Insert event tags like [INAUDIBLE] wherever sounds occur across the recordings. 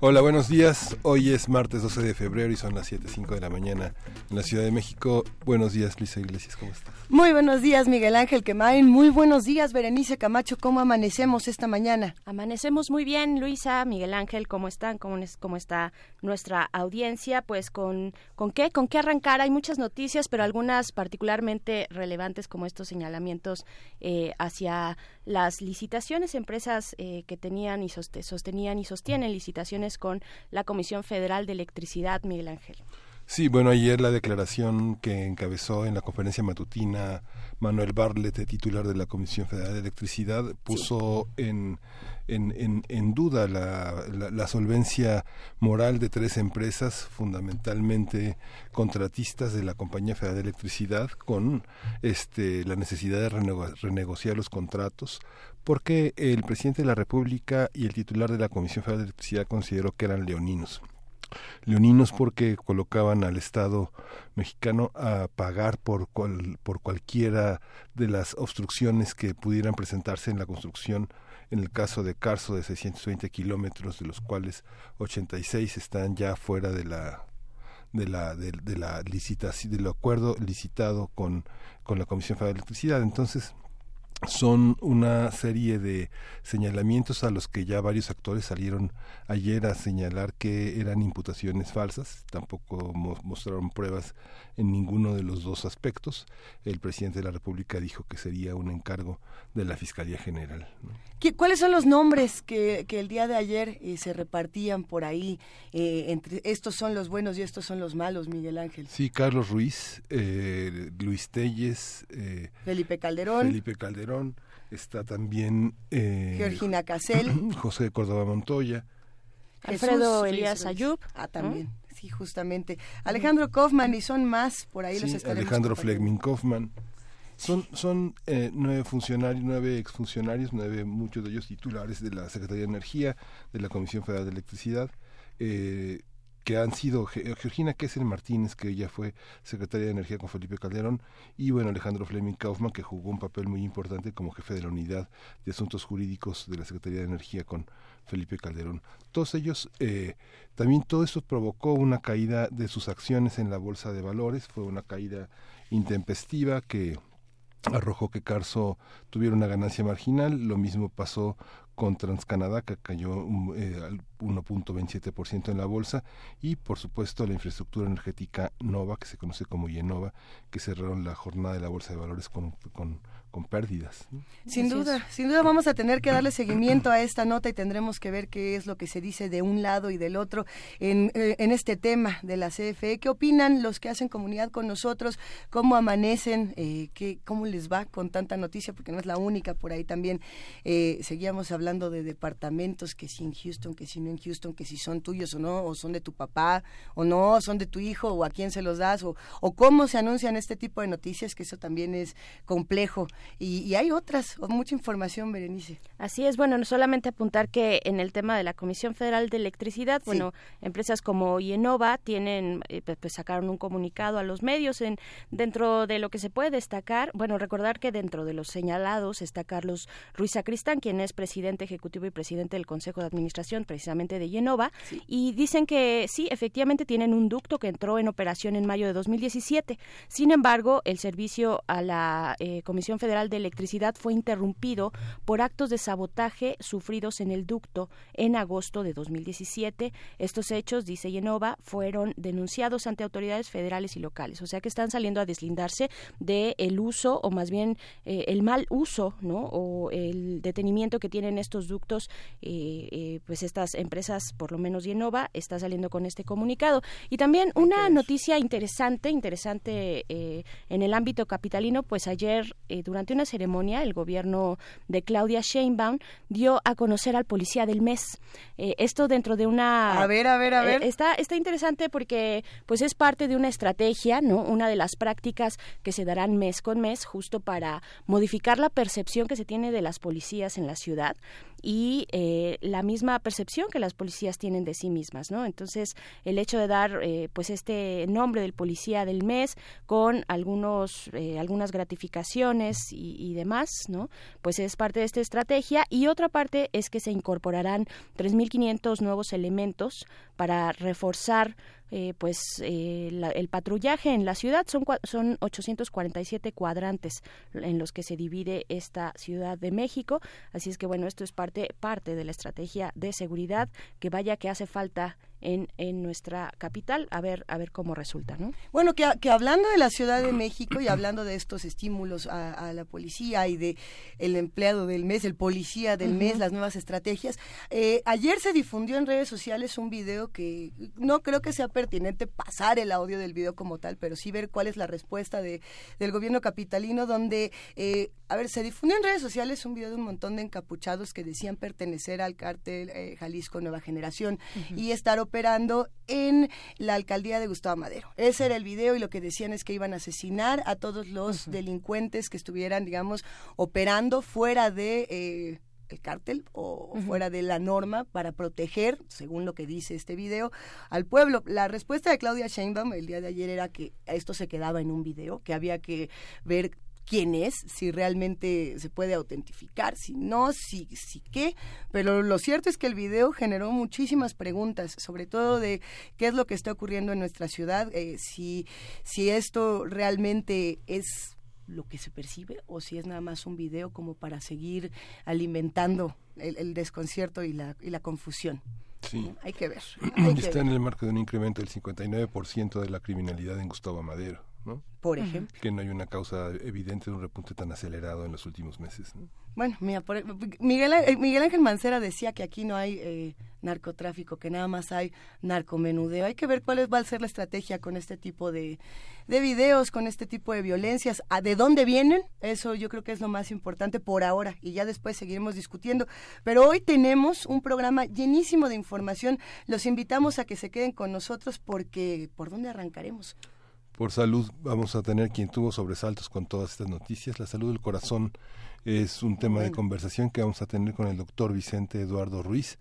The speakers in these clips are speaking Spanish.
Hola, buenos días. Hoy es martes 12 de febrero y son las 7.05 de la mañana en la Ciudad de México. Buenos días, Luisa Iglesias, ¿cómo estás? Muy buenos días, Miguel Ángel Quemain. Muy buenos días, Berenice Camacho. ¿Cómo amanecemos esta mañana? Amanecemos muy bien, Luisa, Miguel Ángel. ¿Cómo están? ¿Cómo, es, cómo está nuestra audiencia? Pues con, con qué, con qué arrancar. Hay muchas noticias, pero algunas particularmente relevantes como estos señalamientos eh, hacia las licitaciones, empresas eh, que tenían y sostenían y sostienen licitaciones con la Comisión Federal de Electricidad, Miguel Ángel. Sí, bueno, ayer la declaración que encabezó en la conferencia matutina Manuel Barlet, titular de la Comisión Federal de Electricidad, puso en, en, en, duda la, la, solvencia moral de tres empresas, fundamentalmente contratistas de la Compañía Federal de Electricidad, con este, la necesidad de renegociar los contratos, porque el presidente de la República y el titular de la Comisión Federal de Electricidad consideró que eran leoninos leoninos porque colocaban al Estado mexicano a pagar por, por cualquiera de las obstrucciones que pudieran presentarse en la construcción en el caso de Carso de 620 kilómetros, de los cuales 86 están ya fuera de la de la de, de la licitación del acuerdo licitado con con la Comisión Federal de Electricidad. Entonces, son una serie de señalamientos a los que ya varios actores salieron ayer a señalar que eran imputaciones falsas, tampoco mostraron pruebas en ninguno de los dos aspectos. El presidente de la República dijo que sería un encargo de la Fiscalía General. ¿Cuáles son los nombres que, que el día de ayer eh, se repartían por ahí? Eh, entre estos son los buenos y estos son los malos, Miguel Ángel. Sí, Carlos Ruiz, eh, Luis Telles, Felipe Calderón. Felipe Calderón, está también Georgina Casel, [CLEARS THROAT] José Córdoba Montoya, Alfredo Elías Ayub. Ah, también. Sí, justamente. Alejandro Kaufman y son más, por ahí los estaremos Alejandro Flegmin Kaufman. Son, son eh, nueve funcionarios, nueve exfuncionarios, nueve, muchos de ellos titulares de la Secretaría de Energía, de la Comisión Federal de Electricidad, eh, que han sido Georgina Kessel Martínez, que ella fue secretaria de Energía con Felipe Calderón, y bueno, Alejandro Fleming Kaufman, que jugó un papel muy importante como jefe de la unidad de asuntos jurídicos de la Secretaría de Energía con Felipe Calderón. Todos ellos, eh, también todo esto provocó una caída de sus acciones en la bolsa de valores, fue una caída intempestiva que arrojó que Carso tuviera una ganancia marginal, lo mismo pasó con Transcanadá, que cayó eh, al 1.27% en la bolsa, y por supuesto la infraestructura energética Nova, que se conoce como Yenova, que cerraron la jornada de la bolsa de valores con, con con pérdidas. Sin duda, sin duda vamos a tener que darle seguimiento a esta nota y tendremos que ver qué es lo que se dice de un lado y del otro en, eh, en este tema de la CFE. ¿Qué opinan los que hacen comunidad con nosotros? ¿Cómo amanecen? Eh, qué, ¿Cómo les va con tanta noticia? Porque no es la única, por ahí también eh, seguíamos hablando de departamentos, que si en Houston, que si no en Houston, que si son tuyos o no, o son de tu papá o no, son de tu hijo o a quién se los das, o, o cómo se anuncian este tipo de noticias, que eso también es complejo. Y, hay otras, mucha información, Berenice. Así es, bueno, no solamente apuntar que en el tema de la Comisión Federal de Electricidad, bueno, empresas como Ienova tienen, eh, pues, pues, sacaron un comunicado a los medios en dentro de lo que se puede destacar, bueno, recordar que dentro de los señalados está Carlos Ruiz Sacristán, quien es presidente ejecutivo y presidente del Consejo de Administración precisamente de Ienova, y dicen que sí, efectivamente tienen un ducto que entró en operación en mayo de 2017. Sin embargo, el servicio a la eh, Comisión Federal de Electricidad fue interrumpido por actos de sabotaje sufridos en el ducto en agosto de 2017. Estos hechos, dice Yenova, fueron denunciados ante autoridades federales y locales, o sea que están saliendo a deslindarse del el uso o más bien eh, el mal uso, ¿no? O el detenimiento que tienen estos ductos, eh, eh, pues estas empresas, por lo menos Yenova, está saliendo con este comunicado. Y también una noticia interesante, interesante en el ámbito capitalino, pues ayer eh, durante una ceremonia el gobierno de Claudia Sheinbaum dio a conocer al policía del mes. Eh, esto dentro de una... A ver, a ver, a ver. está, está interesante porque pues es parte de una estrategia, ¿no? Una de las prácticas que se darán mes con mes justo para modificar la percepción que se tiene de las policías en la ciudad y eh, la misma percepción que las policías tienen de sí mismas, ¿no? Entonces, el hecho de dar, eh, pues, este nombre del policía del mes con algunos, eh, algunas gratificaciones y, demás, ¿no? Pues es parte de esta estrategia. Y otra parte es que se incorporarán 3.500 nuevos elementos para reforzar eh, pues eh, el patrullaje en la ciudad. Son son 847 cuadrantes en los que se divide esta ciudad de México. Así es que bueno esto es parte parte de la estrategia de seguridad que vaya que hace falta en, en nuestra capital, a ver, a ver cómo resulta, ¿no? Bueno, que, que hablando de la Ciudad de México y hablando de estos estímulos a, la policía y de el empleado del mes, el policía del mes, las nuevas estrategias, eh, ayer se difundió en redes sociales un video que no creo que sea pertinente pasar el audio del video como tal, pero sí ver cuál es la respuesta de, del gobierno capitalino, donde, eh, a ver, se difundió en redes sociales un video de un montón de encapuchados que decían pertenecer al cártel eh, Jalisco Nueva Generación y estar operando en la alcaldía de Gustavo Madero. Ese era el video y lo que decían es que iban a asesinar a todos los delincuentes que estuvieran, digamos, operando fuera de... Eh, el cártel o fuera de la norma para proteger, según lo que dice este video, al pueblo. La respuesta de Claudia Sheinbaum el día de ayer era que esto se quedaba en un video, que había que ver quién es, si realmente se puede autentificar, si no, si, si qué. Pero lo cierto es que el video generó muchísimas preguntas, sobre todo de qué es lo que está ocurriendo en nuestra ciudad, eh, si, si esto realmente es lo que se percibe o si es nada más un video como para seguir alimentando el, desconcierto y la, y la confusión. Sí. Hay que ver. [CLEARS THROAT] está en el marco de un incremento del 59% de la criminalidad en Gustavo Madero. Por ejemplo. Que no hay una causa evidente de un repunte tan acelerado en los últimos meses. Bueno, mira, e, Miguel, eh, Miguel, Ángel Mancera decía que aquí no hay eh, narcotráfico, que nada más hay narcomenudeo. Hay que ver cuál va a ser la estrategia con este tipo de, de videos, con este tipo de violencias. ¿A de dónde vienen? Eso yo creo que es lo más importante por ahora y ya después seguiremos discutiendo. Pero hoy tenemos un programa llenísimo de información. Los invitamos a que se queden con nosotros porque ¿por dónde arrancaremos? Por salud vamos a tener quien tuvo sobresaltos con todas estas noticias. La salud del corazón es un tema de conversación que vamos a tener con el doctor Vicente Eduardo Ruiz.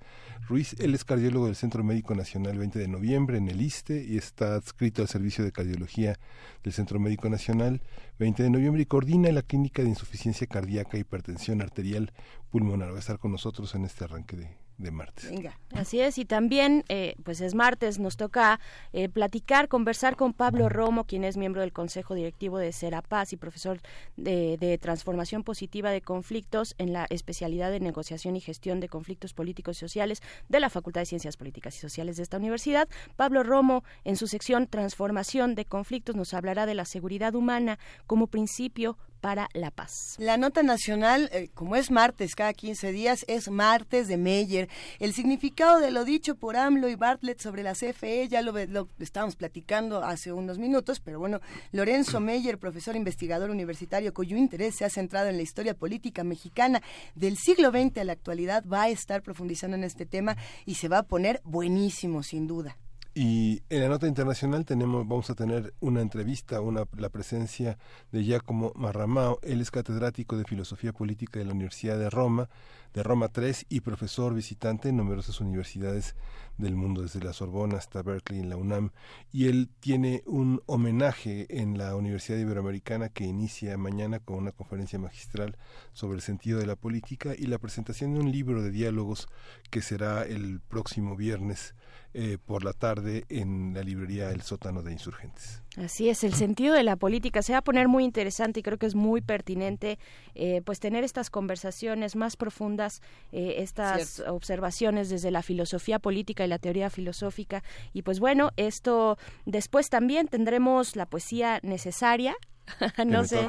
Ruiz, él es cardiólogo del Centro Médico Nacional 20 de noviembre en el ISTE y está adscrito al Servicio de Cardiología del Centro Médico Nacional 20 de noviembre y coordina la Clínica de Insuficiencia Cardíaca Hipertensión Arterial Pulmonar. Va a estar con nosotros en este arranque de, de martes. Venga. Así es, y también, eh, pues es martes, nos toca eh, platicar, conversar con Pablo Romo, quien es miembro del Consejo Directivo de Serapaz y profesor de, de, Transformación Positiva de Conflictos en la especialidad de Negociación y Gestión de Conflictos Políticos y Sociales de la Facultad de Ciencias Políticas y Sociales de esta universidad. Pablo Romo, en su sección Transformación de Conflictos, nos hablará de la seguridad humana como principio para la paz. La nota nacional, eh, como es martes cada 15 días, es martes de Meyer. El significado de lo dicho por AMLO y Bartlett sobre la CFE ya lo, lo estábamos platicando hace unos minutos, pero bueno, Lorenzo Meyer, profesor investigador universitario cuyo interés se ha centrado en la historia política mexicana del siglo XX a la actualidad, va a estar profundizando en este tema y se va a poner buenísimo, sin duda. Y en la nota internacional tenemos, vamos a tener una entrevista, una, la presencia de Giacomo Marramao. Él es catedrático de Filosofía Política de la Universidad de Roma, de Roma 3, y profesor visitante en numerosas universidades del mundo, desde la Sorbona hasta Berkeley en la UNAM. Y él tiene un homenaje en la Universidad Iberoamericana que inicia mañana con una conferencia magistral sobre el sentido de la política y la presentación de un libro de diálogos que será el próximo viernes eh, por la tarde en la librería El Sótano de Insurgentes. Así es, el sentido de la política se va a poner muy interesante y creo que es muy pertinente eh, pues tener estas conversaciones más profundas, eh, estas observaciones desde la filosofía política y la teoría filosófica. Y pues bueno, esto después también tendremos la poesía necesaria [LAUGHS] no sé,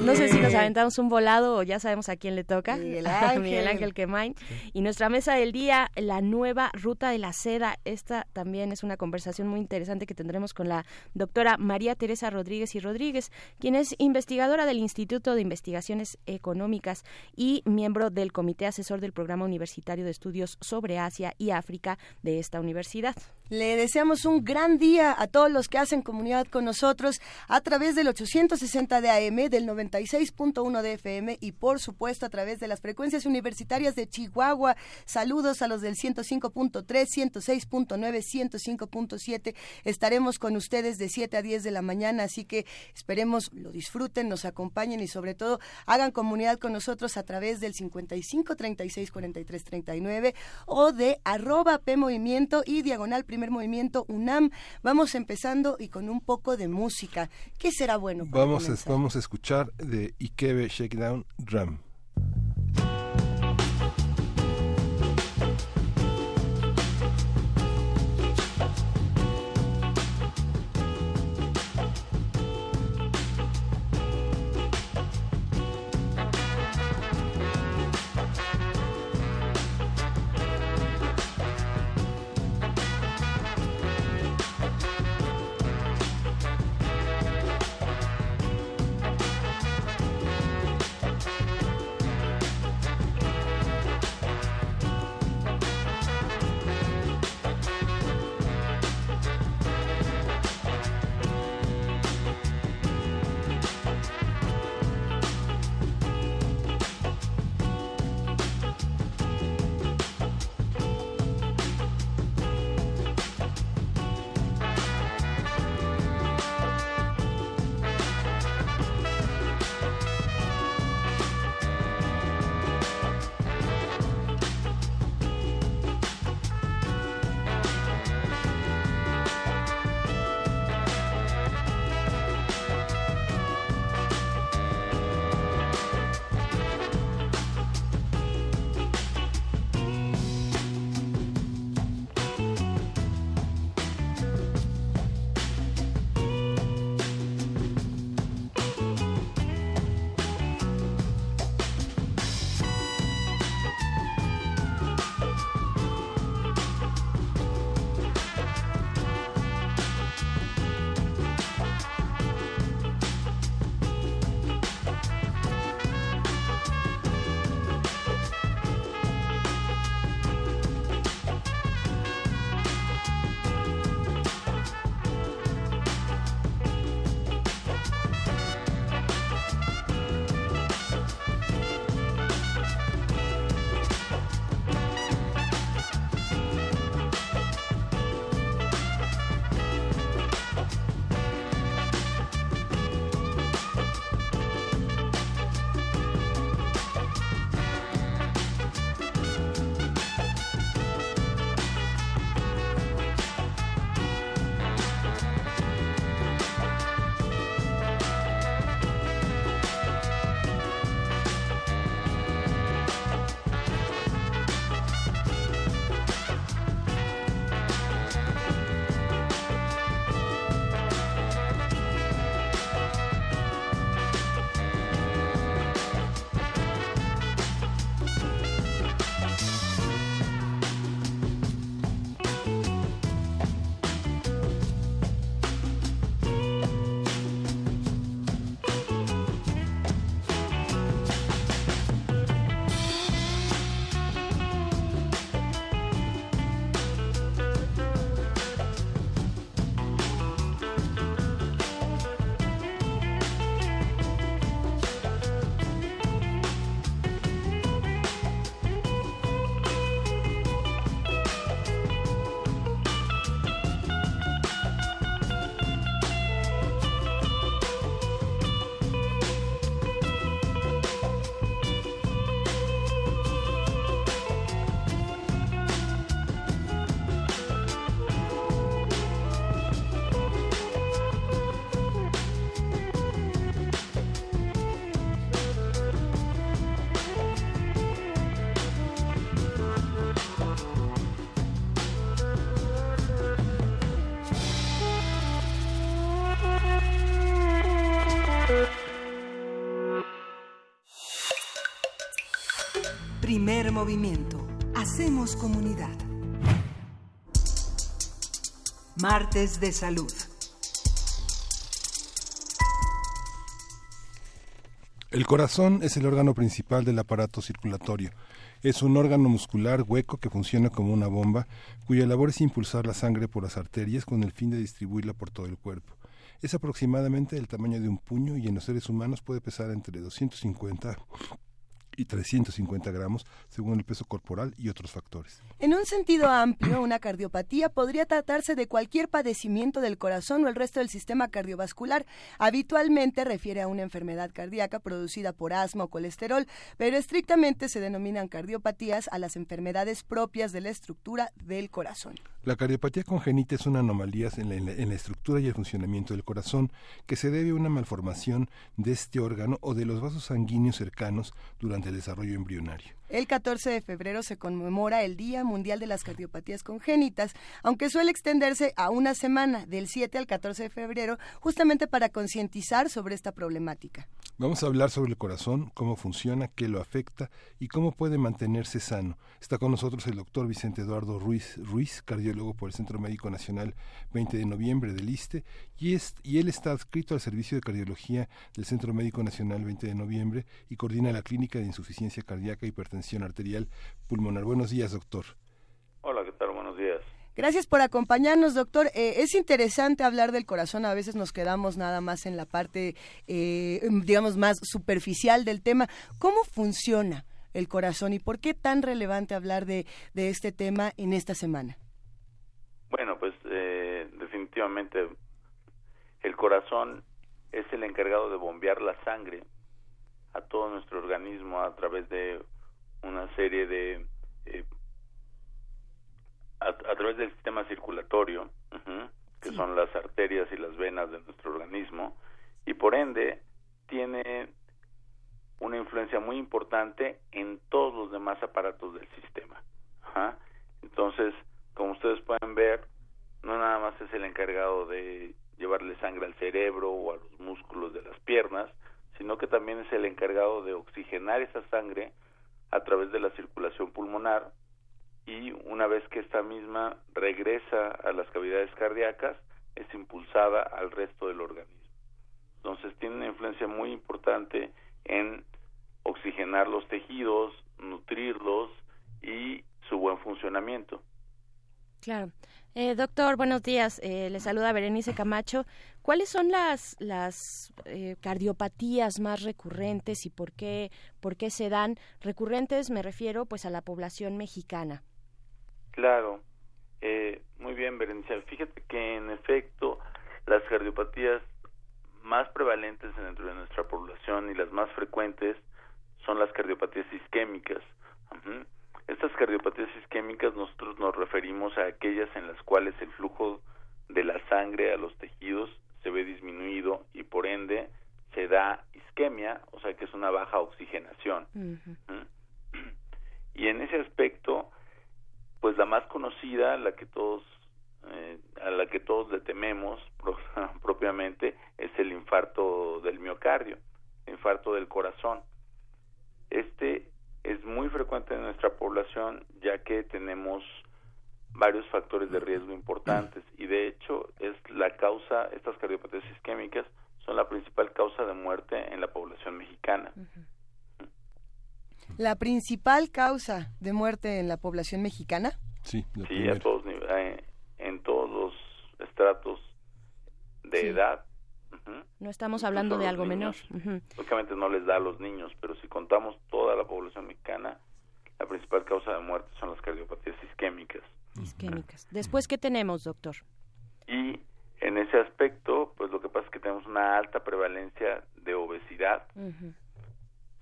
no sé si nos aventamos un volado o ya sabemos a quién le toca. Miguel [LAUGHS] Ángel. Miguel Ángel Quemain. Y nuestra mesa del día, la nueva ruta de la seda. Esta también es una conversación muy interesante que tendremos con la doctora María Teresa Rodríguez y Rodríguez, quien es investigadora del Instituto de Investigaciones Económicas y miembro del Comité Asesor del Programa Universitario de Estudios sobre Asia y África de esta universidad. Le deseamos un gran día a todos los que hacen comunidad con nosotros a través del 860 de AM, del 96.1 de FM y por supuesto a través de las frecuencias universitarias de Chihuahua. Saludos a los del 105.3, 106.9, 105.7. Estaremos con ustedes de 7 a 10 de la mañana, así que esperemos lo disfruten, nos acompañen y sobre todo hagan comunidad con nosotros a través del 55 36 43 39 o de arroba P y diagonal primer movimiento UNAM. Vamos empezando y con un poco de música. ¿Qué será bueno? vamos, a, vamos a escuchar de Ikebe Shakedown Drum. Primer movimiento. Hacemos comunidad. Martes de salud. El corazón es el órgano principal del aparato circulatorio. Es un órgano muscular hueco que funciona como una bomba, cuya labor es impulsar la sangre por las arterias con el fin de distribuirla por todo el cuerpo. Es aproximadamente del tamaño de un puño y en los seres humanos puede pesar entre 250 y 350 gramos según el peso corporal y otros factores. En un sentido amplio, una cardiopatía podría tratarse de cualquier padecimiento del corazón o el resto del sistema cardiovascular. Habitualmente refiere a una enfermedad cardíaca producida por asma o colesterol, pero estrictamente se denominan cardiopatías a las enfermedades propias de la estructura del corazón. La cardiopatía congénita es una anomalía en la, en la estructura y el funcionamiento del corazón que se debe a una malformación de este órgano o de los vasos sanguíneos cercanos durante el desarrollo embrionario. El 14 de febrero se conmemora el Día Mundial de las Cardiopatías Congénitas, aunque suele extenderse a una semana, del 7 al 14 de febrero, justamente para concientizar sobre esta problemática. Vamos a hablar sobre el corazón, cómo funciona, qué lo afecta y cómo puede mantenerse sano. Está con nosotros el doctor Vicente Eduardo Ruiz, Ruiz cardiólogo por el Centro Médico Nacional 20 de noviembre del ISTE, y, es, y él está adscrito al Servicio de Cardiología del Centro Médico Nacional 20 de noviembre y coordina la Clínica de Insuficiencia Cardíaca y Hipertensión arterial pulmonar. Buenos días, doctor. Hola, ¿qué tal? Buenos días. Gracias por acompañarnos, doctor. Eh, es interesante hablar del corazón. A veces nos quedamos nada más en la parte, eh, digamos, más superficial del tema. ¿Cómo funciona el corazón y por qué tan relevante hablar de, de este tema en esta semana? Bueno, pues eh, definitivamente el corazón es el encargado de bombear la sangre a todo nuestro organismo a través de una serie de eh, a, través del sistema circulatorio que son las arterias y las venas de nuestro organismo y por ende tiene una influencia muy importante en todos los demás aparatos del sistema entonces como ustedes pueden ver no nada más es el encargado de llevarle sangre al cerebro o a los músculos de las piernas sino que también es el encargado de oxigenar esa sangre a través de la circulación pulmonar y una vez que esta misma regresa a las cavidades cardíacas es impulsada al resto del organismo. Entonces tiene una influencia muy importante en oxigenar los tejidos, nutrirlos y su buen funcionamiento. Claro. Eh, doctor, buenos días. Eh, le saluda Berenice Camacho. ¿Cuáles son las, las eh, cardiopatías más recurrentes y por qué, por qué se dan? Recurrentes me refiero pues a la población mexicana. Claro. muy bien, Berenice. Fíjate que en efecto las cardiopatías más prevalentes dentro de nuestra población y las más frecuentes son las cardiopatías isquémicas. Estas cardiopatías isquémicas nosotros nos referimos a aquellas en las cuales el flujo de la sangre a los tejidos se ve disminuido y por ende se da isquemia, o sea que es una baja oxigenación. Y en ese aspecto, pues la más conocida, la que todos eh, a la que todos le tememos [LAUGHS] propiamente es el infarto del miocardio, el infarto del corazón. Este es muy frecuente en nuestra población ya que tenemos varios factores de riesgo importantes. Y de hecho es la causa, estas cardiopatías isquémicas son la principal causa de muerte en la población mexicana. ¿La principal causa de muerte en la población mexicana? Sí, sí a todos, eh, en todos los estratos de edad no estamos hablando de algo menor. Lógicamente no les da a los niños, pero si contamos toda la población mexicana, la principal causa de muerte son las cardiopatías isquémicas. Isquémicas. Después, ¿qué tenemos, doctor? Y en ese aspecto, pues lo que pasa es que tenemos una alta prevalencia de obesidad,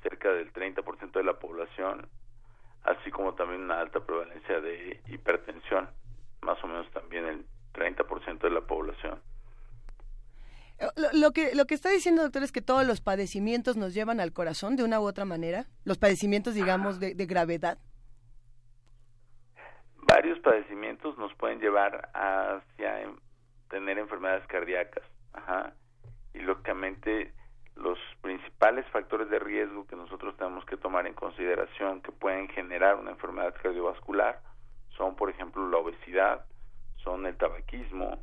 cerca del 30% de la población, así como también una alta prevalencia de hipertensión, más o menos también el 30% de la población. Lo, que, lo que está diciendo, doctor, es que todos los padecimientos nos llevan al corazón de una u otra manera. Los padecimientos, digamos, de, gravedad. Varios padecimientos nos pueden llevar hacia tener enfermedades cardíacas. Ajá. Y lógicamente los principales factores de riesgo que nosotros tenemos que tomar en consideración que pueden generar una enfermedad cardiovascular son, por ejemplo, la obesidad, son el tabaquismo,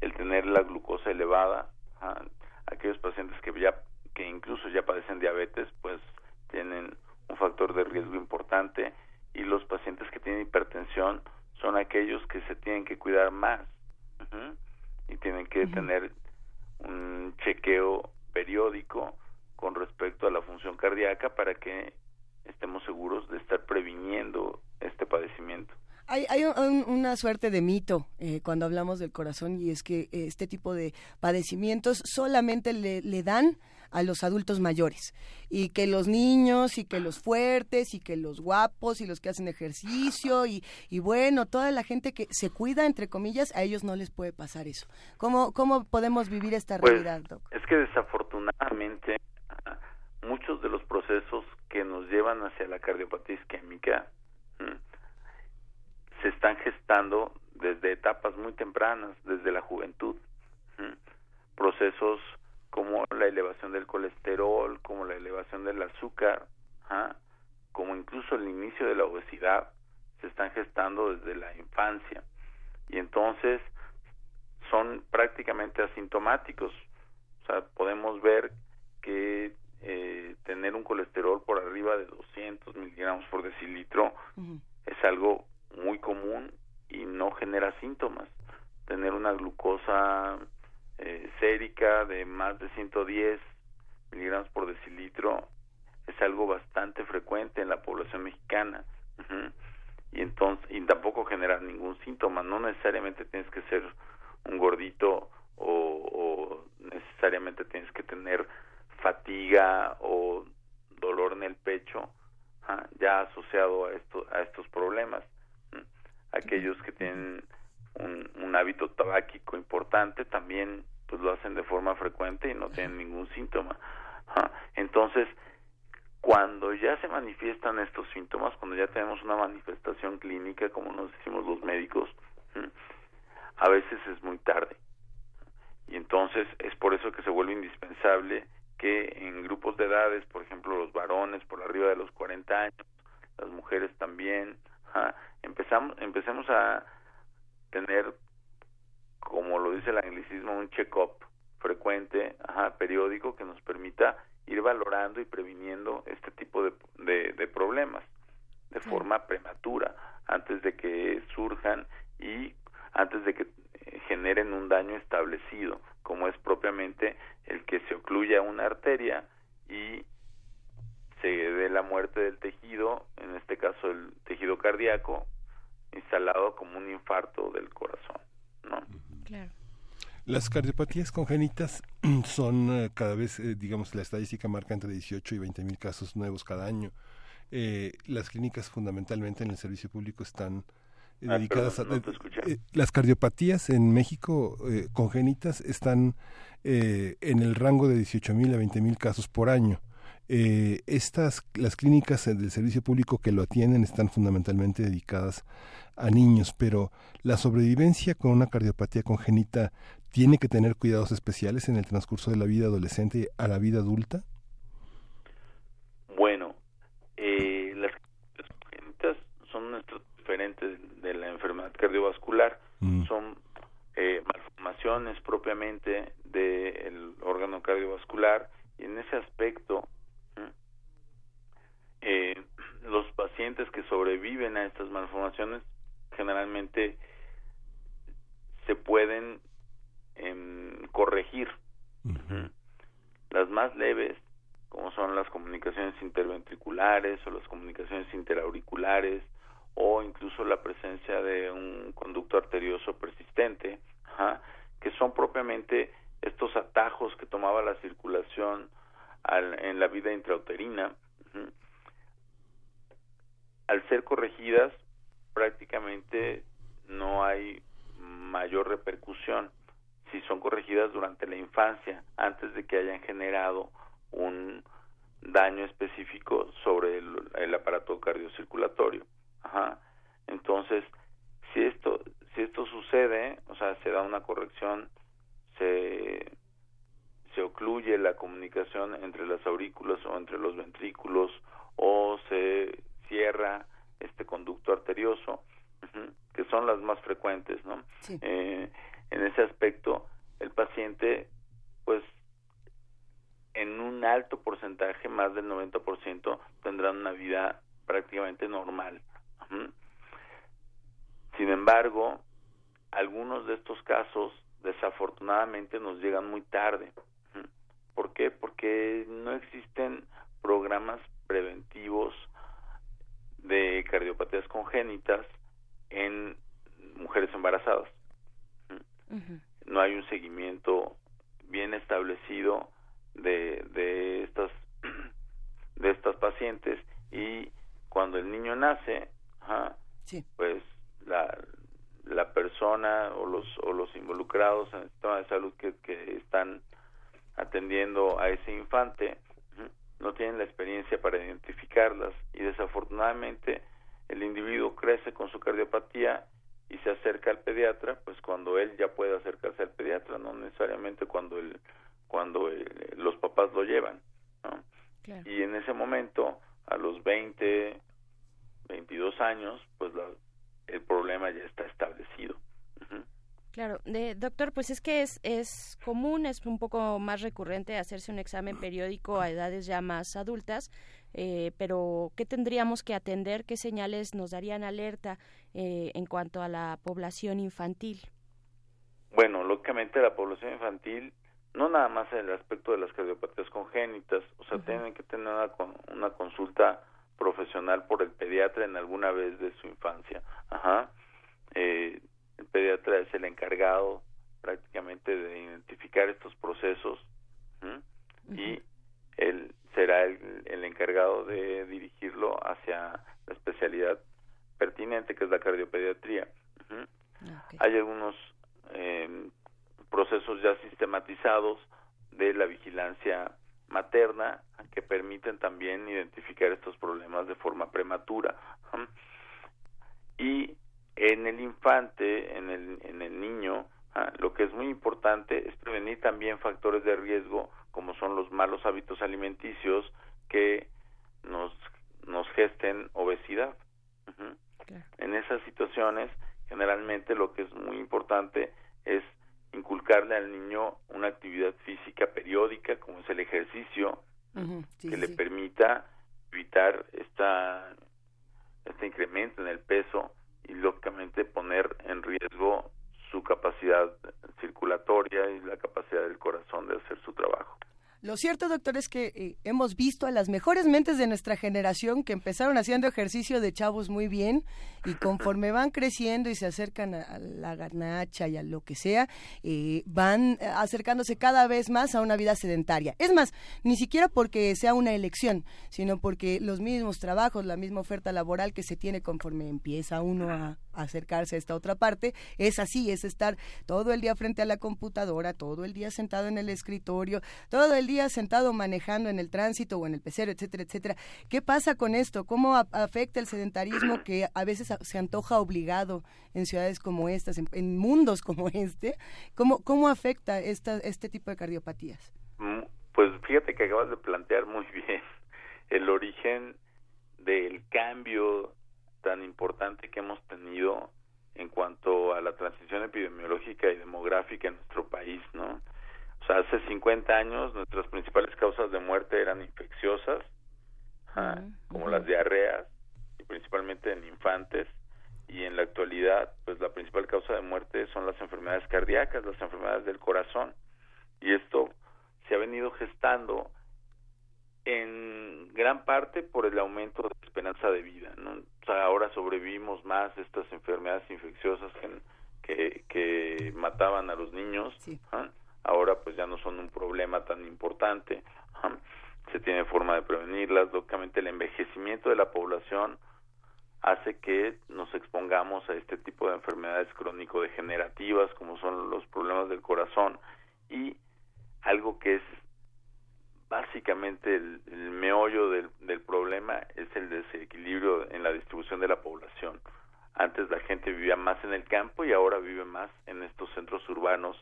el tener la glucosa elevada, aquellos pacientes que ya que incluso ya padecen diabetes, pues tienen un factor de riesgo importante y los pacientes que tienen hipertensión son aquellos que se tienen que cuidar más y tienen que tener un chequeo periódico con respecto a la función cardíaca para que estemos seguros de estar previniendo este padecimiento. Hay, hay una suerte de mito eh, cuando hablamos del corazón y es que eh, este tipo de padecimientos solamente le, le dan a los adultos mayores y que los niños y que los fuertes y que los guapos y los que hacen ejercicio y, y bueno, toda la gente que se cuida, entre comillas, a ellos no les puede pasar eso. ¿Cómo, cómo podemos vivir esta pues, realidad, Doc? Es que desafortunadamente muchos de los procesos que nos llevan hacia la cardiopatía isquémica se están gestando desde etapas muy tempranas, desde la juventud. Procesos como la elevación del colesterol, como la elevación del azúcar, como incluso el inicio de la obesidad, se están gestando desde la infancia. Y entonces son prácticamente asintomáticos. O sea, podemos ver que eh, tener un colesterol por arriba de 200 miligramos por decilitro es algo muy común y no genera síntomas. Tener una glucosa eh, sérica de más de 110 miligramos por decilitro es algo bastante frecuente en la población mexicana. Y entonces y tampoco genera ningún síntoma. No necesariamente tienes que ser un gordito o, necesariamente tienes que tener fatiga o dolor en el pecho ya asociado a esto a estos problemas aquellos que tienen un, un hábito tabáquico importante también pues lo hacen de forma frecuente y no tienen ningún síntoma. Entonces, cuando ya se manifiestan estos síntomas, cuando ya tenemos una manifestación clínica, como nos decimos los médicos, a veces es muy tarde. Y entonces es por eso que se vuelve indispensable que en grupos de edades, por ejemplo, los varones por arriba de los 40 años, las mujeres también, empezamos, empecemos a tener como lo dice el anglicismo, un check-up frecuente, ajá, periódico, que nos permita ir valorando y previniendo este tipo de, de, problemas de forma prematura, antes de que surjan y antes de que eh, generen un daño establecido, como es propiamente el que se ocluya una arteria y se dé la muerte del tejido, en este caso el tejido cardíaco, instalado como un infarto del corazón, ¿no? Las cardiopatías congénitas [CLEARS THROAT] son eh, cada vez, eh, digamos, la estadística marca entre 18 y 20 mil casos nuevos cada año. Eh, las clínicas fundamentalmente en el servicio público están ah, dedicadas a... las cardiopatías en México congénitas están en el rango de 18 mil a 20 mil casos por año. Estas, las clínicas del servicio público que lo atienden están fundamentalmente dedicadas a niños, pero la sobrevivencia con una cardiopatía congénita tiene que tener cuidados especiales en el transcurso de la vida adolescente a la vida adulta? Bueno, eh, las congénitas son nuestros diferentes de la enfermedad cardiovascular, mm. son eh, malformaciones propiamente del órgano cardiovascular y en ese aspecto eh, los pacientes que sobreviven a estas malformaciones generalmente se pueden em, corregir. Las más leves, como son las comunicaciones interventriculares o las comunicaciones interauriculares o incluso la presencia de un conducto arterioso persistente, que son propiamente estos atajos que tomaba la circulación en la vida intrauterina, al ser corregidas prácticamente no hay mayor repercusión si son corregidas durante la infancia, antes de que hayan generado un daño específico sobre el, aparato cardiocirculatorio. Ajá. Entonces, si esto si esto sucede, o sea, se da una corrección, se se excluye la comunicación entre las aurículas o entre los ventrículos o se cierra este conducto arterioso, que son las más frecuentes, ¿no? Eh, en ese aspecto, el paciente, pues, en un alto porcentaje, más del 90%, tendrán una vida prácticamente normal. Sin embargo, algunos de estos casos desafortunadamente nos llegan muy tarde. ¿Por qué? Porque no existen programas preventivos de cardiopatías congénitas en mujeres embarazadas. No hay un seguimiento bien establecido de, de estas [CLEARS THROAT] de estas pacientes y cuando el niño nace, pues la, la persona o los, o los involucrados en el sistema de salud que, que están atendiendo a ese infante no tienen la experiencia para identificarlas. Y desafortunadamente el individuo crece con su cardiopatía y se acerca al pediatra, pues cuando él ya puede acercarse al pediatra, no necesariamente cuando el, cuando los papás lo llevan, Y en ese momento, a los 20, 22 años, pues la, el problema ya está establecido. Claro, de, doctor, pues es que es, es común, es un poco más recurrente hacerse un examen periódico a edades ya más adultas, eh, pero ¿qué tendríamos que atender? ¿Qué señales nos darían alerta eh, en cuanto a la población infantil? Bueno, lógicamente la población infantil, no nada más en el aspecto de las cardiopatías congénitas, o sea, tienen que tener una, una consulta profesional por el pediatra en alguna vez de su infancia. Ajá. Eh, el pediatra es el encargado prácticamente de identificar estos procesos y él será el, encargado de dirigirlo hacia la especialidad pertinente que es la cardiopediatría. Hay algunos em, procesos ya sistematizados de la vigilancia materna que permiten también identificar estos problemas de forma prematura. Y en el infante, en el, en el niño, ah, lo que es muy importante es prevenir también factores de riesgo como son los malos hábitos alimenticios que nos, nos gesten obesidad. En esas situaciones, generalmente lo que es muy importante es inculcarle al niño una actividad física periódica, como es el ejercicio, que le permita evitar esta, este incremento en el peso y lógicamente poner en riesgo su capacidad circulatoria y la capacidad del corazón de hacer su trabajo. Lo cierto, doctor, es que eh, hemos visto a las mejores mentes de nuestra generación que empezaron haciendo ejercicio de chavos muy bien y conforme van creciendo y se acercan a, la garnacha y a lo que sea, eh, van acercándose cada vez más a una vida sedentaria. Es más, ni siquiera porque sea una elección, sino porque los mismos trabajos, la misma oferta laboral que se tiene conforme empieza uno a, acercarse a esta otra parte, es así, es estar todo el día frente a la computadora, todo el día sentado en el escritorio, todo el sentado manejando en el tránsito o en el pecero, etcétera, etcétera. ¿Qué pasa con esto? ¿Cómo afecta el sedentarismo que a veces se antoja obligado en ciudades como estas, en, mundos como este? ¿Cómo, cómo afecta esta, este tipo de cardiopatías? Mm, pues fíjate que acabas de plantear muy [LAUGHS] bien el origen del cambio tan importante que hemos tenido en cuanto a la transición epidemiológica y demográfica en nuestro país, ¿no? Hace 50 años nuestras principales causas de muerte eran infecciosas, como las diarreas, y principalmente en infantes, y en la actualidad, pues la principal causa de muerte son las enfermedades cardíacas, las enfermedades del corazón, y esto se ha venido gestando en gran parte por el aumento de esperanza de vida. ¿no? O sea, ahora sobrevivimos más estas enfermedades infecciosas que, que, mataban a los niños. ¿ah? Ahora pues ya no son un problema tan importante. [LAUGHS] Se tiene forma de prevenirlas. Lógicamente el envejecimiento de la población hace que nos expongamos a este tipo de enfermedades crónico-degenerativas como son los problemas del corazón y algo que es básicamente el, meollo del, problema es el desequilibrio en la distribución de la población. Antes la gente vivía más en el campo y ahora vive más en estos centros urbanos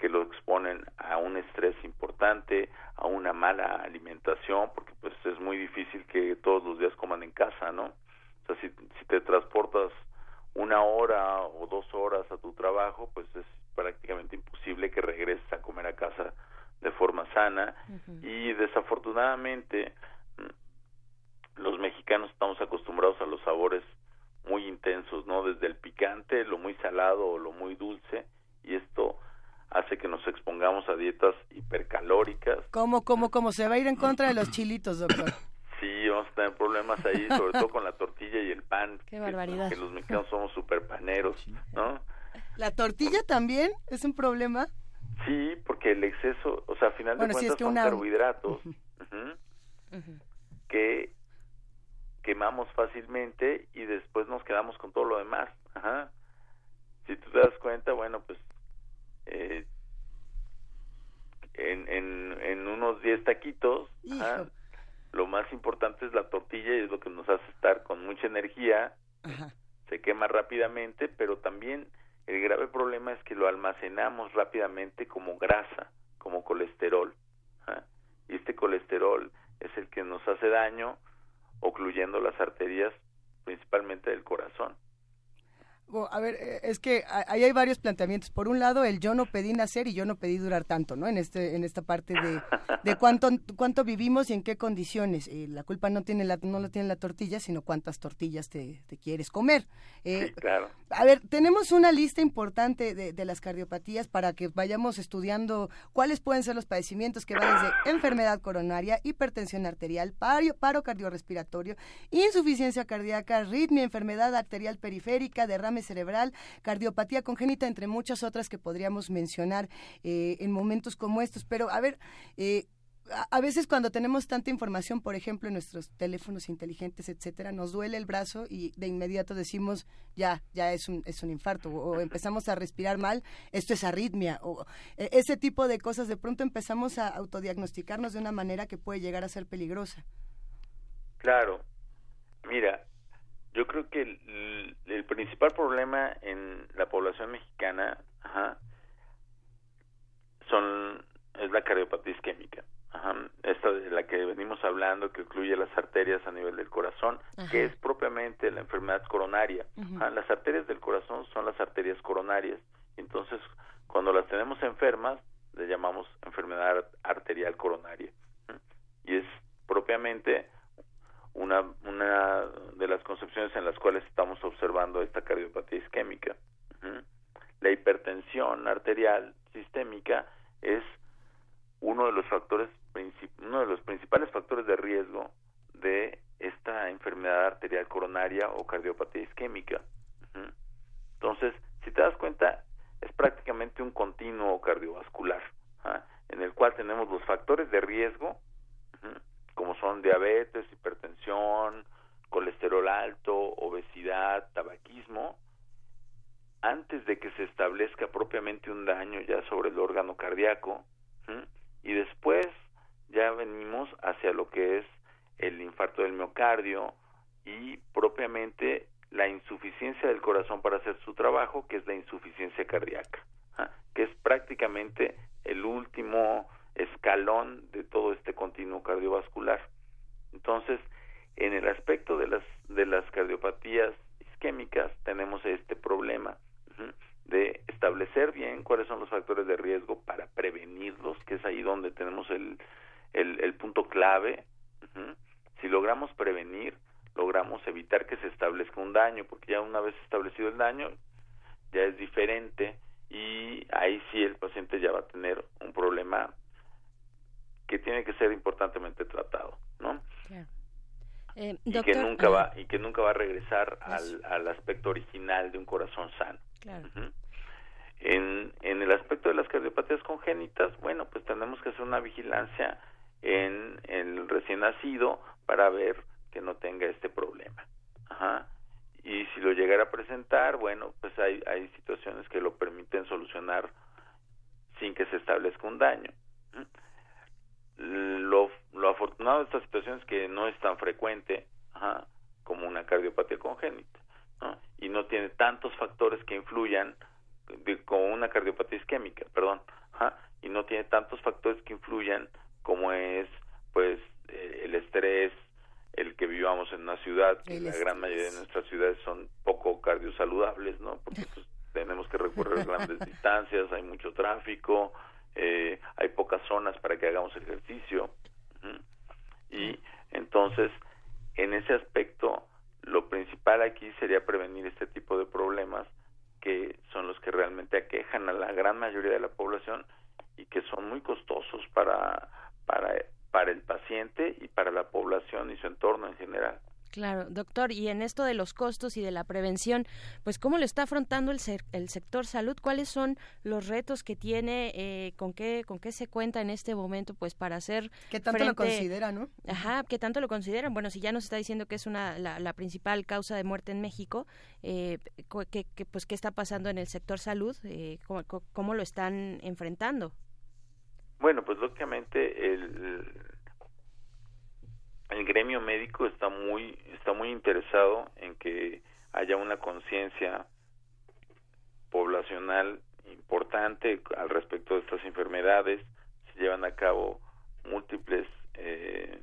que lo exponen a un estrés importante, a una mala alimentación, porque pues es muy difícil que todos los días coman en casa, ¿no? O sea, si, si te transportas una hora o dos horas a tu trabajo, pues es prácticamente imposible que regreses a comer a casa de forma sana y desafortunadamente mm, los mexicanos estamos acostumbrados a los sabores muy intensos, ¿no? Desde el picante, lo muy salado o lo muy dulce y esto hace que nos expongamos a dietas hipercalóricas. ¿Cómo, cómo, cómo? Se va a ir en contra de los [CLEARS THROAT] chilitos, doctor. Sí, vamos a tener problemas ahí, sobre todo con la tortilla y el pan. Qué barbaridad. Que, los mexicanos somos super paneros, ¿no? ¿La tortilla también es un problema? Sí, porque el exceso, o sea, al final de cuentas son carbohidratos que quemamos fácilmente y después nos quedamos con todo lo demás. Ajá. Si tú te das cuenta, bueno, pues eh, en, en, en unos 10 taquitos, lo más importante es la tortilla y es lo que nos hace estar con mucha energía, se quema rápidamente, pero también el grave problema es que lo almacenamos rápidamente como grasa, como colesterol. Y este colesterol es el que nos hace daño, ocluyendo las arterias principalmente del corazón a ver, eh, es que ahí hay varios planteamientos. Por un lado, el yo no pedí nacer y yo no pedí durar tanto, ¿no? En este, en esta parte de, de cuánto, cuánto vivimos y en qué condiciones. Eh, la culpa no tiene la, no la tiene la tortilla, sino cuántas tortillas te, quieres comer. Eh, claro. A ver, tenemos una lista importante de, de, las cardiopatías para que vayamos estudiando cuáles pueden ser los padecimientos que van desde enfermedad coronaria, hipertensión arterial, paro, paro cardiorrespiratorio, insuficiencia cardíaca, arritmia, enfermedad arterial periférica, derrame cerebral, cardiopatía congénita, entre muchas otras que podríamos mencionar eh, en momentos como estos. Pero, a ver, eh, a veces cuando tenemos tanta información, por ejemplo, en nuestros teléfonos inteligentes, etcétera, nos duele el brazo y de inmediato decimos, ya, ya es un, es un infarto, o empezamos a respirar mal, esto es arritmia, o e, ese tipo de cosas, de pronto empezamos a autodiagnosticarnos de una manera que puede llegar a ser peligrosa. Claro, mira, yo creo que el, principal problema en la población mexicana son es la cardiopatía isquémica. Ajá. Esta de la que venimos hablando, que incluye las arterias a nivel del corazón, que es propiamente la enfermedad coronaria. Las arterias del corazón son las arterias coronarias. Entonces, cuando las tenemos enfermas, le llamamos enfermedad arterial coronaria. Y es propiamente una, una de las concepciones en las cuales estamos observando esta cardiopatía isquémica. La hipertensión arterial sistémica es uno de los factores uno de los principales factores de riesgo de esta enfermedad arterial coronaria o cardiopatía isquémica. Entonces, si te das cuenta, es prácticamente un continuo cardiovascular, ¿ah? en el cual tenemos los factores de riesgo como son diabetes, hipertensión, colesterol alto, obesidad, tabaquismo, antes de que se establezca propiamente un daño ya sobre el órgano cardíaco, y después ya venimos hacia lo que es el infarto del miocardio y propiamente la insuficiencia del corazón para hacer su trabajo, que es la insuficiencia cardíaca, que es prácticamente el último escalón todo este continuo cardiovascular. Entonces, en el aspecto de las de las cardiopatías isquémicas tenemos este problema de establecer bien cuáles son los factores de riesgo para prevenirlos, que es ahí donde tenemos el, el, punto clave. Si logramos prevenir, logramos evitar que se establezca un daño, porque ya una vez establecido el daño, ya es diferente y ahí sí el paciente ya va a tener tiene que ser importantemente tratado, ¿no? Eh, y que nunca va y que nunca va a regresar al, al aspecto original de un corazón sano. En, en el aspecto de las cardiopatías congénitas, bueno, pues tenemos que hacer una vigilancia en el recién nacido para ver que no tenga este problema. Ajá. Y si lo llegara a presentar, bueno, pues hay, hay situaciones que lo permiten solucionar sin que se establezca un daño. Lo, lo afortunado de esta situación es que no es tan frecuente como una cardiopatía congénita y no tiene tantos factores que influyan como una cardiopatía isquémica, perdón. y no tiene tantos factores que influyan como es pues eh, el estrés, el que vivamos en una ciudad, que la gran mayoría de nuestras ciudades son poco cardiosaludables, ¿no? Porque pues, [LAUGHS] tenemos que recorrer grandes distancias, hay mucho tráfico, eh, hay pocas zonas para que hagamos ejercicio. Y entonces, en ese aspecto, lo principal aquí sería prevenir este tipo de problemas que son los que realmente aquejan a la gran mayoría de la población y que son muy costosos para, para, para el paciente y para la población y su entorno en general. Claro, doctor, y en esto de los costos y de la prevención, pues cómo lo está afrontando el, el sector salud, cuáles son los retos que tiene, eh, con qué con qué se cuenta en este momento, pues para hacer qué tanto lo considera, ¿no? Ajá, qué tanto lo consideran. Bueno, si ya nos está diciendo que es una la, principal causa de muerte en México, eh, ¿qué, pues qué está pasando en el sector salud, eh, ¿cómo, cómo lo están enfrentando. Bueno, pues lógicamente el el gremio médico está muy está muy interesado en que haya una conciencia poblacional importante al respecto de estas enfermedades. Se llevan a cabo múltiples eh,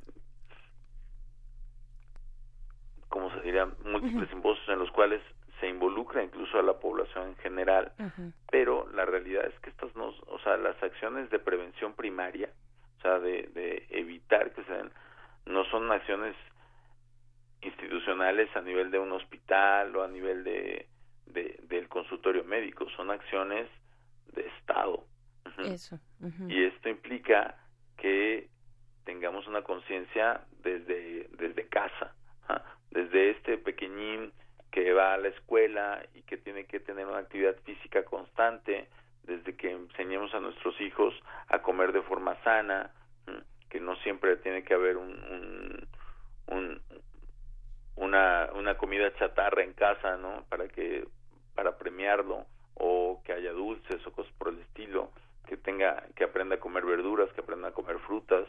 como se diría múltiples simposios en los cuales se involucra incluso a la población en general pero la realidad es que estas no o sea las acciones de prevención primaria o sea de, de evitar que se den no son acciones institucionales a nivel de un hospital o a nivel de, del consultorio médico, son acciones de Estado. Eso. Y esto implica que tengamos una conciencia desde, desde casa, desde este pequeñín que va a la escuela y que tiene que tener una actividad física constante, desde que enseñemos a nuestros hijos a comer de forma sana, que no siempre tiene que haber un, un, una, una comida chatarra en casa, ¿no? Para que para premiarlo o que haya dulces o cosas por el estilo, que tenga que aprenda a comer verduras, que aprenda a comer frutas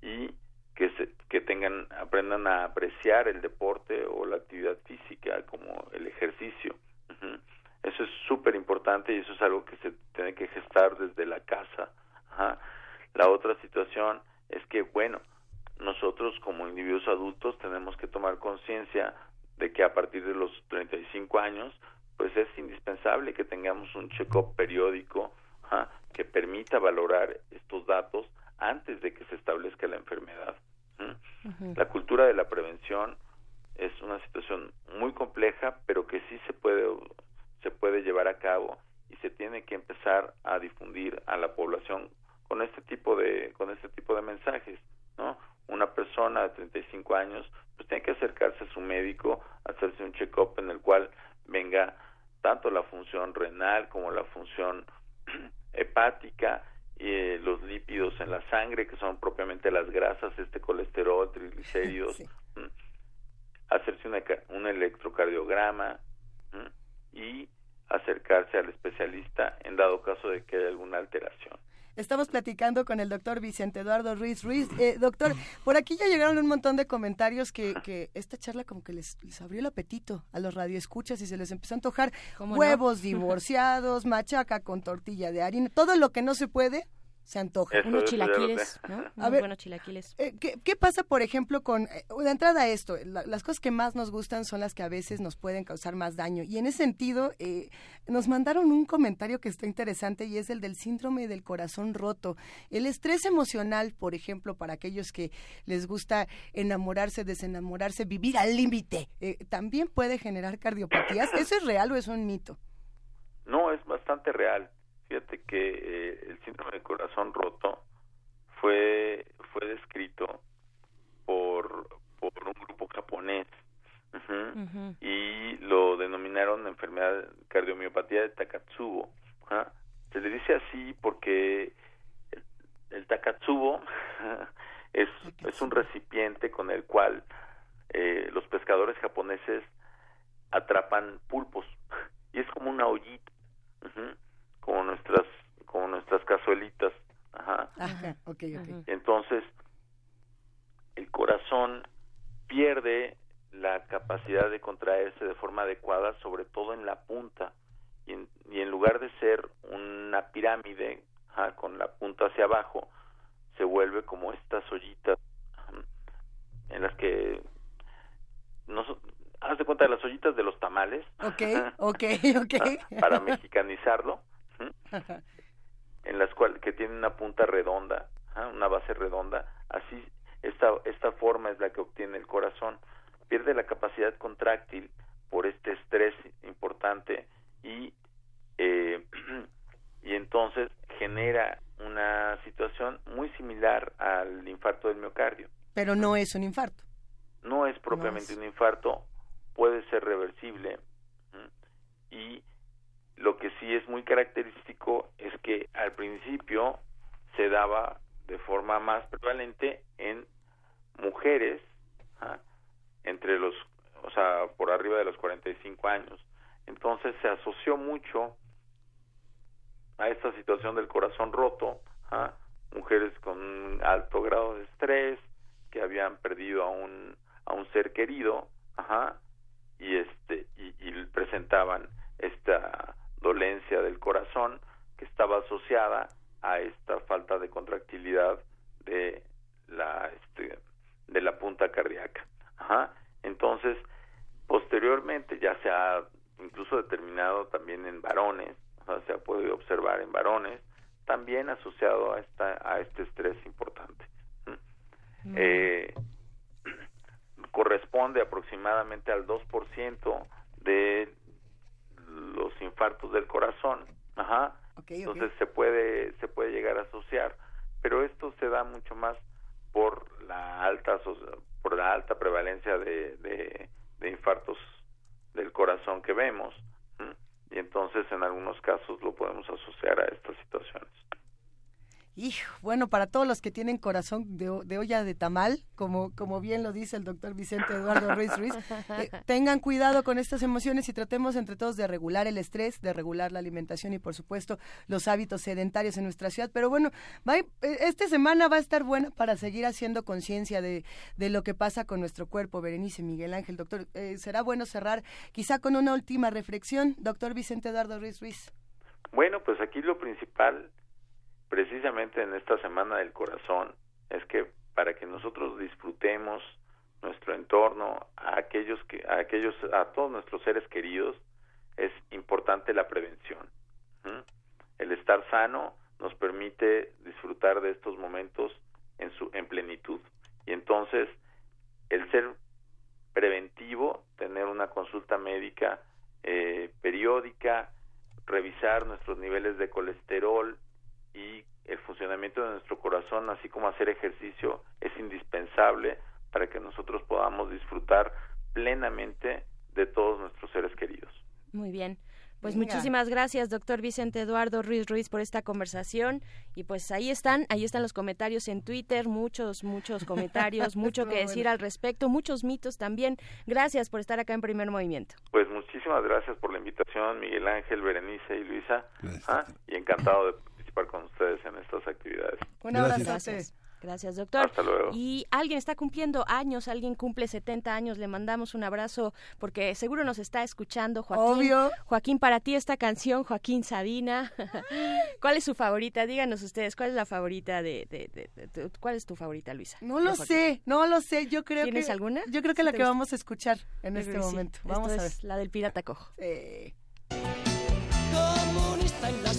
y que se, que tengan aprendan a apreciar el deporte o la actividad física como el ejercicio. Eso es súper importante y eso es algo que se tiene que gestar desde la casa. Ajá. La otra situación es que, bueno, nosotros como individuos adultos tenemos que tomar conciencia de que a partir de los 35 años, pues es indispensable que tengamos un check-up periódico que permita valorar estos datos antes de que se establezca la enfermedad. La cultura de la prevención es una situación muy compleja, pero que sí se puede se puede llevar a cabo y se tiene que empezar a difundir a la población con este tipo de con este tipo de mensajes, ¿no? Una persona de 35 años pues tiene que acercarse a su médico, hacerse un check-up en el cual venga tanto la función renal como la función [CLEARS THROAT] hepática y eh, los lípidos en la sangre que son propiamente las grasas, este colesterol, triglicéridos, [LAUGHS] hacerse un electrocardiograma y acercarse al especialista en dado caso de que haya alguna alteración. Estamos platicando con el doctor Vicente Eduardo Ruiz Ruiz. Eh, doctor, por aquí ya llegaron un montón de comentarios que, que esta charla como que les, les, abrió el apetito a los radioescuchas y se les empezó a antojar huevos divorciados, machaca con tortilla de harina, todo lo que no se puede se antoja. Unos chilaquiles, ¿no? a ver, buenos chilaquiles. Eh, ¿qué, pasa, por ejemplo, con... Eh, de entrada esto, las cosas que más nos gustan son las que a veces nos pueden causar más daño. Y en ese sentido, eh, nos mandaron un comentario que está interesante y es el del síndrome del corazón roto. El estrés emocional, por ejemplo, para aquellos que les gusta enamorarse, desenamorarse, vivir al límite, también puede generar cardiopatías. ¿Eso es real o es un mito? No, es bastante real Fíjate que eh, el síndrome del corazón roto fue fue descrito por por un grupo japonés. Y lo denominaron enfermedad cardiomiopatía de Takatsubo. Se le dice así porque el, Takatsubo [LAUGHS] es, es un recipiente con el cual eh, los pescadores japoneses atrapan pulpos. [LAUGHS] Y es como una ollita como nuestras como nuestras cazuelitas. Ajá, entonces el corazón pierde la capacidad de contraerse de forma adecuada sobre todo en la punta. Y en, y en lugar de ser una pirámide pirámide con la punta hacia abajo se vuelve como estas ollitas en las que no haz de cuenta de las ollitas de los tamales. Ok [LAUGHS] ok ok. Para mexicanizarlo en las cuales que tiene una punta redonda una base redonda así esta esta forma es la que obtiene el corazón. Pierde la capacidad contráctil por este estrés importante y eh, [CLEARS THROAT] y entonces genera una situación muy similar al infarto del miocardio. Pero no es un infarto. No es propiamente un infarto, puede ser reversible y lo que sí es muy característico es que al principio se daba de forma más prevalente en mujeres entre los, o sea, por arriba de los 45 años. Entonces se asoció mucho a esta situación del corazón roto, ¿ah? mujeres con alto grado de estrés, que habían perdido a un, a un ser querido, ajá, y este, y, presentaban esta dolencia del corazón que estaba asociada a esta falta de contractilidad de la este, de la punta cardíaca. Ajá. Entonces, posteriormente ya se ha incluso determinado también en varones se ha podido observar en varones, también asociado a, esta, a este estrés importante. Mm. Eh, [CLEARS THROAT] corresponde aproximadamente al 2% de los infartos del corazón. Ajá. Entonces se puede se puede llegar a asociar, pero esto se da mucho más por la alta por la alta prevalencia de, de, de infartos del corazón que vemos y entonces en algunos casos lo podemos asociar a estas situaciones. Hijo, bueno, para todos los que tienen corazón de, olla de tamal, como, como bien lo dice el doctor Vicente Eduardo Ruiz Ruiz, eh, [LAUGHS] tengan cuidado con estas emociones y tratemos entre todos de regular el estrés, de regular la alimentación y por supuesto los hábitos sedentarios en nuestra ciudad. Pero bueno, va, eh, esta semana va a estar buena para seguir haciendo conciencia de, de, lo que pasa con nuestro cuerpo. Berenice Miguel Ángel, doctor, eh, será bueno cerrar quizá con una última reflexión, doctor Vicente Eduardo Ruiz Ruiz. Bueno, pues aquí lo principal precisamente en esta semana del corazón es que para que nosotros disfrutemos nuestro entorno, a aquellos que a aquellos a todos nuestros seres queridos es importante la prevención. El estar sano nos permite disfrutar de estos momentos en su en plenitud. Y entonces el ser preventivo, tener una consulta médica eh, periódica, revisar nuestros niveles de colesterol, y el funcionamiento de nuestro corazón, así como hacer ejercicio, es indispensable para que nosotros podamos disfrutar plenamente de todos nuestros seres queridos. Muy bien. Pues muchísimas gracias, doctor Vicente Eduardo Ruiz Ruiz, por esta conversación. Y pues ahí están, ahí están los comentarios en Twitter, muchos, muchos comentarios, [LAUGHS] mucho que decir al respecto, muchos mitos también. Gracias por estar acá en Primer Movimiento. Pues muchísimas gracias por la invitación, Miguel Ángel, Berenice y Luisa. ¿ah? Y encantado de con ustedes en estas actividades. Un abrazo. Gracias. Gracias, doctor. Hasta luego. Y alguien está cumpliendo años, alguien cumple 70 años, le mandamos un abrazo porque seguro nos está escuchando, Joaquín. Obvio. Joaquín, para ti esta canción, Joaquín Sabina. [LAUGHS] ¿Cuál es su favorita? Díganos ustedes, ¿cuál es la favorita de, de, cuál es tu favorita, Luisa? No lo sé, no lo sé, yo creo ¿Tienes que alguna? Yo creo que la que vamos a escuchar en este momento. Vamos a ver. la del pirata cojo. Comunista en Las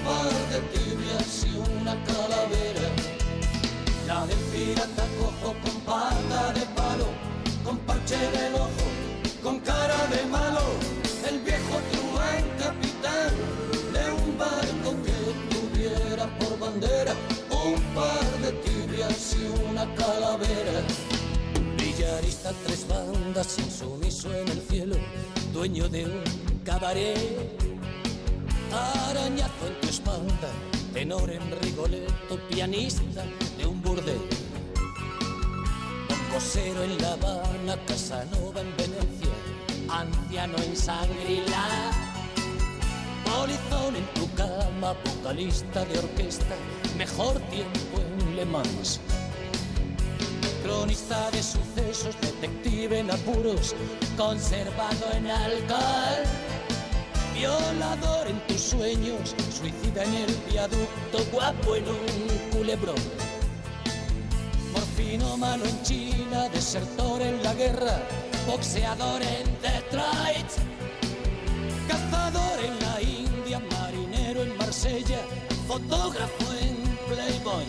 tres bandas, insumiso en el cielo, dueño de un cabaret, arañazo en tu espalda tenor en Rigoletto, pianista de un burdel. Cosero en La Habana, Casanova en Venecia, anciano en Sangrila. Polizón en tu cama, vocalista de orquesta, mejor tiempo en Le Mans. Cronista de sucesos, detective en apuros, conservado en alcohol. Violador en tus sueños, suicida en el viaducto, guapo en un culebrón. Morfino mano en China, desertor en la guerra, boxeador en Detroit. Cazador en la India, marinero en Marsella, fotógrafo en Playboy.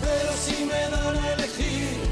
Pero si me dan a elegir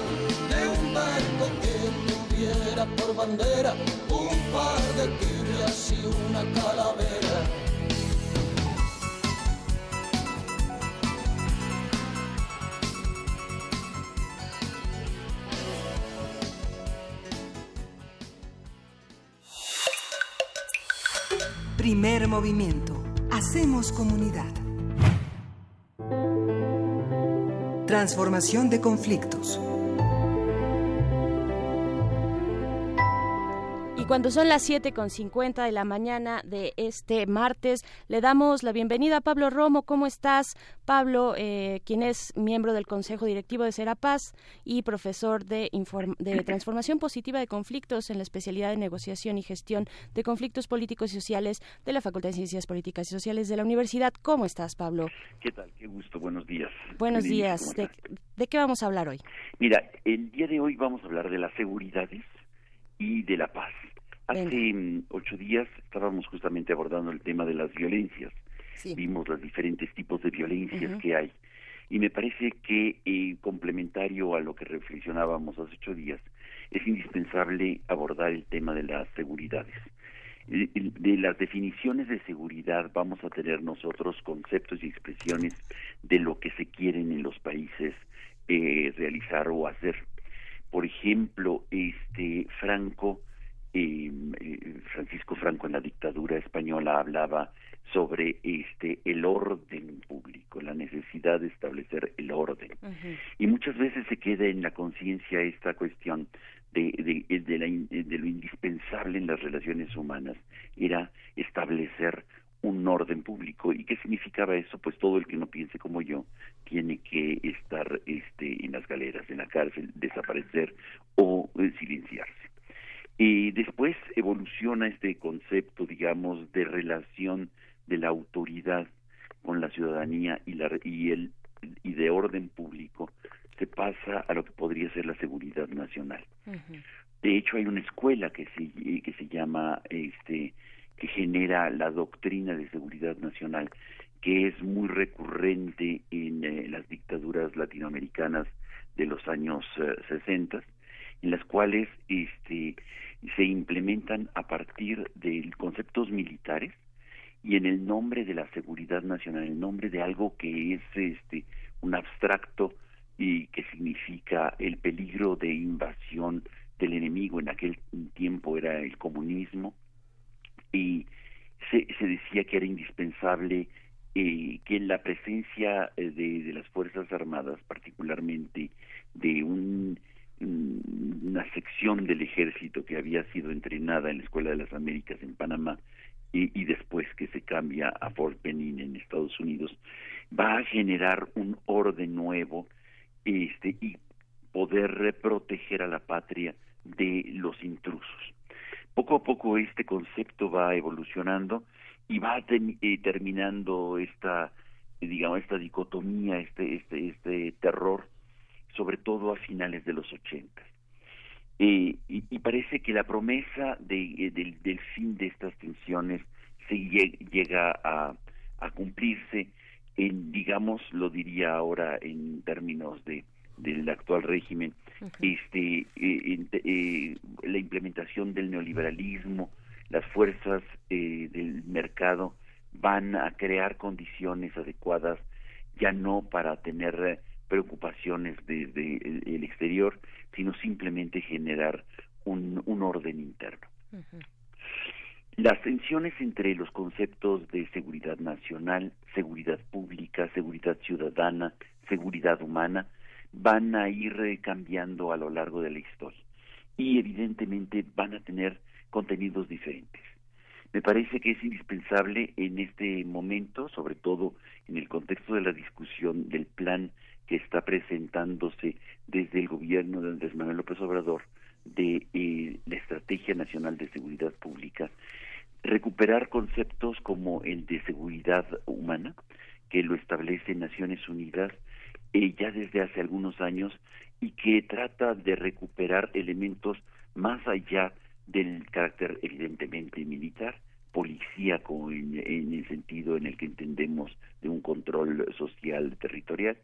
tuviera por bandera un par de tibias y una calavera. Primer movimiento. Hacemos comunidad. Transformación de conflictos. Cuando son las 7.50 de la mañana de este martes, le damos la bienvenida a Pablo Romo. ¿Cómo estás? Pablo, eh, quien es miembro del Consejo Directivo de Serapaz y profesor de, de [CLEARS THROAT] Transformación Positiva de Conflictos en la especialidad de Negociación y Gestión de Conflictos Políticos y Sociales de la Facultad de Ciencias Políticas y Sociales de la Universidad. ¿Cómo estás, Pablo? ¿Qué tal? Qué gusto. Buenos días. Buenos días. ¿cómo ¿De, estás? de qué vamos a hablar hoy? Mira, el día de hoy vamos a hablar de las seguridades y de la paz. Hace ocho días estábamos justamente abordando el tema de las violencias. Sí. Vimos los diferentes tipos de violencias que hay. Y me parece que, eh, complementario a lo que reflexionábamos hace ocho días, es indispensable abordar el tema de las seguridades. De las definiciones de seguridad vamos a tener nosotros conceptos y expresiones de lo que se quieren en los países eh, realizar o hacer. Por ejemplo, este Franco, eh, Francisco Franco en la dictadura española hablaba sobre este el orden público, la necesidad de establecer el orden. Y muchas veces se queda en la conciencia esta cuestión de, de, de la in- de lo indispensable en las relaciones humanas, era establecer un orden público. ¿Y qué significaba eso? Pues todo el que no piense como yo tiene que estar este, en las galeras, en la cárcel, desaparecer o eh, silenciarse. Y después evoluciona este concepto, digamos, de relación de la autoridad con la ciudadanía y, la, y, el, y de orden público, se pasa a lo que podría ser la seguridad nacional. De hecho, hay una escuela que se, eh, que se llama, este, que genera la doctrina de seguridad nacional, que es muy recurrente en eh, las dictaduras latinoamericanas de los años eh, 60, en las cuales este, se implementan a partir de conceptos militares y en el nombre de la seguridad nacional, en el nombre de algo que es este un abstracto y que significa el peligro de invasión del enemigo, en aquel tiempo era el comunismo, y se, se decía que era indispensable eh, que en la presencia eh, de, de las Fuerzas Armadas, particularmente de un, un- una sección del ejército que había sido entrenada en la Escuela de las Américas en Panamá y, después que se cambia a Fort Benning en Estados Unidos, va a generar un orden nuevo este, y poder proteger a la patria de los intrusos. Poco a poco este concepto va evolucionando y va eh, terminando esta, digamos, esta dicotomía, este, este, este terror, sobre todo a finales de los ochentas. Eh, y, y parece que la promesa de, eh, del, fin de estas tensiones se lle- llega a, a cumplirse en, digamos, lo diría ahora en términos de del actual régimen, este, eh, eh, la implementación del neoliberalismo, las fuerzas eh, del mercado van a crear condiciones adecuadas ya no para tener preocupaciones desde el, exterior, sino simplemente generar un, un orden interno. Las tensiones entre los conceptos de seguridad nacional, seguridad pública, seguridad ciudadana, seguridad humana, van a ir cambiando a lo largo de la historia y evidentemente van a tener contenidos diferentes. Me parece que es indispensable en este momento, sobre todo en el contexto de la discusión del plan que está presentándose desde el gobierno de Andrés Manuel López Obrador de eh, la Estrategia Nacional de Seguridad Pública, recuperar conceptos como el de seguridad humana, que lo establece Naciones Unidas eh, ya desde hace algunos años y que trata de recuperar elementos más allá del carácter evidentemente militar, policíaco en, en el sentido en el que entendemos de un control social territorial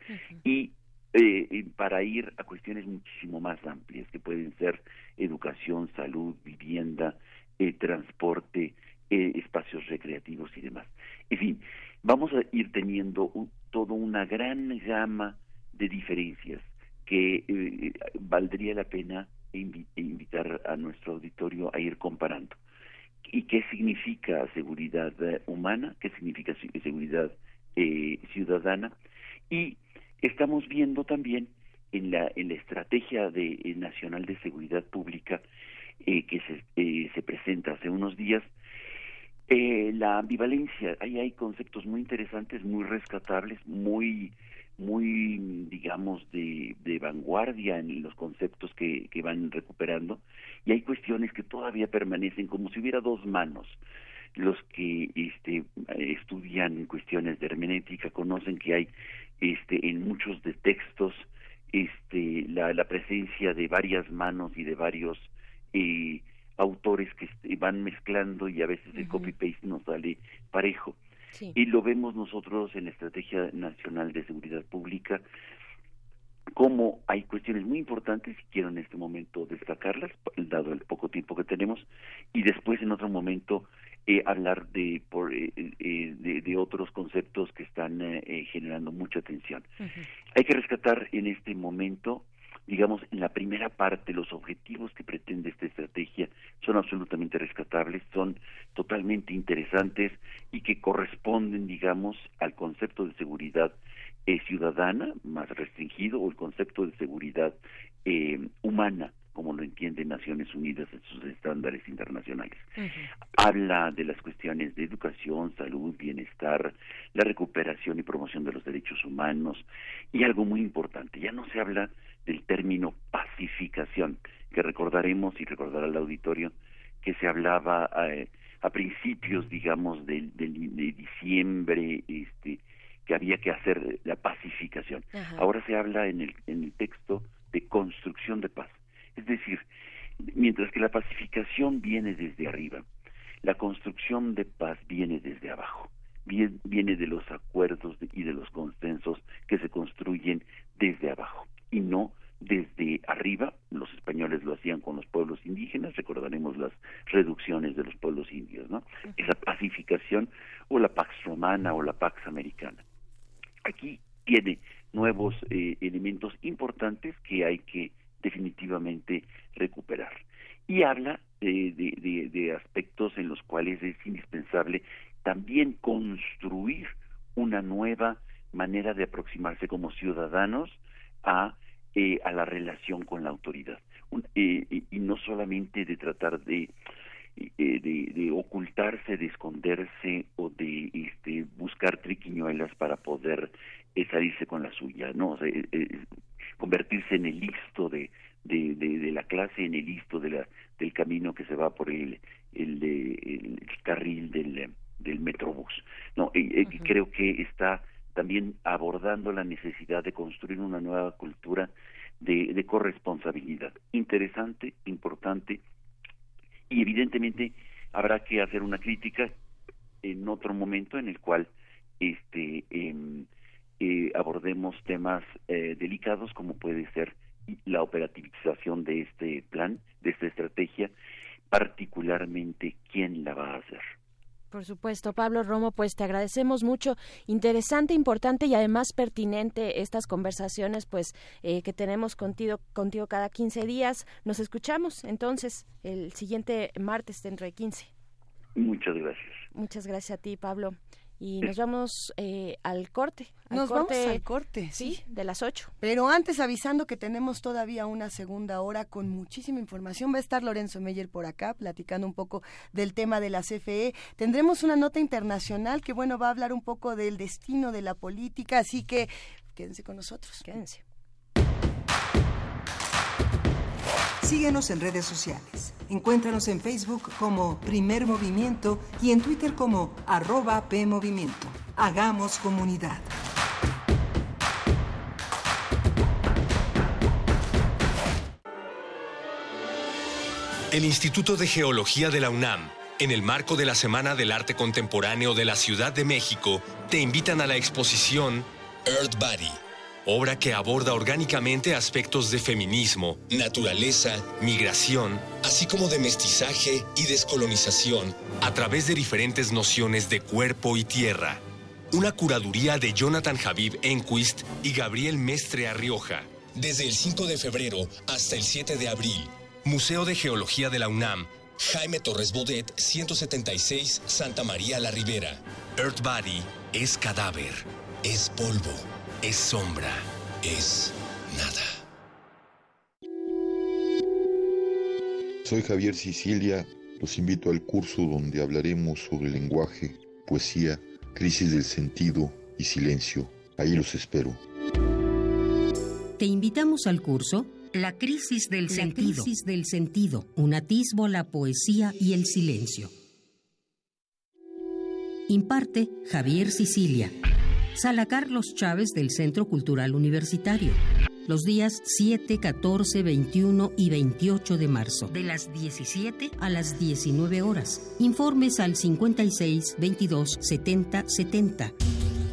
y eh, para ir a cuestiones muchísimo más amplias que pueden ser educación, salud, vivienda, eh, transporte, eh, espacios recreativos y demás. En fin, vamos a ir teniendo toda una gran gama de diferencias que eh, valdría la pena invitar a nuestro auditorio a ir comparando. ¿Y qué significa seguridad eh, humana? ¿Qué significa seguridad eh, ciudadana? Y estamos viendo también en la, en la estrategia de, nacional de seguridad pública que se, se presenta hace unos días, la ambivalencia. Ahí hay conceptos muy interesantes, muy rescatables, muy muy, digamos, de, de vanguardia en los conceptos que, que van recuperando y hay cuestiones que todavía permanecen como si hubiera dos manos. Los que este, estudian cuestiones de hermenéutica conocen que hay este, en muchos de textos este, la, la presencia de varias manos y de varios eh, autores que van mezclando y a veces el copy-paste no sale parejo. Y lo vemos nosotros en la Estrategia Nacional de Seguridad Pública, como hay cuestiones muy importantes, y quiero en este momento destacarlas, dado el poco tiempo que tenemos, y después en otro momento eh, hablar de, por, eh, eh, de, otros conceptos que están generando mucha atención. Hay que rescatar en este momento digamos, en la primera parte, los objetivos que pretende esta estrategia son absolutamente rescatables, son totalmente interesantes y que corresponden, digamos, al concepto de seguridad eh, ciudadana más restringido o el concepto de seguridad eh, humana como lo entienden Naciones Unidas en sus estándares internacionales. Habla de las cuestiones de educación, salud, bienestar, la recuperación y promoción de los derechos humanos y algo muy importante, ya no se habla del término pacificación, que recordaremos y recordará el auditorio que se hablaba eh, a principios, digamos, de, diciembre, este, que había que hacer la pacificación. Ahora se habla en el, en el texto de construcción de paz. Es decir, mientras que la pacificación viene desde arriba, la construcción de paz viene desde abajo, viene de los acuerdos y de los consensos que se construyen desde abajo y no desde arriba. Los españoles lo hacían con los pueblos indígenas, recordaremos las reducciones de los pueblos indios, ¿no? Esa pacificación o la Pax Romana o la Pax Americana. Aquí tiene nuevos eh, elementos importantes que hay que definitivamente recuperar. Y habla eh, de, de, aspectos en los cuales es indispensable también construir una nueva manera de aproximarse como ciudadanos a, eh, a la relación con la autoridad. Eh, y no solamente de tratar de, de, de, ocultarse, de esconderse o de este, buscar triquiñuelas para poder salirse con la suya, ¿no? convertirse en el listo de, de, de, la clase, en el listo de la, del camino que se va por el, el, el carril del, del metrobús. No, eh, eh, creo que está también abordando la necesidad de construir una nueva cultura de, corresponsabilidad. Interesante, importante, y evidentemente habrá que hacer una crítica en otro momento en el cual este em, abordemos temas eh, delicados como puede ser la operativización de este plan, de esta estrategia, particularmente quién la va a hacer. Por supuesto, Pablo Romo, pues te agradecemos mucho. Interesante, importante y además pertinente estas conversaciones, pues eh, que tenemos contigo, contigo cada 15 días. Nos escuchamos entonces el siguiente martes dentro de 15. Muchas gracias. Muchas gracias a ti, Pablo. Y nos vamos eh, al corte. nos vamos al corte, sí, de las 8. Pero antes avisando que tenemos todavía una segunda hora con muchísima información. Va a estar Lorenzo Meyer por acá platicando un poco del tema de la CFE. Tendremos una nota internacional que, bueno, va a hablar un poco del destino de la política. Así que quédense con nosotros. Quédense. Síguenos en redes sociales. Encuéntranos en Facebook como Primer Movimiento y en Twitter como arroba PMovimiento. Hagamos comunidad. El Instituto de Geología de la UNAM, en el marco de la Semana del Arte Contemporáneo de la Ciudad de México, te invitan a la exposición Earth Body obra que aborda orgánicamente aspectos de feminismo, naturaleza, migración, así como de mestizaje y descolonización, a través de diferentes nociones de cuerpo y tierra. Una curaduría de Jonathan Javib Enquist y Gabriel Mestre Arrioja. Desde el 5 de febrero hasta el 7 de abril. Museo de Geología de la UNAM, Jaime Torres Bodet, 176, Santa María la Ribera. Earth Body es cadáver, es polvo es sombra, es nada. Soy Javier Sicilia, los invito al curso donde hablaremos sobre lenguaje, poesía, crisis del sentido y silencio. Ahí los espero. Te invitamos al curso La crisis del sentido. crisis del sentido, un atisbo a la poesía y el silencio. Imparte Javier Sicilia. Sala Carlos Chávez del Centro Cultural Universitario. Los días 7, 14, 21 y 28 de marzo. De las 17 a las 19 horas. Informes al 56 22 70 70.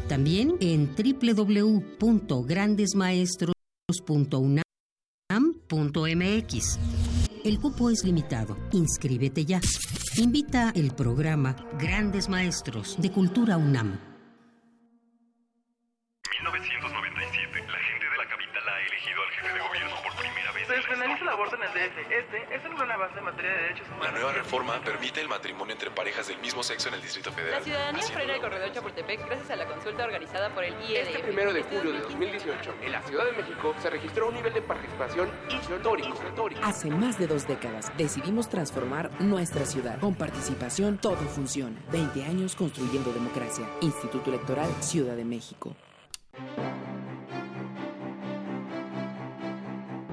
También en www.grandesmaestros.unam.mx. El cupo es limitado. Inscríbete ya. Invita el programa Grandes Maestros de Cultura UNAM. DF. Este es un gran avance en materia de derechos humanos. La nueva reforma permite el matrimonio entre parejas del mismo sexo en el Distrito Federal. La ciudadanía frena el corredor Chapultepec gracias a la consulta organizada por el IED. Este primero de julio de 2018, en la Ciudad de México, se registró un nivel de participación histórico. Hace más de dos décadas decidimos transformar nuestra ciudad. Con participación todo funciona. 20 años construyendo democracia. Instituto Electoral Ciudad de México.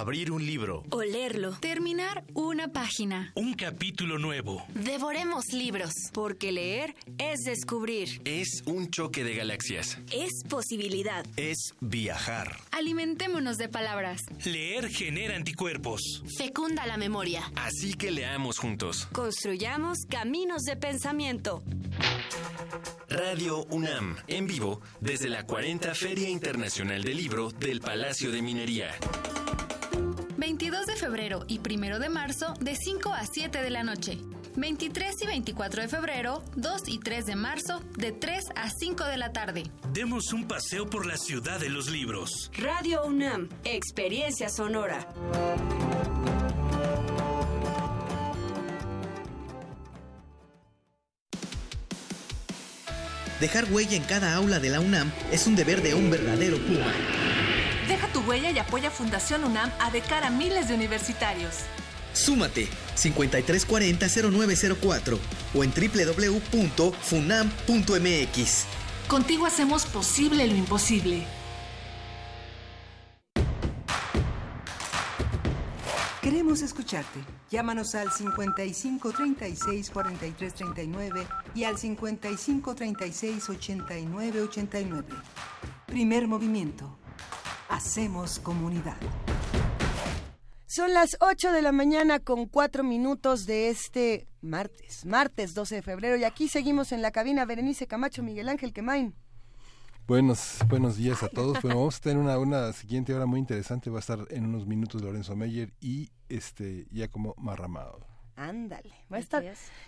Abrir un libro. O leerlo. Terminar una página. Un capítulo nuevo. Devoremos libros, porque leer es descubrir. Es un choque de galaxias. Es posibilidad. Es viajar. Alimentémonos de palabras. Leer genera anticuerpos. Fecunda la memoria. Así que leamos juntos. Construyamos caminos de pensamiento. Radio UNAM, en vivo, desde la 40 Feria Internacional del Libro del Palacio de Minería. 22 de febrero y 1 de marzo de 5 a 7 de la noche. 23 y 24 de febrero, 2 y 3 de marzo de 3 a 5 de la tarde. Demos un paseo por la ciudad de los libros. Radio UNAM, experiencia sonora. Dejar huella en cada aula de la UNAM es un deber de un verdadero Puma. Tu huella y apoya Fundación UNAM a de cara a miles de universitarios. Súmate 5340-0904 o en www.funam.mx. Contigo hacemos posible lo imposible. Queremos escucharte. Llámanos al 55 36 43 39 y al 55 36 89 89. Primer movimiento. Hacemos comunidad. Son las 8 de la mañana con 4 minutos de este martes, martes 12 de febrero, y aquí seguimos en la cabina Berenice Camacho, Miguel Ángel Quemain. Buenos, buenos días a todos. Bueno, vamos a tener una, una siguiente hora muy interesante. Va a estar en unos minutos Lorenzo Meyer y este ya como Marramado. Ándale, va a estar.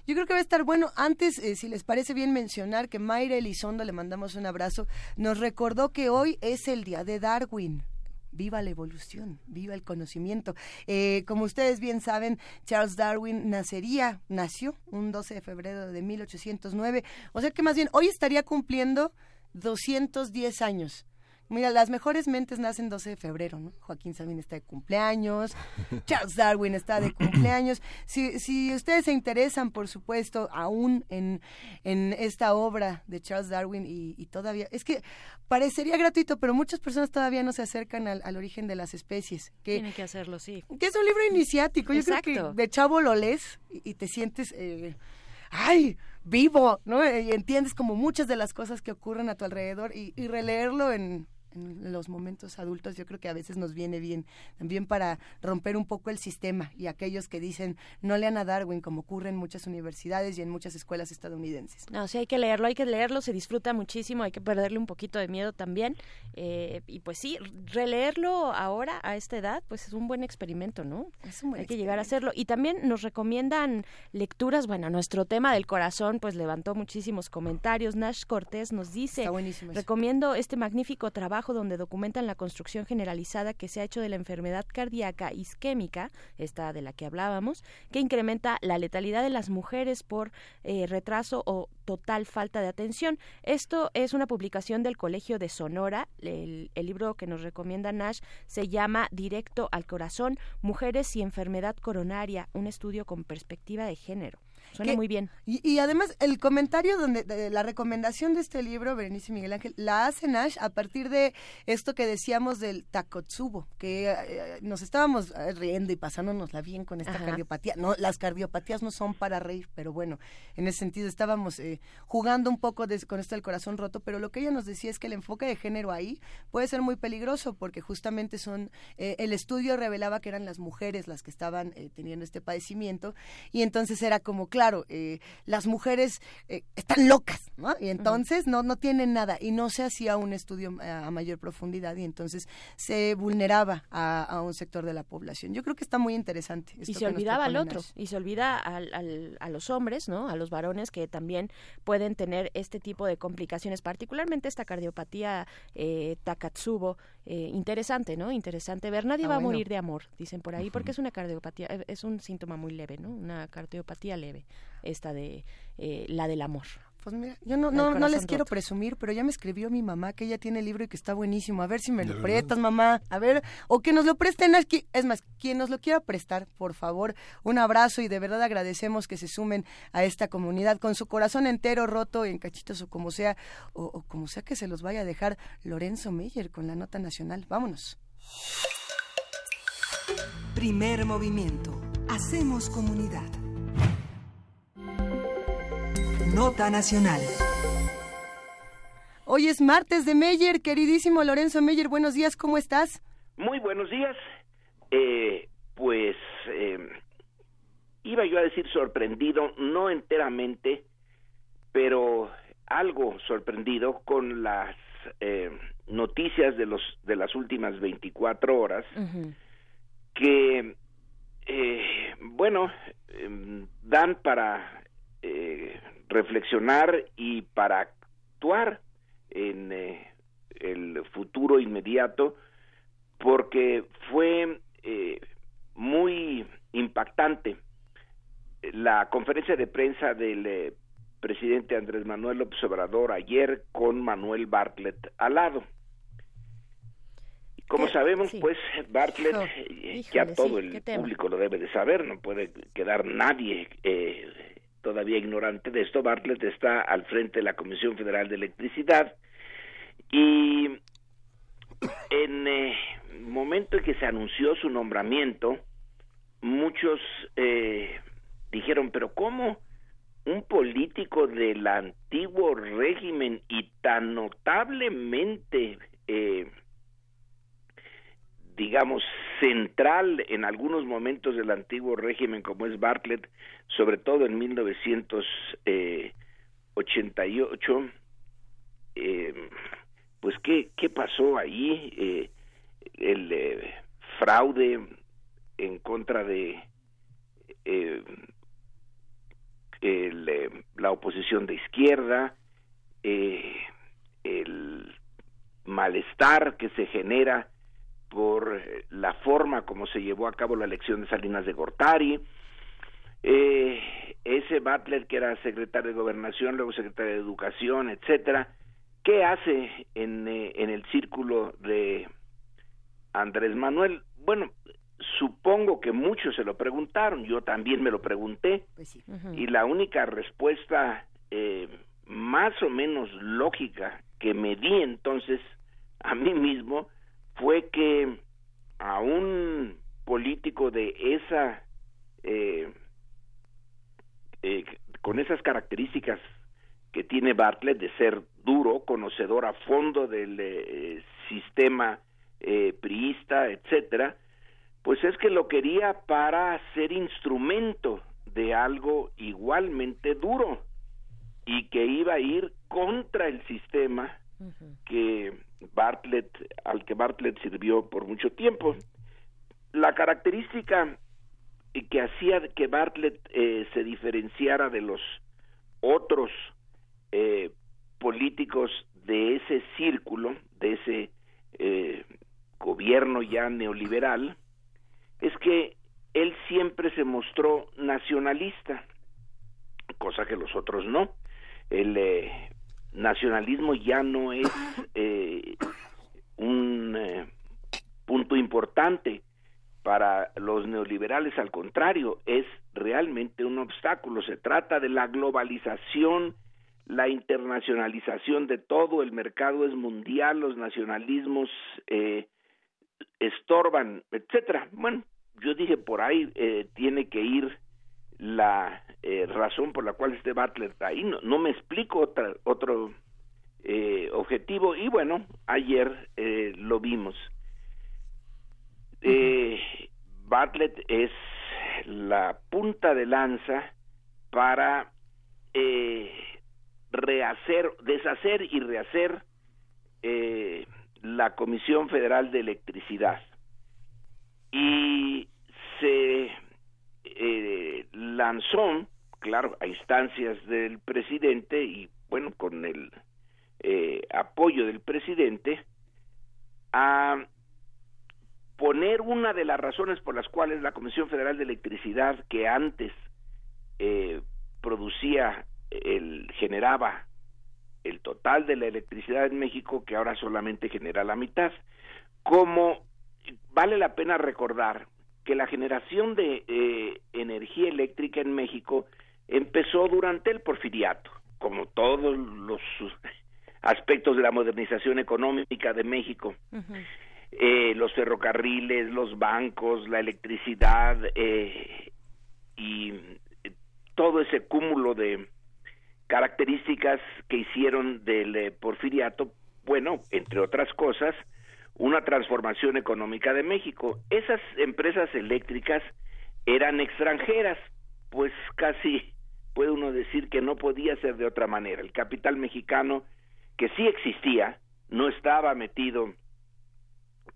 Yo creo que va a estar bueno. Antes, eh, si les parece bien mencionar que Mayra Elizondo, le mandamos un abrazo, nos recordó que hoy es el día de Darwin viva la evolución, viva el conocimiento. Eh, como ustedes bien saben, Charles Darwin nacería, nació un 12 de febrero de 1809, o sea que más bien hoy estaría cumpliendo 210 años. Mira, las mejores mentes nacen 12 de febrero, ¿no? Joaquín Sabina está de cumpleaños, [LAUGHS] Charles Darwin está de cumpleaños. Si, si ustedes se interesan, por supuesto, aún en, en esta obra de Charles Darwin y, todavía, es que parecería gratuito, pero muchas personas todavía no se acercan al, origen de las especies. Que, Tienen que hacerlo, sí. Que es un libro iniciático. Yo creo que de chavo lo lees y, te sientes... Eh, ¡ay! vivo, ¿no? Y entiendes como muchas de las cosas que ocurren a tu alrededor y, y releerlo en, en los momentos adultos yo creo que a veces nos viene bien también para romper un poco el sistema y aquellos que dicen no lean a Darwin como ocurre en muchas universidades y en muchas escuelas estadounidenses. No, sí hay que leerlo, hay que leerlo, se disfruta muchísimo, hay que perderle un poquito de miedo también eh, y pues sí, releerlo ahora a esta edad pues es un buen experimento, ¿no? Es un buen hay que llegar a hacerlo y también nos recomiendan lecturas, bueno, nuestro tema del corazón pues levantó muchísimos comentarios, Nash Cortés nos dice, recomiendo este magnífico trabajo donde documentan la construcción generalizada que se ha hecho de la enfermedad cardíaca isquémica, esta de la que hablábamos, que incrementa la letalidad de las mujeres por eh, retraso o total falta de atención. Esto es una publicación del Colegio de Sonora. El, el libro que nos recomienda Nash se llama Directo al Corazón, Mujeres y Enfermedad Coronaria, un estudio con perspectiva de género. Suena muy bien. Y, además, el comentario donde la recomendación de este libro, Berenice Miguel Ángel, la hace Nash a partir de esto que decíamos del takotsubo, que eh, nos estábamos eh, riendo y pasándonosla bien con esta cardiopatía. No, las cardiopatías no son para reír, pero bueno, en ese sentido estábamos eh, jugando un poco con esto del corazón roto, pero lo que ella nos decía es que el enfoque de género ahí puede ser muy peligroso porque justamente son, el estudio revelaba que eran las mujeres las que estaban teniendo este padecimiento y entonces era como, claro, claro, eh, las mujeres eh, están locas, ¿no? Y entonces no, no tienen nada y no se hacía un estudio eh, a, mayor profundidad y entonces se vulneraba a, un sector de la población. Yo creo que está muy interesante. Y se olvidaba al otro, y se olvida al, a los hombres, ¿no? A los varones que también pueden tener este tipo de complicaciones, particularmente esta cardiopatía Takatsubo, interesante, ¿no? Interesante ver. Nadie ah, va a morir de amor, dicen por ahí, porque es una cardiopatía, es un síntoma muy leve, ¿no? Una cardiopatía leve esta de eh, la del amor. Pues mira, yo no, no, no les quiero presumir, pero ya me escribió mi mamá que ella tiene el libro y que está buenísimo. A ver si me lo prestas, mamá. A ver, o que nos lo presten. Es más, quien nos lo quiera prestar, por favor, un abrazo y de verdad agradecemos que se sumen a esta comunidad con su corazón entero roto en cachitos o como sea, o, o como sea que se los vaya a dejar Lorenzo Meyer con la nota nacional. Vámonos. Primer movimiento. Hacemos comunidad. Nota Nacional. Hoy es martes de Meyer, queridísimo Lorenzo Meyer, buenos días, ¿cómo estás? Muy buenos días. Eh, pues eh, iba yo a decir sorprendido, no enteramente, pero algo sorprendido con las eh, noticias de los de las últimas 24 horas que bueno em, dan para reflexionar y para actuar en eh, el futuro inmediato porque fue eh, muy impactante. La conferencia de prensa del eh, presidente Andrés Manuel López Obrador ayer con Manuel Bartlett al lado. Como sabemos, pues Bartlett, ya todo el público lo debe de saber, no puede quedar nadie eh, todavía ignorante de esto, Bartlett está al frente de la Comisión Federal de Electricidad y en el eh, momento en que se anunció su nombramiento, muchos eh, dijeron, pero ¿cómo un político del antiguo régimen y tan notablemente, eh, digamos, central en algunos momentos del antiguo régimen como es Bartlett, sobre todo en 1988, eh, pues ¿qué, qué pasó ahí? Eh, el eh, fraude en contra de eh, eh, la oposición de izquierda, eh, el malestar que se genera por eh, la forma como se llevó a cabo la elección de Salinas de Gortari, eh, ese Butler que era secretario de Gobernación, luego secretario de Educación, etcétera, ¿qué hace en, eh, en el círculo de Andrés Manuel? Bueno, supongo que muchos se lo preguntaron, yo también me lo pregunté, y la única respuesta eh, más o menos lógica que me di entonces a mí mismo fue que a un político de esa eh, eh, con esas características que tiene Bartlett de ser duro, conocedor a fondo del eh, sistema eh, priista, etcétera, pues es que lo quería para ser instrumento de algo igualmente duro y que iba a ir contra el sistema que Bartlett al que Bartlett sirvió por mucho tiempo. La característica que hacía que Bartlett eh, se diferenciara de los otros eh, políticos de ese círculo, de ese eh, gobierno ya neoliberal, es que él siempre se mostró nacionalista, cosa que los otros no. El eh, nacionalismo ya no es eh, un eh, punto importante para los neoliberales, al contrario, es realmente un obstáculo. Se trata de la globalización, la internacionalización de todo, el mercado es mundial, los nacionalismos eh, estorban, etcétera. Bueno, yo dije por ahí eh, tiene que ir la eh, razón por la cual este Butler está ahí. No, no me explico otra, otro eh, objetivo y bueno, ayer eh, lo vimos. Bartlett es la punta de lanza para eh, rehacer, deshacer y rehacer eh, la Comisión Federal de Electricidad. Y se eh, lanzó, claro, a instancias del presidente y bueno, con el eh, apoyo del presidente, a poner una de las razones por las cuales la Comisión Federal de Electricidad, que antes eh, producía, el, generaba el total de la electricidad en México, que ahora solamente genera la mitad, como vale la pena recordar que la generación de eh, energía eléctrica en México empezó durante el porfiriato, como todos los [LAUGHS] aspectos de la modernización económica de México. eh, los ferrocarriles, los bancos, la electricidad eh, y todo ese cúmulo de características que hicieron del eh, porfiriato, bueno, entre otras cosas, una transformación económica de México. Esas empresas eléctricas eran extranjeras, pues casi puede uno decir que no podía ser de otra manera. El capital mexicano, que sí existía, no estaba metido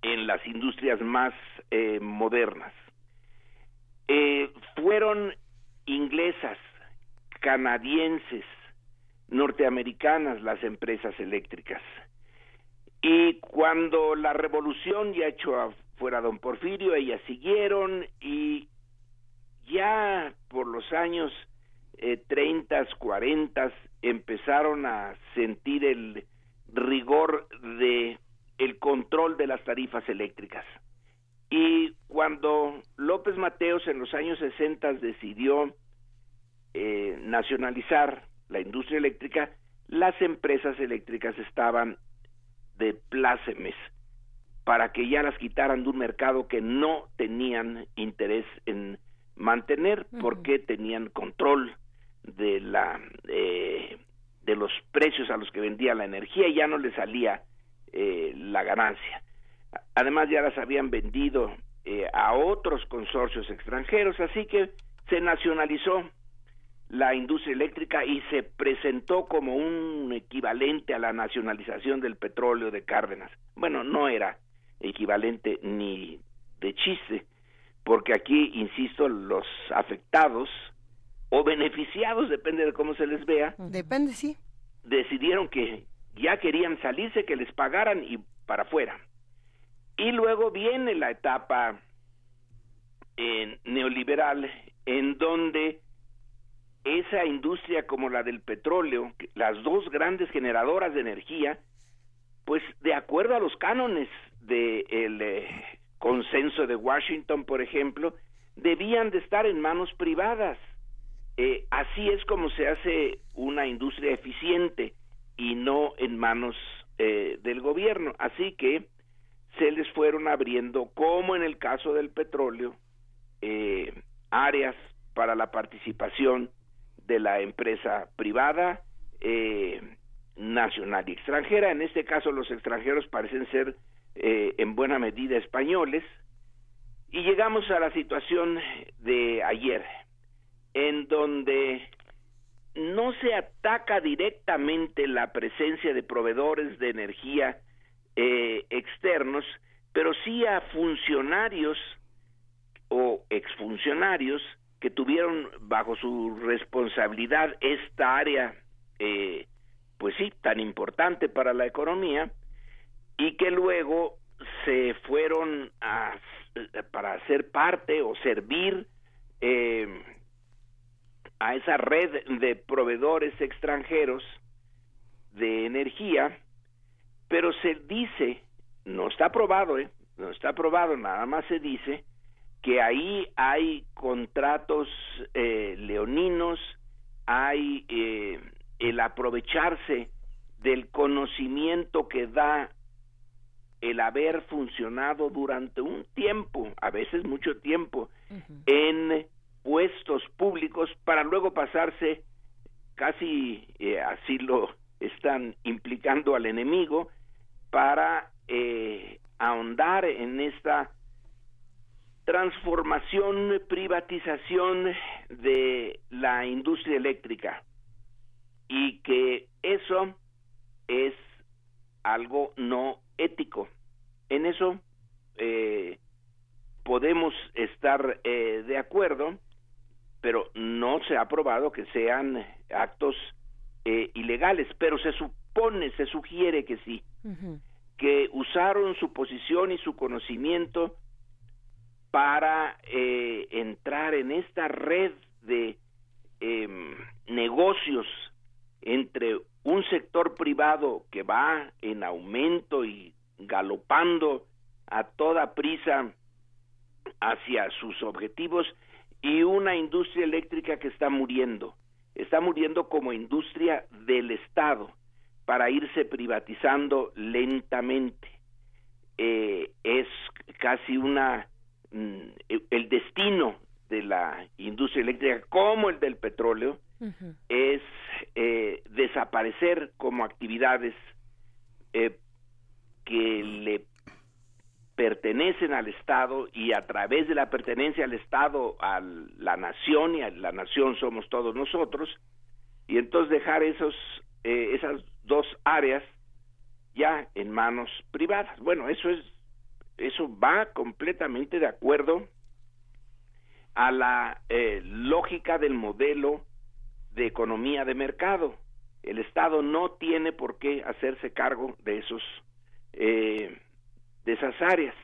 en las industrias más eh, modernas. Eh, fueron inglesas, canadienses, norteamericanas las empresas eléctricas. Y cuando la revolución ya echó afuera a don Porfirio, ellas siguieron y ya por los años eh, 30, 40 empezaron a sentir el rigor de el control de las tarifas eléctricas. Y cuando López Mateos en los años 60 decidió eh, nacionalizar la industria eléctrica, las empresas eléctricas estaban de plácemes. para que ya las quitaran de un mercado que no tenían interés en mantener porque tenían control de la eh, de los precios a los que vendía la energía y ya no les salía eh, la ganancia. Además ya las habían vendido eh, a otros consorcios extranjeros, así que se nacionalizó la industria eléctrica y se presentó como un equivalente a la nacionalización del petróleo de Cárdenas. Bueno, no era equivalente ni de chiste, porque aquí, insisto, los afectados o beneficiados, depende de cómo se les vea. Depende, sí. Decidieron que ya querían salirse, que les pagaran y para afuera. Y luego viene la etapa eh, neoliberal en donde esa industria como la del petróleo, las dos grandes generadoras de energía, pues de acuerdo a los cánones del eh, consenso de Washington, por ejemplo, debían de estar en manos privadas. Eh, así es como se hace una industria eficiente y no en manos eh, del gobierno. Así que se les fueron abriendo, como en el caso del petróleo, eh, áreas para la participación de la empresa privada, eh, nacional y extranjera. En este caso los extranjeros parecen ser eh, en buena medida españoles. Y llegamos a la situación de ayer, en donde no se ataca directamente la presencia de proveedores de energía eh, externos, pero sí a funcionarios o exfuncionarios que tuvieron bajo su responsabilidad esta área, eh, pues sí, tan importante para la economía, y que luego se fueron a, para ser parte o servir eh, a esa red de proveedores extranjeros de energía, pero se dice, no está aprobado, ¿eh? no está aprobado, nada más se dice que ahí hay contratos eh, leoninos, hay eh, el aprovecharse del conocimiento que da el haber funcionado durante un tiempo, a veces mucho tiempo, en puestos públicos para luego pasarse casi eh, así lo están implicando al enemigo para eh, ahondar en esta transformación, privatización de la industria eléctrica. Y que eso es algo no ético. En eso eh, podemos estar eh, de acuerdo, pero no se ha probado que sean actos eh, ilegales, pero se supone, se sugiere que sí, que usaron su posición y su conocimiento para eh, entrar en esta red de em, negocios entre un sector privado que va en aumento y galopando a toda prisa hacia sus objetivos y una industria eléctrica que está muriendo. Está muriendo como industria del Estado para irse privatizando lentamente. Eh, es casi una el destino de la industria eléctrica como el del petróleo es eh, desaparecer como actividades eh, que le pertenecen al Estado y a través de la pertenencia al Estado a la nación y a la nación somos todos nosotros y entonces dejar esos eh, esas dos áreas ya en manos privadas. Bueno eso es eso va completamente de acuerdo a la eh, lógica del modelo de economía de mercado el Estado no tiene por qué hacerse cargo de esos eh, de esas áreas.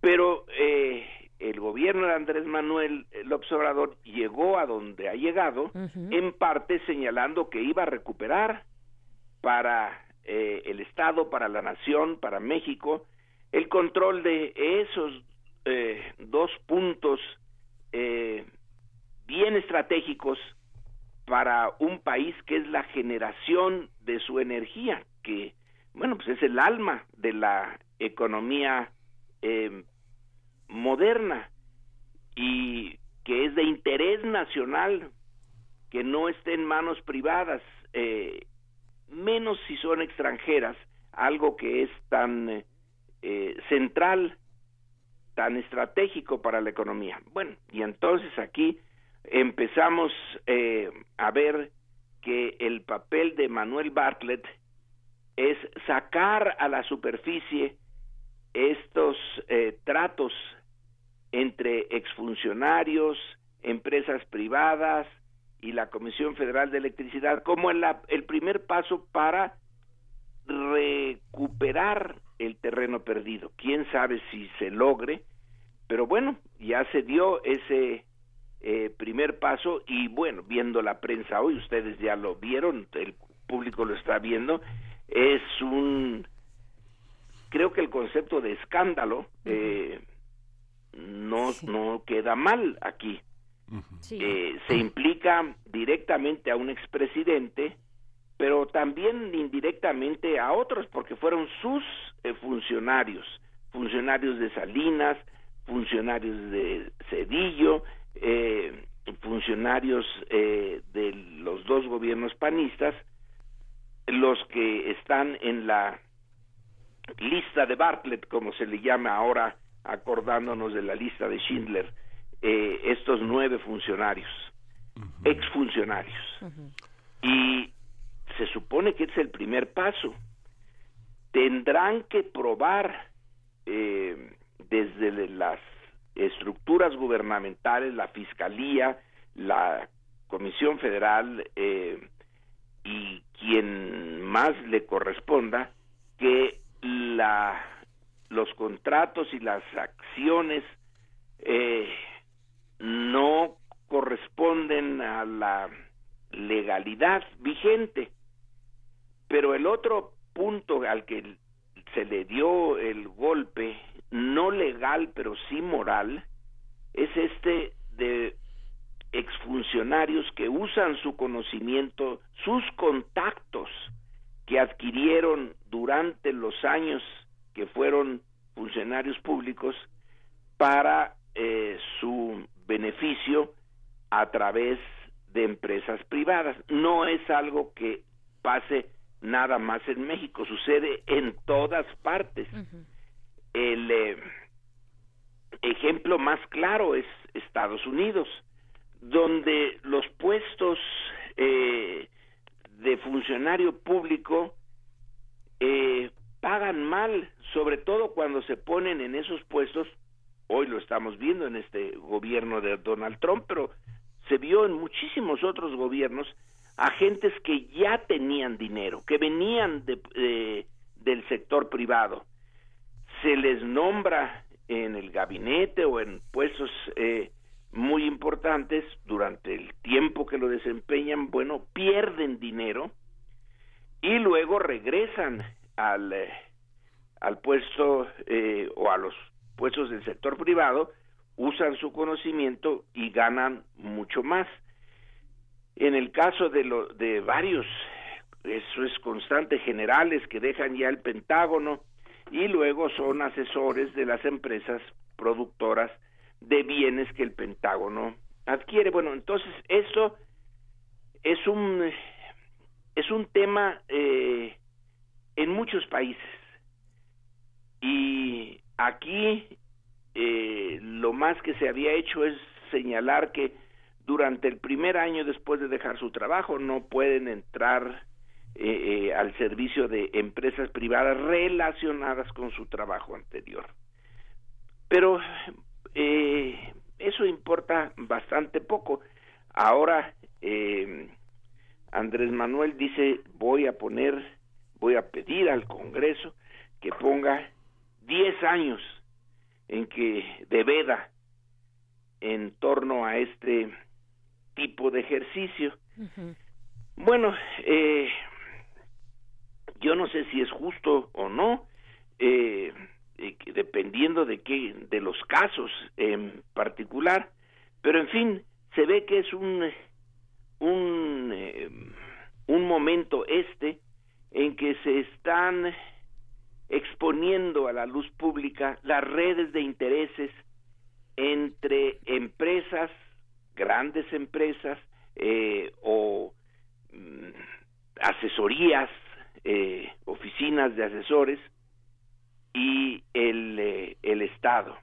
Pero eh, el gobierno de Andrés Manuel López Obrador llegó a donde ha llegado, en parte señalando que iba a recuperar para eh, el Estado, para la nación, para México, el control de esos eh, dos puntos bien estratégicos para un país que es la generación de su energía, que bueno, pues es el alma de la economía eh, moderna y que es de interés nacional que no esté en manos privadas, eh, menos si son extranjeras, algo que es tan eh, central, tan estratégico para la economía. Bueno, y entonces aquí empezamos eh, a ver que el papel de Manuel Bartlett es sacar a la superficie estos eh, tratos entre exfuncionarios, empresas privadas y la Comisión Federal de Electricidad como el, el primer paso para recuperar el terreno perdido. Quién sabe si se logre, pero bueno, ya se dio ese eh, primer paso y bueno, viendo la prensa hoy, ustedes ya lo vieron, el público lo está viendo, es un, creo que el concepto de escándalo eh, no, no queda mal aquí. Eh, se implica directamente a un expresidente, pero también indirectamente a otros, porque fueron sus eh, funcionarios, funcionarios de Salinas, funcionarios de Cedillo, eh, funcionarios eh, de los dos gobiernos panistas, los que están en la lista de Bartlett, como se le llama ahora, acordándonos de la lista de Schindler, eh, estos nueve funcionarios, exfuncionarios. Y se supone que es el primer paso. Tendrán que probar eh, desde las estructuras gubernamentales, la Fiscalía, la Comisión Federal eh, y quien más le corresponda, que los contratos y las acciones eh, no corresponden a la legalidad vigente. Pero el otro punto al que se le dio el golpe, no legal pero sí moral, es este de exfuncionarios que usan su conocimiento, sus contactos que adquirieron durante los años que fueron funcionarios públicos para eh, su beneficio a través de empresas privadas. No es algo que pase nada más en México, sucede en todas partes. El eh, ejemplo más claro es Estados Unidos, donde los puestos eh, de funcionario público eh, pagan mal, sobre todo cuando se ponen en esos puestos, hoy lo estamos viendo en este gobierno de Donald Trump, pero se vio en muchísimos otros gobiernos, agentes que ya tenían dinero, que venían de, del sector privado. Se les nombra en el gabinete o en puestos eh, muy importantes durante el tiempo que lo desempeñan, bueno, pierden dinero y luego regresan al, eh, al puesto eh, o a los puestos del sector privado, usan su conocimiento y ganan mucho más. En el caso de, lo, de varios, eso es constante, generales que dejan ya el Pentágono y luego son asesores de las empresas productoras de bienes que el Pentágono adquiere. Bueno, entonces eso es un es un tema eh, en muchos países y aquí eh, lo más que se había hecho es señalar que durante el primer año después de dejar su trabajo no pueden entrar eh, eh, al servicio de empresas privadas relacionadas con su trabajo anterior. Pero eh, eso importa bastante poco. Ahora Andrés Manuel dice voy a poner, voy a pedir al Congreso que ponga 10 años en que de veda en torno a este tipo de ejercicio. Bueno, eh, yo no sé si es justo o no, eh, eh, dependiendo de qué, de los casos en particular, pero en fin, se ve que es un un un momento este en que se están exponiendo a la luz pública las redes de intereses entre empresas, grandes empresas eh, o mm, asesorías, eh, oficinas de asesores y el, eh, el Estado.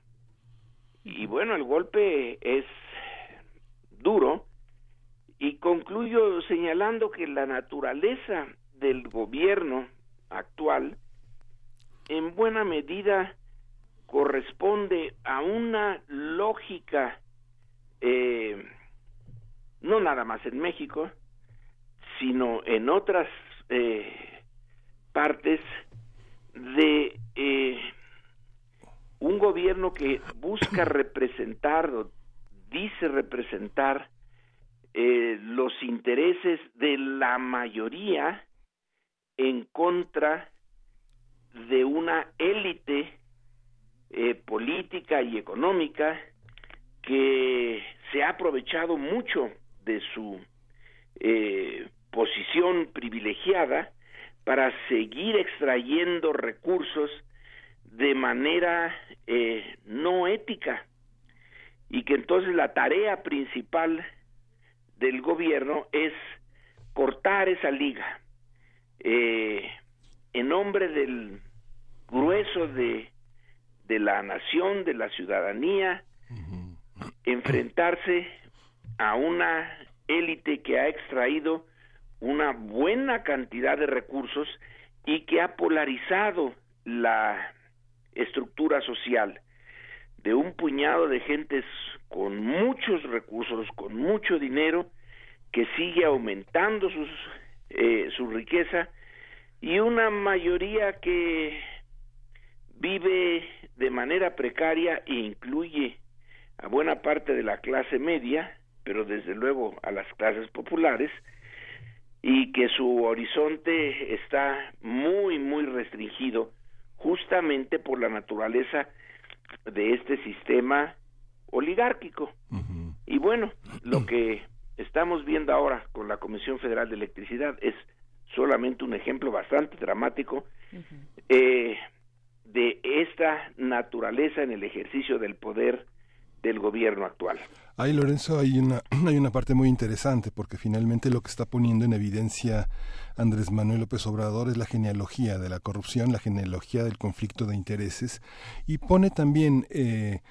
Y bueno, el golpe es duro y concluyo señalando que la naturaleza del gobierno actual en buena medida corresponde a una lógica, eh, no nada más en México, sino en otras eh, partes de eh, un gobierno que busca [LAUGHS] representar, o dice representar, los intereses de la mayoría en contra de una élite eh, política y económica que se ha aprovechado mucho de su eh, posición privilegiada para seguir extrayendo recursos de manera eh, no ética y que entonces la tarea principal del gobierno es cortar esa liga en nombre del grueso de, de la nación, de la ciudadanía, enfrentarse a una élite que ha extraído una buena cantidad de recursos y que ha polarizado la estructura social. De un puñado de gentes con muchos recursos, con mucho dinero, que sigue aumentando sus, eh, su riqueza y una mayoría que vive de manera precaria e incluye a buena parte de la clase media, pero desde luego a las clases populares, y que su horizonte está muy, muy restringido justamente por la naturaleza de este sistema oligárquico. Y bueno, lo [CLEARS THROAT] que estamos viendo ahora con la Comisión Federal de Electricidad es solamente un ejemplo bastante dramático eh, de esta naturaleza en el ejercicio del poder del gobierno actual. Ahí, Lorenzo, hay una, [CLEARS THROAT] hay una parte muy interesante porque finalmente lo que está poniendo en evidencia Andrés Manuel López Obrador es la genealogía de la corrupción, la genealogía del conflicto de intereses y pone también eh,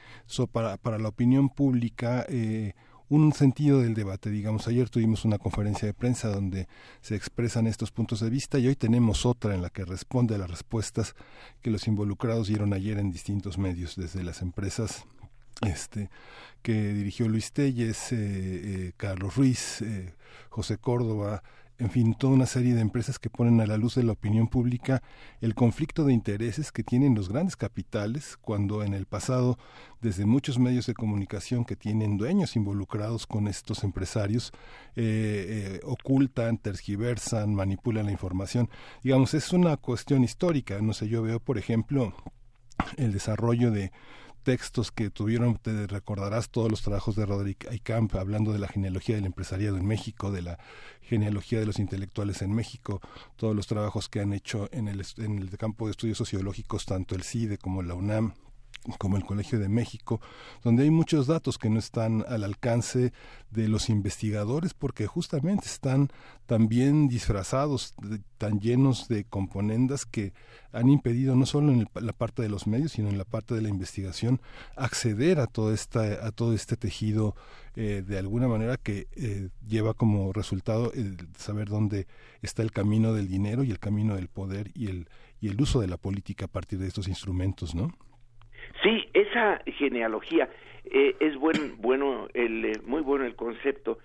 para, para, la opinión pública eh, un sentido del debate. Digamos, ayer tuvimos una conferencia de prensa donde se expresan estos puntos de vista y hoy tenemos otra en la que responde a las respuestas que los involucrados dieron ayer en distintos medios, desde las empresas este que dirigió Luis Telles, eh, eh, Carlos Ruiz, eh, José Córdoba, en fin, toda una serie de empresas que ponen a la luz de la opinión pública el conflicto de intereses que tienen los grandes capitales cuando en el pasado, desde muchos medios de comunicación que tienen dueños involucrados con estos empresarios, ocultan, tergiversan, manipulan la información. Digamos, es una cuestión histórica. No sé, yo veo, por ejemplo, el desarrollo de textos que tuvieron, te recordarás todos los trabajos de Roderick Aycamp hablando de la genealogía del empresariado en México, de la genealogía de los intelectuales en México, todos los trabajos que han hecho en el, en el campo de estudios sociológicos, tanto el CIDE como la UNAM, como el Colegio de México, donde hay muchos datos que no están al alcance de los investigadores porque justamente están también disfrazados, tan llenos de componendas que han impedido no solo en la parte de los medios, sino en la parte de la investigación acceder a todo, esta, a todo este tejido eh, de alguna manera que eh, lleva como resultado el saber dónde está el camino del dinero y el camino del poder y el, y el uso de la política a partir de estos instrumentos, ¿no? Esa genealogía. Eh, es buen, [COUGHS] bueno, el, eh, muy bueno el concepto.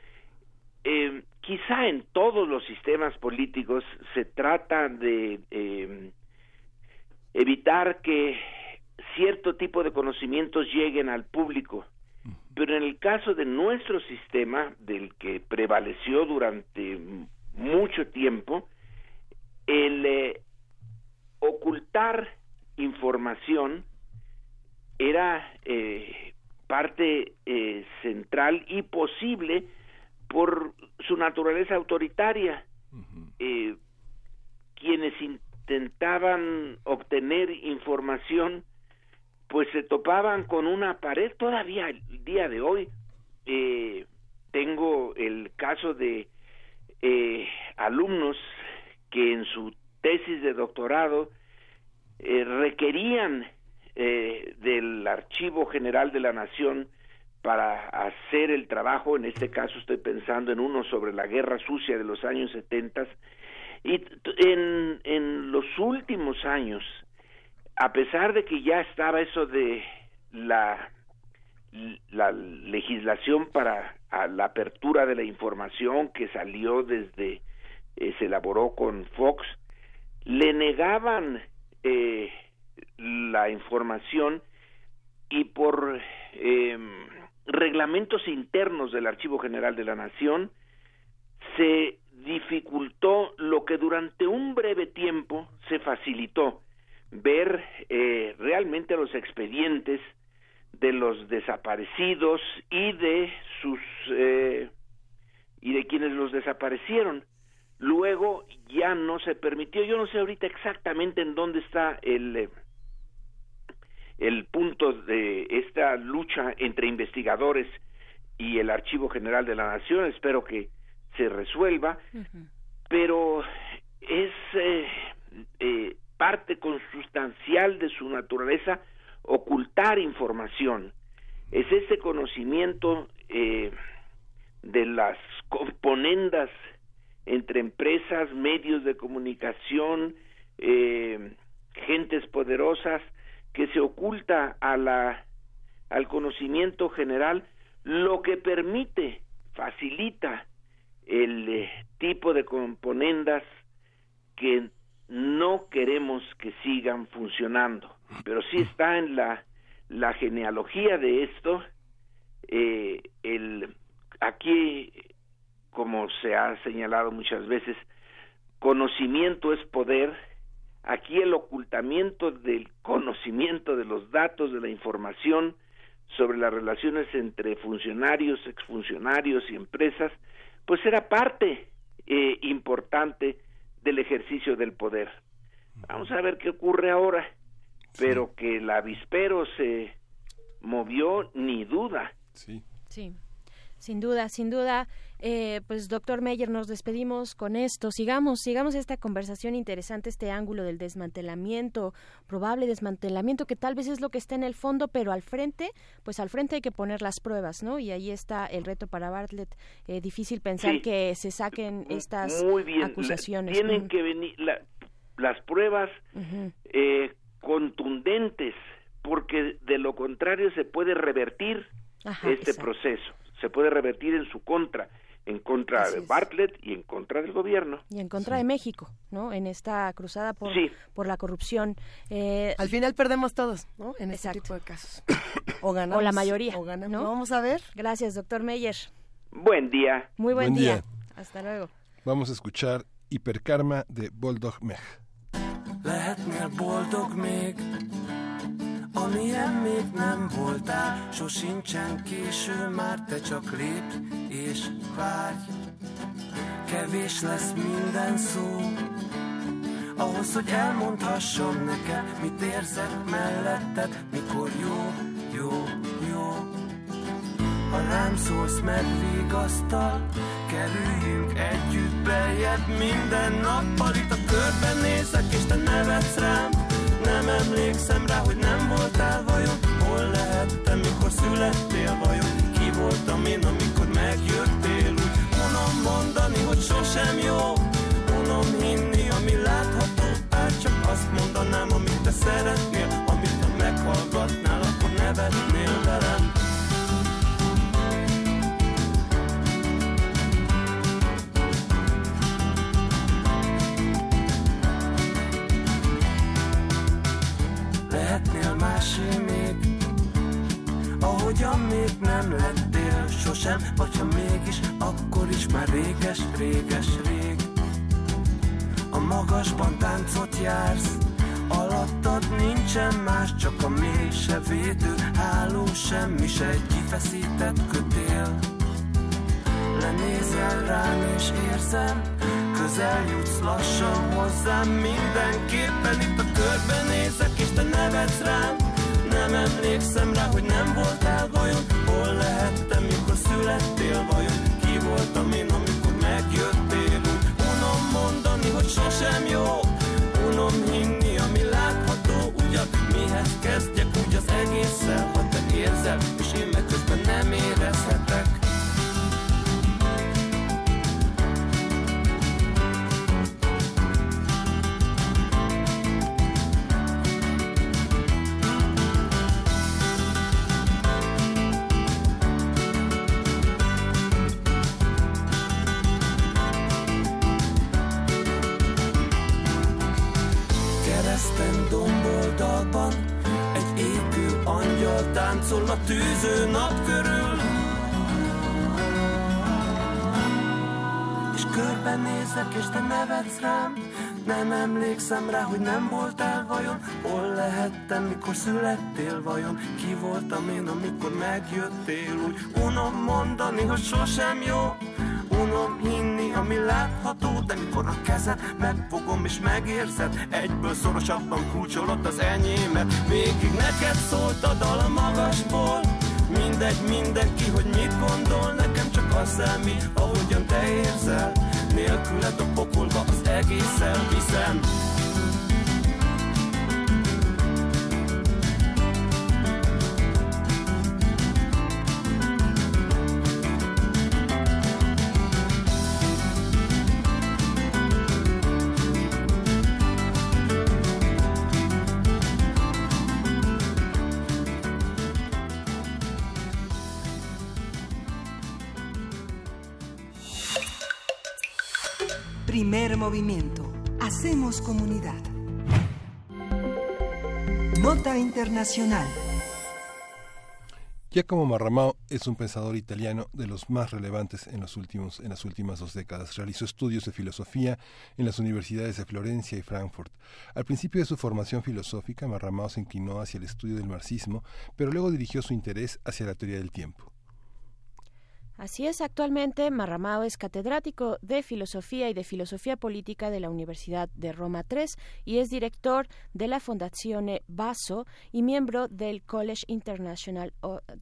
Eh, quizá en todos los sistemas políticos se trata de eh, evitar que cierto tipo de conocimientos lleguen al público, pero en el caso de nuestro sistema, del que prevaleció durante mucho tiempo, el eh, ocultar información era eh, parte eh, central y posible por su naturaleza autoritaria. Eh, quienes intentaban obtener información, pues se topaban con una pared todavía el día de hoy. Eh, tengo el caso de eh, alumnos que en su tesis de doctorado eh, requerían eh, del Archivo General de la Nación para hacer el trabajo, en este caso estoy pensando en uno sobre la guerra sucia de los años 70, y en, en los últimos años, a pesar de que ya estaba eso de la, la legislación para la apertura de la información que salió desde, eh, se elaboró con Fox, le negaban eh, la información y por eh, reglamentos internos del Archivo General de la Nación se dificultó lo que durante un breve tiempo se facilitó ver eh, realmente los expedientes de los desaparecidos y de sus eh, y de quienes los desaparecieron. Luego ya no se permitió. Yo no sé ahorita exactamente en dónde está el eh, el punto de esta lucha entre investigadores y el Archivo General de la Nación espero que se resuelva pero es eh, eh, parte consustancial de su naturaleza ocultar información. Es ese conocimiento eh, de las componendas entre empresas, medios de comunicación, eh, gentes poderosas, que se oculta a la, al conocimiento general, lo que permite, facilita el eh, tipo de componendas que no queremos que sigan funcionando, pero sí está en la, la genealogía de esto, eh, el, aquí como se ha señalado muchas veces, conocimiento es poder, aquí el ocultamiento del conocimiento de los datos, de la información sobre las relaciones entre funcionarios, exfuncionarios y empresas, pues era parte eh, importante del ejercicio del poder. Vamos a ver qué ocurre ahora, pero que el avispero se movió, ni duda. Sí. Sí. Sin duda, sin duda. Eh, pues doctor Meyer, nos despedimos con esto. Sigamos, sigamos esta conversación interesante, este ángulo del desmantelamiento, probable desmantelamiento, que tal vez es lo que está en el fondo, pero al frente, pues al frente hay que poner las pruebas, ¿no? Y ahí está el reto para Bartlett. Eh, difícil pensar Sí. que se saquen estas Muy bien, acusaciones. la- tienen que venir la- las pruebas eh, contundentes, porque de lo contrario se puede revertir Ajá, este exacto. proceso, se puede revertir en su contra, en contra Así de es. Bartlett y en contra del gobierno. Y en contra de México, ¿no? En esta cruzada por, Sí. por la corrupción. Eh, Al final perdemos todos, ¿no? En este tipo de casos. [COUGHS] O ganamos. o la mayoría. O ganamos. ¿no? Vamos a ver. Gracias, doctor Meyer. Buen día. Muy buen, Buen día. día. Hasta luego. Vamos a escuchar Hiperkarma de Boldog Meg. Amilyen még nem voltál, sosincsen késő, már te csak lépj és várj. Kevés lesz minden szó, ahhoz, hogy elmondhassam neked, mit érzek melletted, mikor jó, jó, jó. Ha rám szólsz, megvigasztal, kerüljünk együtt bejebb minden nappal. Itt a körben nézek, és te nevetsz rám. Nem emlékszem rá, hogy nem voltál vajon. Hol lehettem, mikor születtél vajon? Ki voltam én, amikor megjöttél? Úgy unom mondani, hogy sosem jó. Unom hinni, ami látható. Bár csak azt mondanám, amit te szeretnél. Amit ha meghallgatnál, akkor nevetnél velem. Másé még Ahogyan még nem lettél sosem Vagy ha mégis, akkor is már réges, réges, rég. A magasban táncot jársz Alattad nincsen más, csak a mély se védő Háló semmi se egy kifeszített kötél. Lenézel rám és érzem közel jutsz lassan hozzám. Mindenképpen itt a körben nézek és te nevetsz rám. Nem emlékszem rá, hogy nem voltál vajon Hol lehettem, mikor születtél vajon Ki voltam én, amikor megjöttél? Úgy unom mondani, hogy sosem jó. Unom hinni, ami látható. Ugyan mihez kezdjek úgy az egésszel Ha te érzel, és én meg közben nem érezhetek a tűző nap körül. És körbenézek és te nevetsz rám. Nem emlékszem rá, hogy nem voltál vajon. Hol lehettem, mikor születtél vajon? Ki voltam én, amikor megjöttél? Úgy unom mondani, hogy sosem jó Unom hinni, ami látható De mikor a kezed megfogom és megérzed Egyből szorosabban kulcsolod az enyémet. Végig neked szólt a dal a magasból. Mindegy, mindenki, hogy mit gondol Nekem csak az számít, ahogyan te érzel. Nélküled a pokolba az egészen viszem Internacional. Giacomo Marramao es un pensador italiano de los más relevantes en, los últimos, en las últimas dos décadas. Realizó estudios de filosofía en las universidades de Florencia y Frankfurt. Al principio de su formación filosófica, Marramao se inclinó hacia el estudio del marxismo, pero luego dirigió su interés hacia la teoría del tiempo. Así es, actualmente Marramao es catedrático de Filosofía y de Filosofía Política de la Universidad de Roma III y es director de la Fondazione Basso y miembro del College International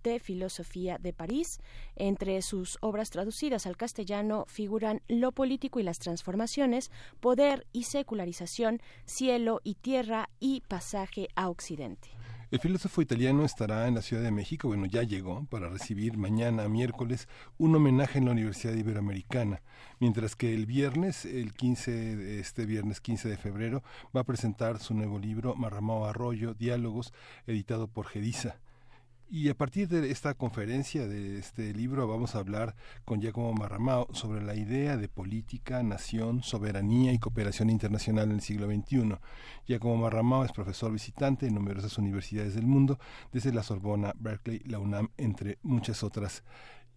de Filosofía de París. Entre sus obras traducidas al castellano figuran Lo político y las transformaciones, Poder y secularización, Cielo y Tierra y Pasaje a Occidente. El filósofo italiano estará en la Ciudad de México, bueno, ya llegó, para recibir mañana, miércoles, un homenaje en la Universidad Iberoamericana, mientras que el viernes, el 15, este viernes 15 de febrero, va a presentar su nuevo libro, Marramao Arroyo, Diálogos, editado por Gedisa. Y a partir de esta conferencia, de este libro, vamos a hablar con Giacomo Marramao sobre la idea de política, nación, soberanía y cooperación internacional en el siglo XXI. Giacomo Marramao es profesor visitante en numerosas universidades del mundo, desde la Sorbona, Berkeley, la UNAM, entre muchas otras.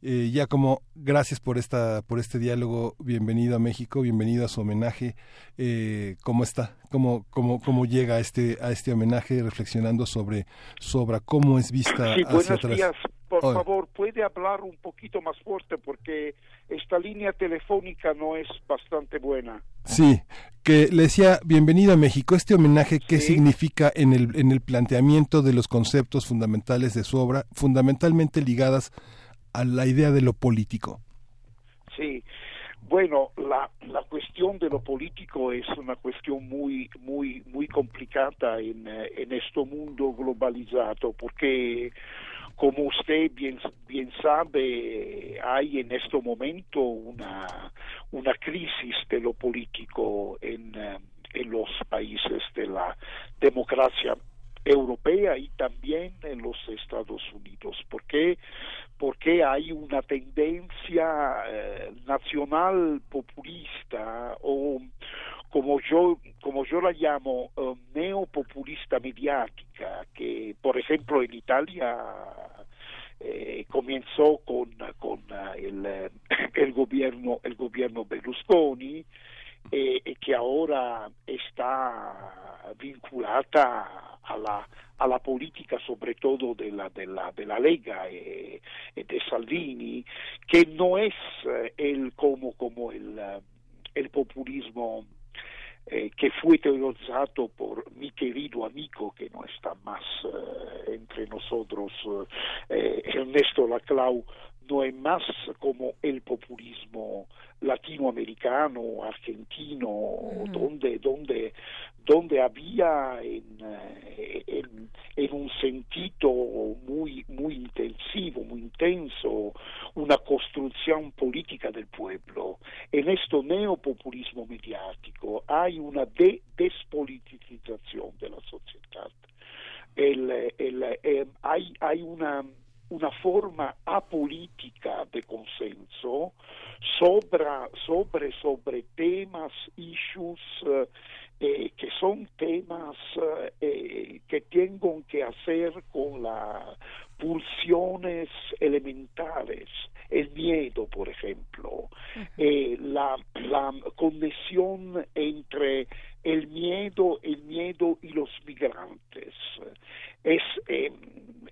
Eh, Giacomo, gracias por esta por este diálogo. Bienvenido a México, bienvenido a su homenaje. Eh, ¿Cómo está? ¿Cómo, cómo, cómo llega a este a este homenaje reflexionando sobre sobre cómo es vista sí, hacia buenos atrás? días. Por favor, puede hablar un poquito más fuerte porque esta línea telefónica no es bastante buena. Sí, que le decía bienvenido a México. Este homenaje, ¿qué significa en el, en el planteamiento de los conceptos fundamentales de su obra, fundamentalmente ligadas a la idea de lo político? Sí, bueno, la, la cuestión de lo político es una cuestión muy, muy, muy complicada en, eh, en este mundo globalizado, porque como usted bien, bien sabe, hay en este momento una, una crisis de lo político en, eh, en los países de la democracia europea y también en los Estados Unidos. ¿Por qué? Porque hay una tendencia eh, nacional populista o como yo como yo la llamo eh, neopopulista mediática que por ejemplo en Italia eh, comenzó con con uh, el, eh, [LAUGHS] el gobierno el gobierno Berlusconi eh, e che ora está vinculata alla, alla politica soprattutto della, della, della Lega e, e, de Salvini, che non è eh, el como, como el, el populismo eh, que fue teorizado por mi querido amigo que no está más eh, entre nosotros, eh, Ernesto Laclau, no es más como el populismo latinoamericano, argentino, donde, donde, donde había en, en, en, un sentido muy, muy intensivo, muy intenso, una construcción política del pueblo. En este neopopulismo mediático hay una de despolitización de la sociedad. El, el, eh, hay, hay una una forma apolítica de consenso sobre, sobre, sobre temas, issues eh, eh, que son temas eh, que tienen que hacer con las pulsiones elementales, el miedo, por ejemplo, eh, la, la conexión entre el miedo, el miedo y los migrantes. Es eh,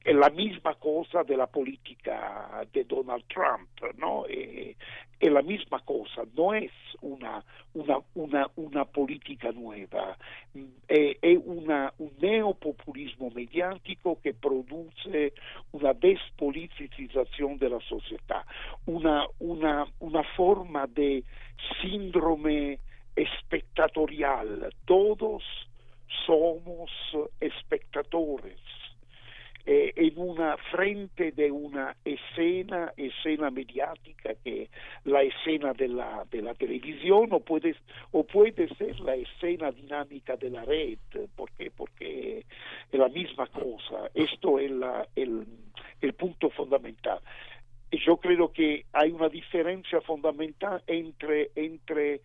la misma cosa de la política de Donald Trump, ¿no? Eh, es la misma cosa, no es una, una, una, una política nueva, eh, es una, un neopopulismo mediático que produce una despolitización de la sociedad, una, una, una forma de síndrome espectatorial, todos somos espectadores eh, en una frente de una escena, escena mediática que la escena de la, de la televisión o puede, o puede ser la escena dinámica de la red, porque, porque es la misma cosa. Esto es el, el punto fundamental. Yo creo que hay una diferencia fundamental entre, entre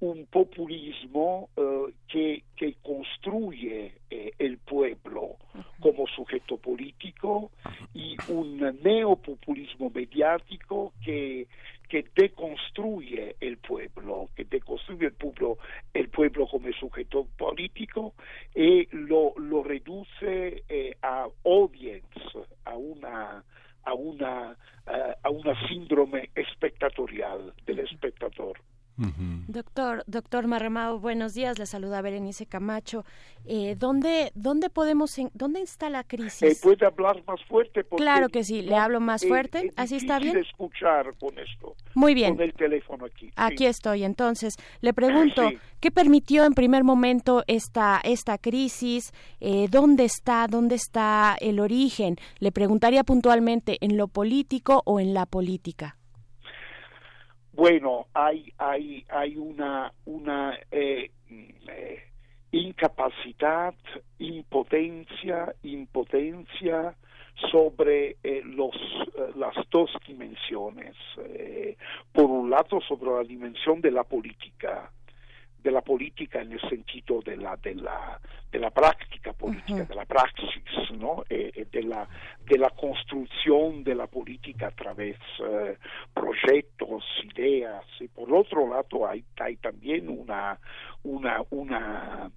un populismo eh, que, que, construye eh, el pueblo como sujeto político y un neopopulismo mediático que, que deconstruye el pueblo, que deconstruye el pueblo, el pueblo como sujeto político y lo, lo reduce eh, a audience, a una a una a una síndrome espectatorial del espectador. Doctor, doctor Marramao, buenos días. Le saluda Berenice Camacho. Eh, ¿dónde, ¿Dónde podemos, dónde está la crisis? Eh, ¿Puede hablar más fuerte? claro que sí, le hablo más fuerte. ¿Así está bien? escuchar con esto. Muy bien. Con el teléfono aquí. Aquí estoy. Entonces, le pregunto, ¿qué permitió en primer momento esta, esta crisis? Eh, ¿Dónde está, dónde está el origen? Le preguntaría puntualmente, ¿en lo político o en la política? Bueno, hay, hay, hay una, una eh, eh, incapacidad, impotencia, impotencia sobre eh, los, las dos dimensiones. por un lado, sobre la dimensión de la política, de la política en el sentido de la de la de la práctica política de la praxis no eh, eh, de la de la construcción de la política a través eh, proyectos ideas. Y por otro lado hay hay también una una una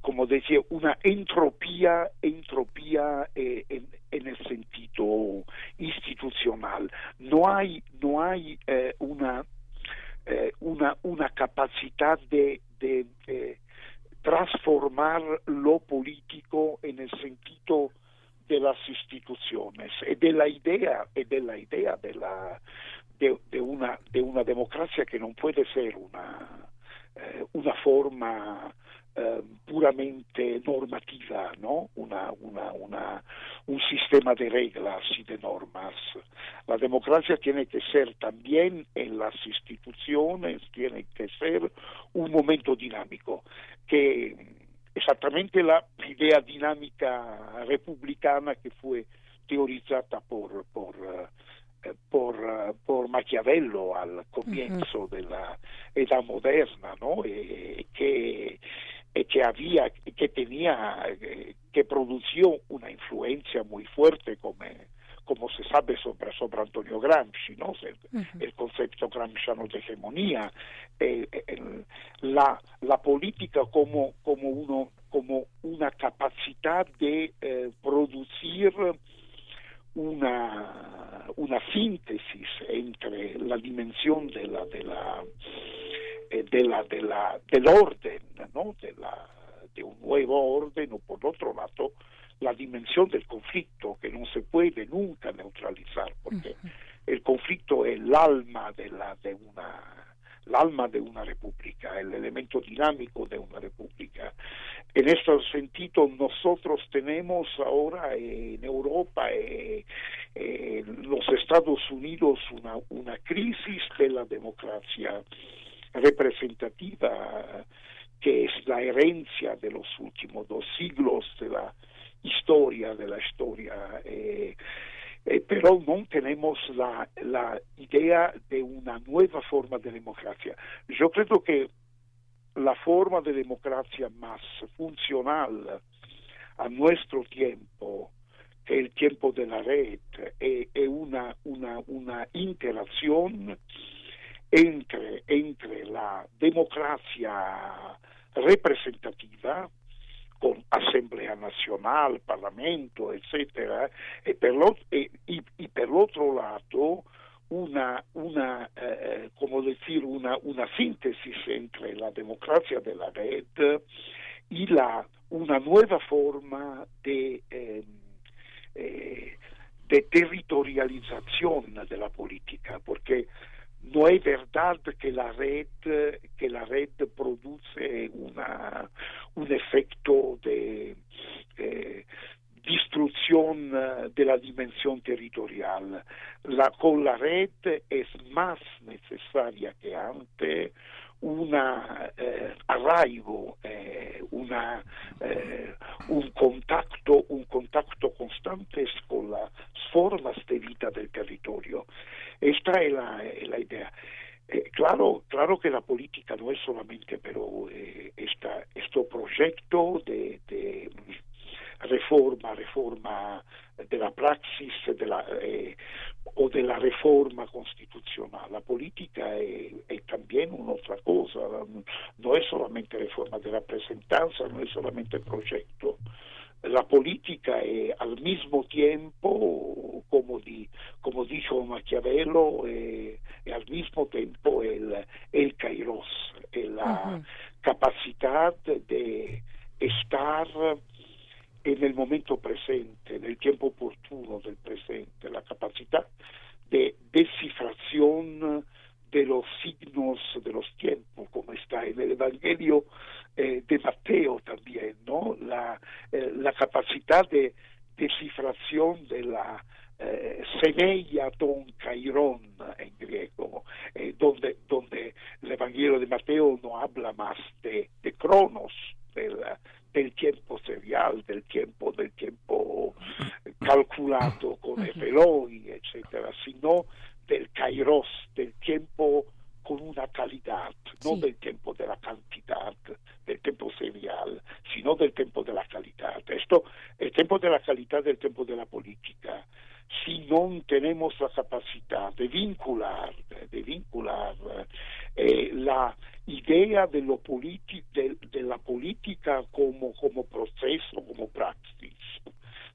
como decía una entropía entropía en, en el sentido institucional. No hay no hay una eh, una, una capacidad de, de, transformar lo político en el sentido de las instituciones y de la idea y de la idea de la de, una de una democracia que no puede ser una eh, una forma eh, puramente normativa, ¿no? Una, una, una, un sistema de reglas y de normas. La democracia tiene que ser también en las instituciones, tiene que ser un momento dinámico, que exactamente la idea dinámica republicana que fue teorizada por, por eh, por, por Maquiavelo al comienzo uh -huh. de la edad moderna, ¿no? Eh, que eh, que había, que tenía, eh, que produció una influencia muy fuerte como, como se sabe sobre, sobre Antonio Gramsci, ¿no? El, uh -huh. el concepto gramsciano de hegemonía, eh, el, la, la política como, como, uno, como una capacidad de eh, producir una, una síntesis entre la dimensión de la, de la, de de la, del orden, ¿no? de, la, de un nuevo orden, o por otro lado, la dimensión del conflicto, que no se puede nunca neutralizar, porque el conflicto es el alma de, la, de una el alma de una república, el elemento dinámico de una república. En este sentido, nosotros tenemos ahora en Europa, eh, en los Estados Unidos, una, una crisis de la democracia representativa que es la herencia de los últimos dos siglos de la historia, de la historia. Eh, eh, pero no tenemos la, la idea de una nueva forma de democracia. Yo creo que la forma de democracia más funcional a nuestro tiempo, que el tiempo de la red, es, es una, una, una interacción entre, entre la democracia representativa, con Asamblea Nacional, Parlamento, etcétera, e per lo, e, y, y, per l'altro lato una, una eh, como decir, una, una síntesis entre la democracia de la red y la, una nueva forma de, eh, eh, de territorialización de la política, porque no es verdad que la red que la red produce una un efecto de eh, destrucción eh, de la dimensión territorial. La, con la red es más necesaria que antes una eh, arraigo, eh, una, eh, un contacto, un contacto constante con las formas de vida del territorio. Esta es la, la idea. Claro, claro que la política no es solamente, pero esta, este proyecto de, reforma, reforma de la praxis de la, eh, o de la reforma constitucional. La política es, es, también una otra cosa, no es solamente reforma de la presentanza, no es solamente proyecto la política è al mismo tiempo, como, di, como dijo Maquiavelo, eh, al mismo tiempo el, el kairos, la uh -huh. capacidad de estar en el momento presente, en el tiempo oportuno del presente, la capacidad de descifración de los signos de los tiempos, como está en el Evangelio eh, de Mateo también, ¿no? La, eh, la capacidad de descifración de la eh, semella don Cairón en griego, eh, donde, donde el Evangelio de Mateo no habla más de, de Cronos, del, del tiempo serial, del tiempo, del tiempo calculado con Efeloi, etcétera, sino del kairos, del tiempo con una calidad, no sí. del tiempo de la cantidad, del tiempo serial, sino del tiempo de la calidad. Esto, el tiempo de la calidad del tiempo de la política. Si no tenemos la capacidad de vincular, de vincular eh, la idea de, lo de, la política como, como proceso, como praxis,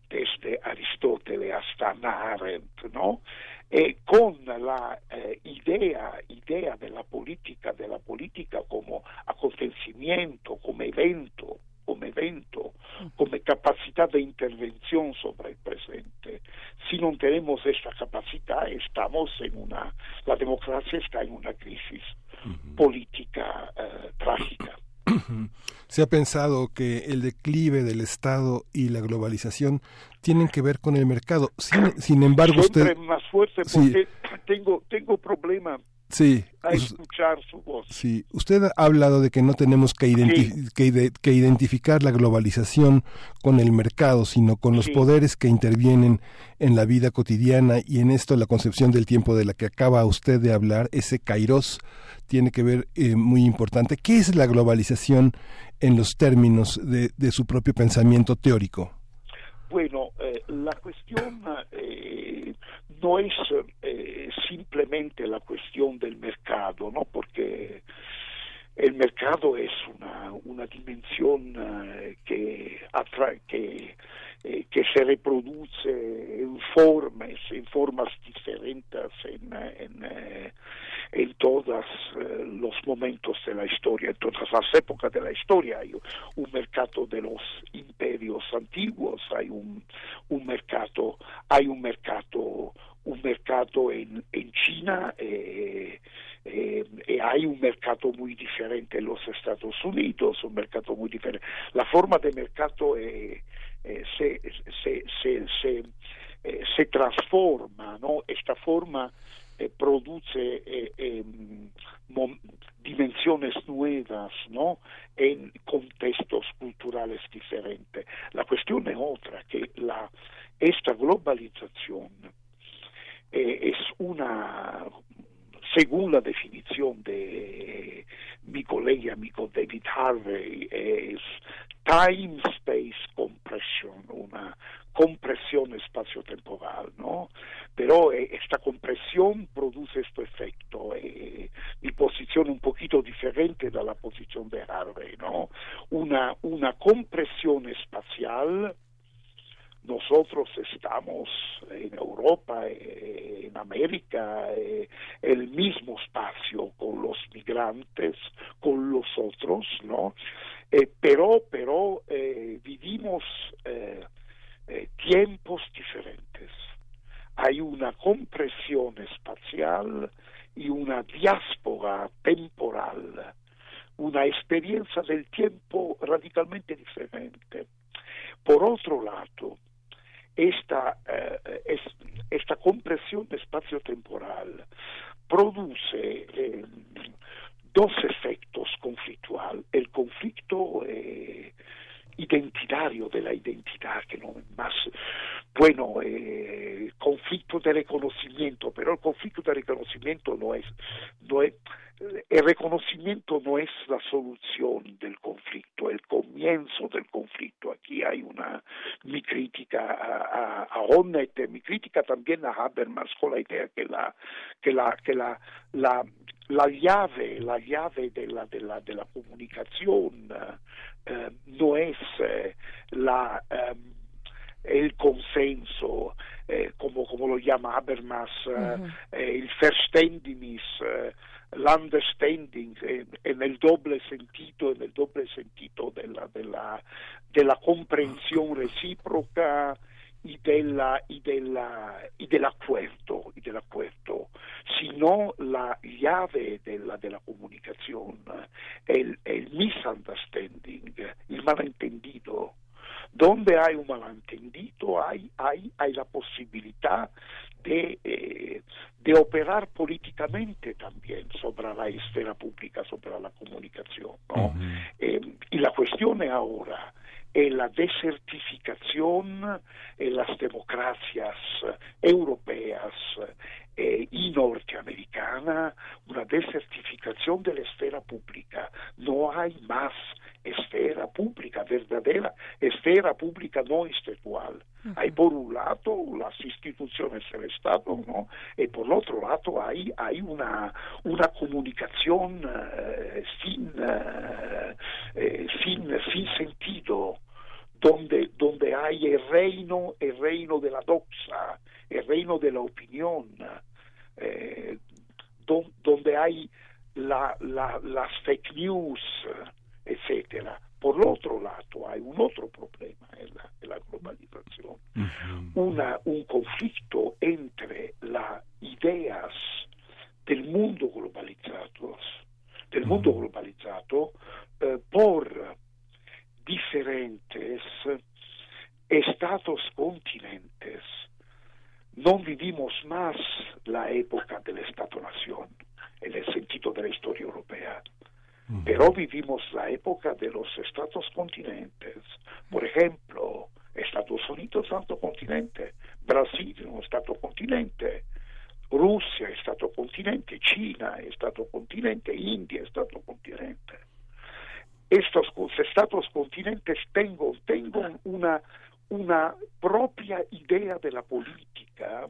desde Aristóteles hasta Arendt, ¿no? Eh, con la eh, idea, idea de la política, de la política como acontecimiento, como evento, como evento, como capacidad de intervención sobre el presente. Si no tenemos esta capacidad, estamos en una, la democracia está en una crisis uh -huh. política uh, trágica. [CLEARS THROAT] Se ha pensado que el declive del Estado y la globalización tienen que ver con el mercado. Sin, sin embargo, Siempre usted más fuerte porque sí. [CLEARS THROAT] tengo tengo problema sí, a escuchar su voz. Sí, usted ha hablado de que no tenemos que, identi sí. que, que, identificar la globalización con el mercado, sino con los sí. poderes que intervienen en la vida cotidiana y en esto la concepción del tiempo de la que acaba usted de hablar, ese kairos tiene que ver eh, muy importante. ¿Qué es la globalización en los términos de, de su propio pensamiento teórico? Bueno, eh, la cuestión eh, no es eh, simplemente la cuestión del mercado, ¿no? Porque el mercado es una, una dimensión que, atra que, se reproduce en formas, en formas diferentes en, en todos los momentos de la historia, en las épocas de la historia. Hay un mercado de los imperios antiguos, hay un, un mercado, hay un mercado, un mercado en, en China. Eh, eh, hay un mercado muy diferente en los Estados Unidos, un mercado muy diferente. La forma de mercado eh, eh, se, se, se, se, se transforma, ¿no? Esta forma produce em, dimensiones nuevas, ¿no? En contextos culturales diferentes. La cuestión es otra, que la, esta globalización es una según la definición de mi colega amigo David Harvey, es time space compression, una compresión espacio-temporal, ¿no? Pero esta compresión produce este efecto. Eh, mi posición un poquito diferente de la posición de Harvey, ¿no? Una, una compresión espacial nosotros estamos en Europa, eh, en América, eh, el mismo espacio con los migrantes, con los otros, ¿no? Eh, pero, pero vivimos tiempos diferentes. Hay una compresión espacial y una diáspora temporal, una experiencia del tiempo radicalmente diferente. Por otro lado, esta, eh, es, esta compresión espacio-temporal produce eh, dos efectos conflictuales. El conflicto eh, identitario de la identidad, que no es más, bueno, eh, conflicto de reconocimiento, pero el conflicto de reconocimiento no es, no es, el reconocimiento no es la solución del conflicto, el comienzo del conflicto. Aquí hay una, mi crítica a, a, Honnet, mi crítica también a Habermas con la idea que la, que la, que la, la, la llave, la llave de la, de la, de la comunicación eh, no es eh, la, eh, el consenso, como, como lo llama Habermas, el verständnis, l'understanding en, en, el doble sentido, en el doble sentido de la, de la, de la comprensión recíproca, y della, y della, y dell'accordo, y dell'accordo, sino la llave della, della comunicazione, el, el misunderstanding, il malentendido. Donde hay un malentendido, hay, hay, hay la posibilidad de, eh, de operar políticamente también sobre la esfera pública, sobre la comunicación. ¿no? Uh -huh. eh, y la cuestión es ahora, en la desertificación en las democracias europeas eh, y norteamericana, una desertificación de la esfera pública. No hay más esfera pública, verdadera esfera pública no estatal. Uh -huh. Hay por un lado las instituciones del Estado, ¿no? Y por otro lado hay, hay una, una comunicación uh, sin, uh, eh, sin, sin sentido, donde, donde hay el reino, el reino de la doxa, el reino de la opinión, eh, don, donde hay la, la, las fake news, etcétera. Por otro lado, hay un otro problema en la, en la globalización, uh -huh. Una, un conflicto entre las ideas del mundo globalizado, del mundo uh -huh. globalizado eh, por diferentes estados continentes. No vivimos más la época del Estado-Nación en el sentido de la historia europea, uh -huh. pero vivimos la época de los estados continentes. Por ejemplo, Estados Unidos, Santo Continente, Brasil, un Estado continente, Rusia, Estado continente, China, Estado continente, India, Estado continente estos estados continentes tengo, tengo una, una propia idea de la política,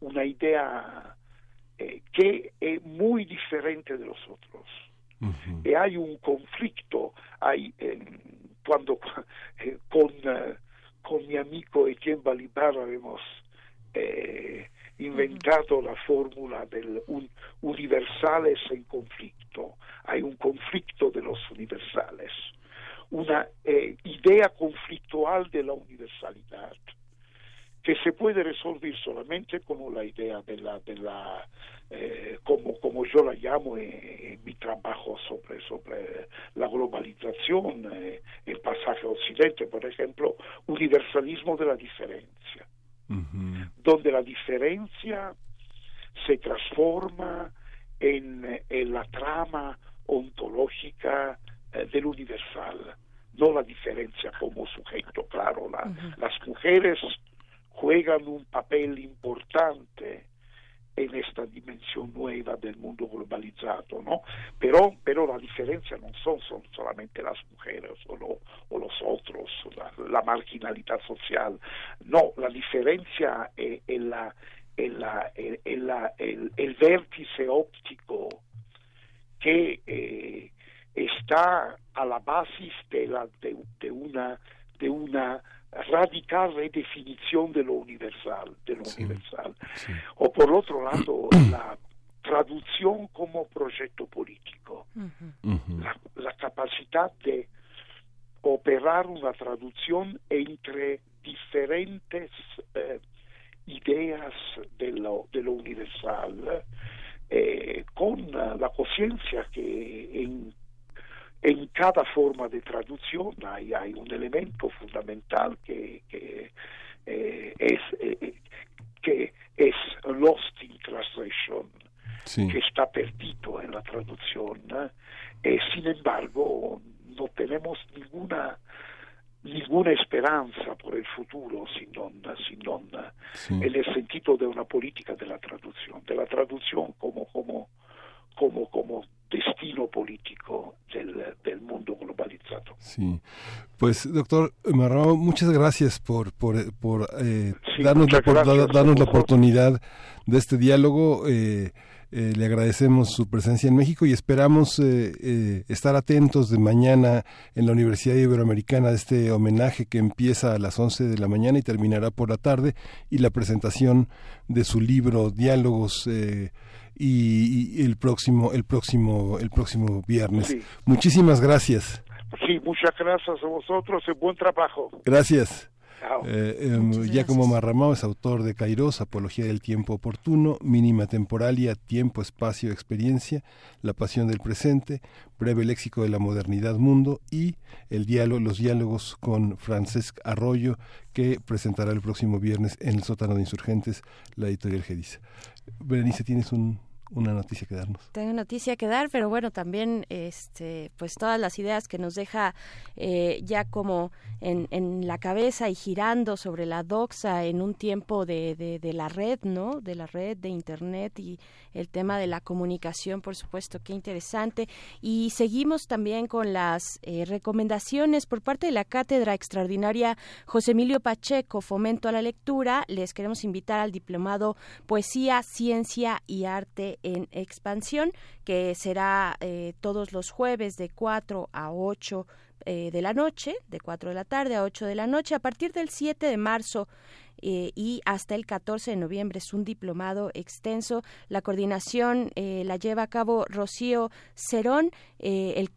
una idea eh, que es muy diferente de los otros. Uh -huh. Y hay un conflicto, hay, eh, cuando [LAUGHS] eh, con, con mi amigo Etienne Balibar hemos inventado la fórmula del un, universales en conflicto. Hay un conflicto de los universales, una eh, idea conflictual de la universalidad que se puede resolver solamente con la idea de la, de la eh, como, como yo la llamo en, mi trabajo sobre, sobre la globalización, eh, el pasaje a Occidente, por ejemplo, universalismo de la diferencia, donde la diferencia se transforma en, en la trama ontológica eh, del universal, no la diferencia como sujeto, claro, la, las mujeres juegan un papel importante en esta dimensión nueva del mundo globalizado, ¿no? Pero, pero la diferencia no son, son solamente las mujeres o, o los otros, la, marginalidad social, no, la diferencia es, la, la, la, el, el, vértice óptico que eh, está a la base de, la, de una, de una radical redefinición de lo universal, de lo universal. O por otro lado, [CLEARS THROAT] la traducción como proyecto político, la, capacidad de operar una traducción entre diferentes eh, ideas de lo, de lo universal, eh, con la conciencia que en en cada forma de traducción hay, hay un elemento fundamental que, que eh, es eh, que es lost in translation que está perdido en la traducción eh, sin embargo no tenemos ninguna ninguna esperanza por el futuro sin sino en el sentido de una política de la traducción de la traducción como como como como destino político del, del mundo globalizado. Sí, pues doctor Marrao, muchas gracias por, por, por eh, darnos, la, darnos la oportunidad de este diálogo. Eh, eh, le agradecemos su presencia en México y esperamos estar atentos de mañana en la Universidad Iberoamericana de este homenaje que empieza a las 11 de la mañana y terminará por la tarde y la presentación de su libro Diálogos y, el próximo el próximo el próximo viernes. Muchísimas gracias. Sí, muchas gracias a vosotros y buen trabajo. Gracias. Eh, em, Giacomo Marramao es autor de Kairos, Apología del Tiempo Oportuno, Mínima Temporalia, Tiempo, Espacio, Experiencia, La Pasión del Presente, Breve Léxico de la Modernidad Mundo y el diálogo, los diálogos con Francesc Arroyo, que presentará el próximo viernes en el sótano de insurgentes la editorial Gedisa. Berenice, ¿tienes un, una noticia que darnos. Tengo noticia que dar, pero bueno, también este, pues todas las ideas que nos deja eh, ya como en, en, la cabeza y girando sobre la doxa en un tiempo de, de, de, la red, ¿no? De la red de Internet y el tema de la comunicación, por supuesto, qué interesante. Y seguimos también con las eh, recomendaciones por parte de la Cátedra Extraordinaria José Emilio Pacheco, Fomento a la Lectura. Les queremos invitar al diplomado Poesía, Ciencia y Arte en Expansión, que será eh, todos los jueves de 4 a 8 eh, de la noche, de 4 de la tarde a 8 de la noche, a partir del 7 de marzo eh, y hasta el 14 de noviembre es un diplomado extenso. La coordinación eh, la lleva a cabo Rocío Cerón. Eh, el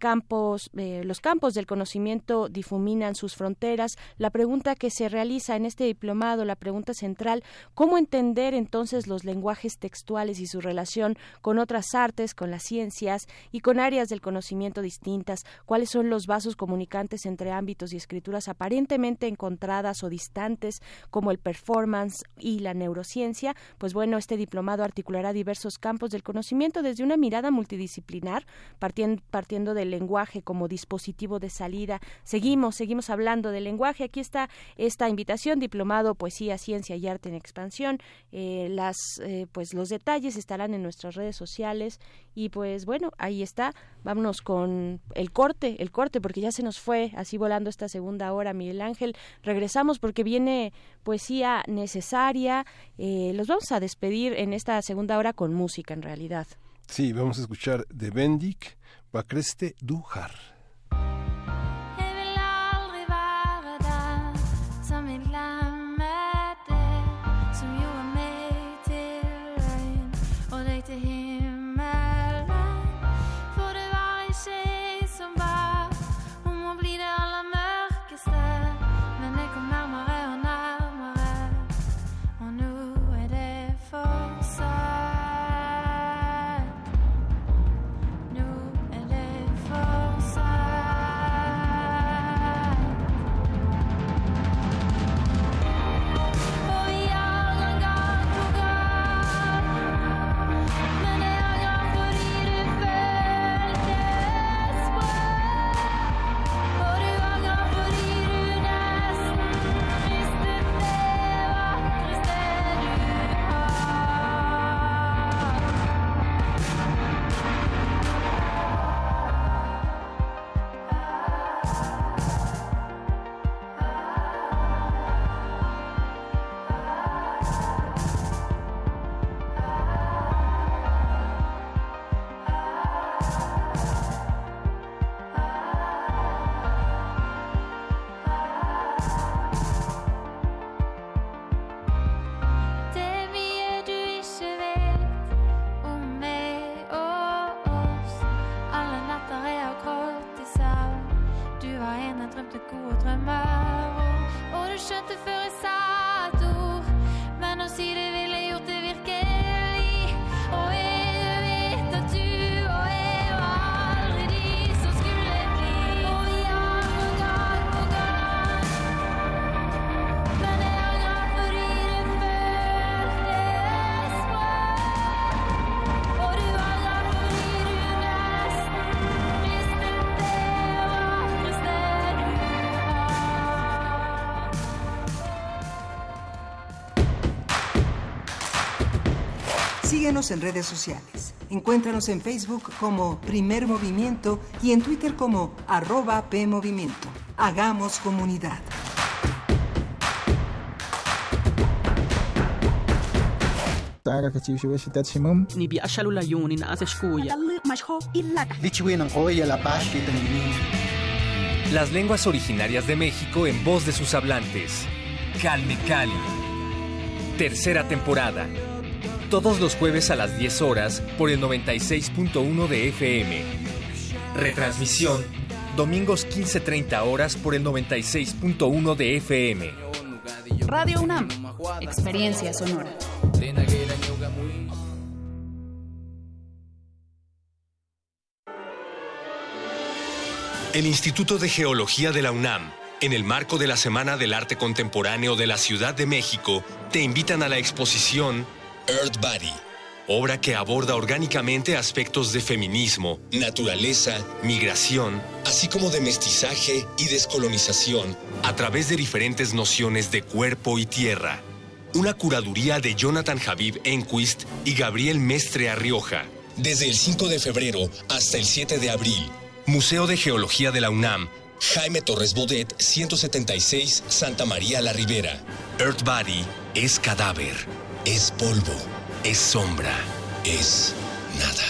los campos del conocimiento difuminan sus fronteras. La pregunta que se realiza en este diplomado, la pregunta central, ¿cómo entender entonces los lenguajes textuales y su relación con otras artes, con las ciencias y con áreas del conocimiento distintas? ¿Cuáles son los vasos comunicantes entre ámbitos y escrituras aparentemente encontradas o distantes, como el performance y la neurociencia, pues bueno, este diplomado articulará diversos campos del conocimiento desde una mirada multidisciplinar, partiendo, partiendo del lenguaje como dispositivo de salida. Seguimos, seguimos hablando del lenguaje. Aquí está esta invitación, diplomado Poesía, Ciencia y Arte en Expansión. Eh, las, eh, pues los detalles estarán en nuestras redes sociales y pues bueno, ahí está. Vámonos con el corte, el corte, porque ya se nos fue así volando esta segunda hora, Miguel Ángel. Regresamos porque viene poesía necesaria. Eh, los vamos a despedir en esta segunda hora con música, en realidad. Sí, vamos a escuchar de Bendik, Bacreste Dujar. Síguenos en redes sociales. Encuéntranos en Facebook como Primer Movimiento y en Twitter como arroba PMovimiento. Hagamos comunidad. Las lenguas originarias de México en voz de sus hablantes. Calme Cali. Tercera temporada. Todos los jueves a las 10 horas por el 96.1 de FM. Retransmisión. Domingos 15.30 horas por el 96.1 de FM. Radio UNAM, experiencia sonora. El Instituto de Geología de la UNAM, en el marco de la Semana del Arte Contemporáneo de la Ciudad de México, te invitan a la exposición Earth Body, obra que aborda orgánicamente aspectos de feminismo, naturaleza, migración, así como de mestizaje y descolonización a través de diferentes nociones de cuerpo y tierra. Una curaduría de Jonathan Habib Enquist y Gabriel Mestre Arrioja. Desde el 5 de febrero hasta el 7 de abril. Museo de Geología de la UNAM, Jaime Torres Bodet, 176, Santa María la Ribera. Earth Body es cadáver, es polvo, es sombra, es nada.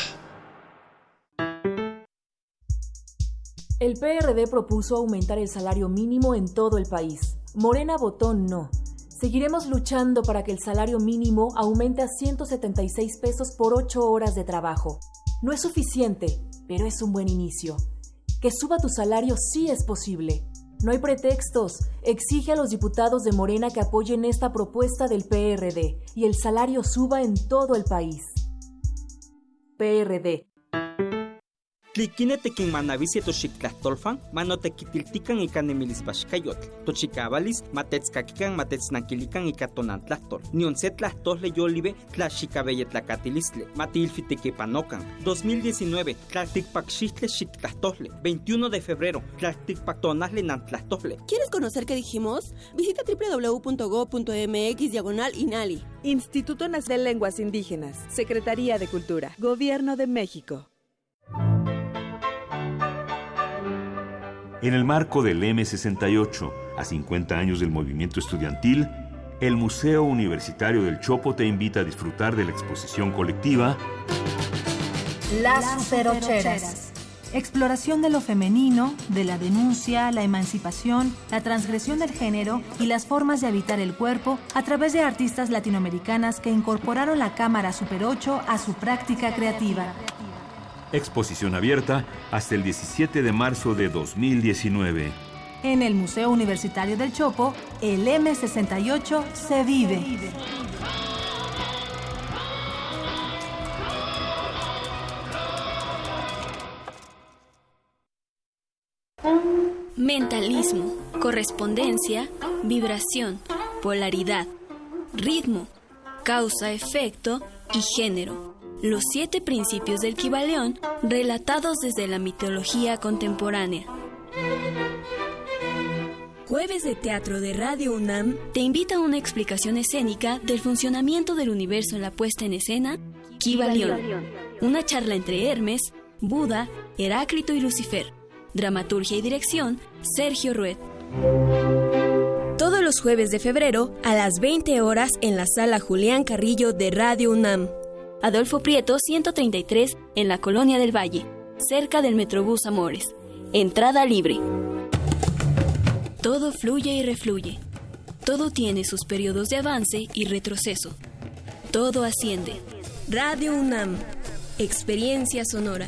El PRD propuso aumentar el salario mínimo en todo el país. Morena votó no. Seguiremos luchando para que el salario mínimo aumente a 176 pesos por 8 horas de trabajo. No es suficiente, pero es un buen inicio. Que suba tu salario sí es posible. No hay pretextos. Exige a los diputados de Morena que apoyen esta propuesta del PRD y el salario suba en todo el país. PRD. Tlikine tekin manavisi toxiktlahtolfan, manotekitiltikan ika nemilispaxkayotl. Tochikabalis matetskakikan matetsnankilikan ika tonantlahtol. Nion se tlahtole yolibe tlaxikabeyetlacatilistli, matilfitekipanokan. 2019, tlaltikpaxixtle xiktlahtole. 21 de febrero, tlaltikpaktonasle nantlahtole. ¿Quieres conocer qué dijimos? Visita www.go.mx diagonal inali. Instituto Nacional de Lenguas Indígenas, Secretaría de Cultura, Gobierno de México. En el marco del M68, a 50 años del movimiento estudiantil, el Museo Universitario del Chopo te invita a disfrutar de la exposición colectiva Las Superocheras. Exploración de lo femenino, de la denuncia, la emancipación, la transgresión del género y las formas de habitar el cuerpo a través de artistas latinoamericanas que incorporaron la cámara Super 8 a su práctica creativa. Exposición abierta hasta el 17 de marzo de 2019. En el Museo Universitario del Chopo, el M68 se vive. Mentalismo, correspondencia, vibración, polaridad, ritmo, causa-efecto y género. Los siete principios del Kibaleón relatados desde la mitología contemporánea. Jueves de Teatro de Radio UNAM te invita a una explicación escénica del funcionamiento del universo en la puesta en escena Kibalión. Una charla entre Hermes, Buda, Heráclito y Lucifer. Dramaturgia y dirección Sergio Rued. Todos los jueves de febrero a las 20 horas en la sala Julián Carrillo de Radio UNAM. Adolfo Prieto 133 en la Colonia del Valle, cerca del Metrobús Amores. Entrada libre. Todo fluye y refluye. Todo tiene sus periodos de avance y retroceso. Todo asciende. Radio UNAM. Experiencia sonora.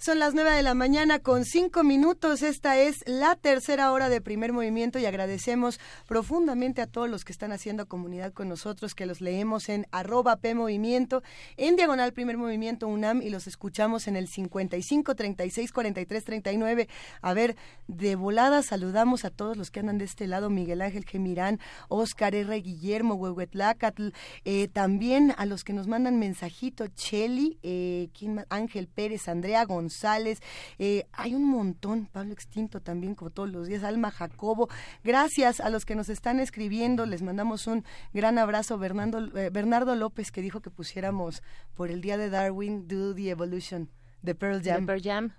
Son las nueve de la mañana con cinco minutos. Esta es la tercera hora de primer movimiento y agradecemos profundamente a todos los que están haciendo comunidad con nosotros, que los leemos en arroba P Movimiento, en diagonal primer movimiento UNAM y los escuchamos en el 55 36 43 39. A ver, de volada saludamos a todos los que andan de este lado, Miguel Ángel Gemirán, Oscar R. Guillermo, Huehuetlacatl, eh, también a los que nos mandan mensajito, Cheli, eh, Ángel Pérez, Andrea González, eh, hay un montón, Pablo Extinto también, como todos los días, Alma Jacobo. Gracias a los que nos están escribiendo, les mandamos un gran abrazo. Bernardo, eh, Bernardo López, que dijo que pusiéramos por el día de Darwin, Do the Evolution de Pearl Jam. Pearl Jam.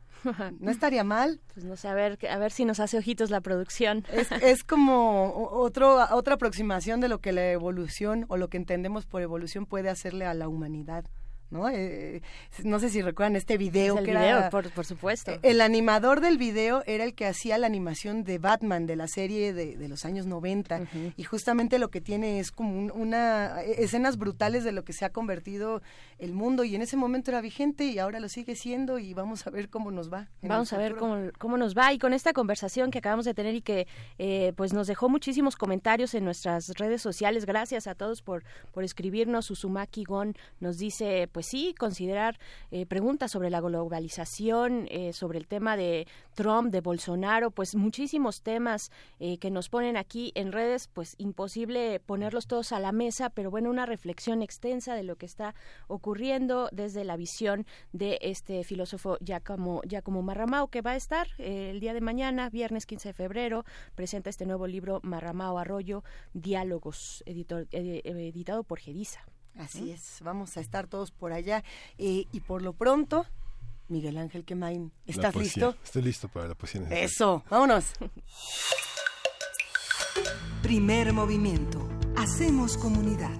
no estaría mal. Pues no sé, a ver, a ver si nos hace ojitos la producción. Es, es como otro, otra aproximación de lo que la evolución o lo que entendemos por evolución puede hacerle a la humanidad. ¿No? Eh, no sé si recuerdan este video. el que video, era, por, por, supuesto. El animador del video era el que hacía la animación de Batman de la serie de, de los años 90 uh -huh. y justamente lo que tiene es como un, una escenas brutales de lo que se ha convertido el mundo y en ese momento era vigente y ahora lo sigue siendo y vamos a ver cómo nos va. Vamos a ver cómo, cómo nos va y con esta conversación que acabamos de tener y que eh, pues nos dejó muchísimos comentarios en nuestras redes sociales. Gracias a todos por, por escribirnos. Uzumaki Gon nos dice pues pues sí, considerar eh, preguntas sobre la globalización, eh, sobre el tema de Trump, de Bolsonaro, pues muchísimos temas eh, que nos ponen aquí en redes, pues imposible ponerlos todos a la mesa, pero bueno, una reflexión extensa de lo que está ocurriendo desde la visión de este filósofo Giacomo, Giacomo Marramao, que va a estar el día de mañana, viernes 15 de febrero, presenta este nuevo libro Marramao Arroyo, Diálogos, editor, editado por Gedisa. Así es, vamos a estar todos por allá. Eh, y por lo pronto, Miguel Ángel Quemain, ¿estás listo? Estoy listo para la poesía. Eso, vámonos. Primer movimiento. Hacemos comunidad.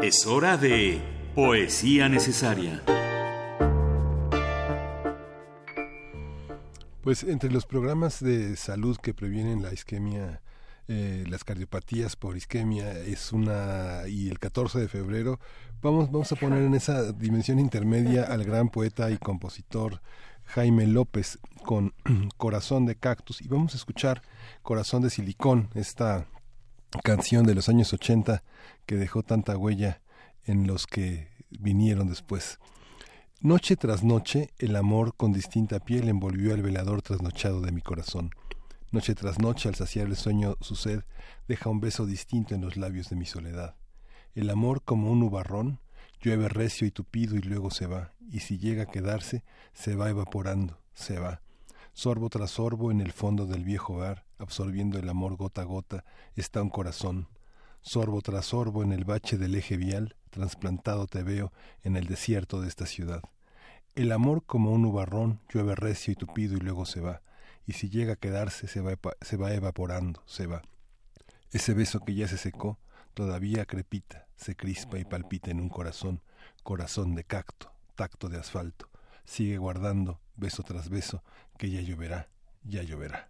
Es hora de poesía necesaria. Pues entre los programas de salud que previenen la isquemia eh, las cardiopatías por isquemia es una y el 14 de febrero vamos vamos a poner en esa dimensión intermedia al gran poeta y compositor Jaime López con [CLEARS THROAT] Corazón de Cactus y vamos a escuchar Corazón de Silicón esta canción de los años 80 que dejó tanta huella en los que vinieron después. Noche tras noche el amor con distinta piel envolvió al velador trasnochado de mi corazón. Noche tras noche, al saciar el sueño su sed, deja un beso distinto en los labios de mi soledad. El amor, como un nubarrón, llueve recio y tupido y luego se va, y si llega a quedarse, se va evaporando, se va. Sorbo tras sorbo en el fondo del viejo bar, absorbiendo el amor gota a gota, está un corazón. Sorbo tras sorbo en el bache del eje vial, trasplantado te veo en el desierto de esta ciudad. El amor, como un nubarrón, llueve recio y tupido y luego se va y si llega a quedarse se va, se va evaporando, se va. Ese beso que ya se secó, todavía crepita, se crispa y palpita en un corazón, corazón de cacto, tacto de asfalto. Sigue guardando, beso tras beso, que ya lloverá, ya lloverá.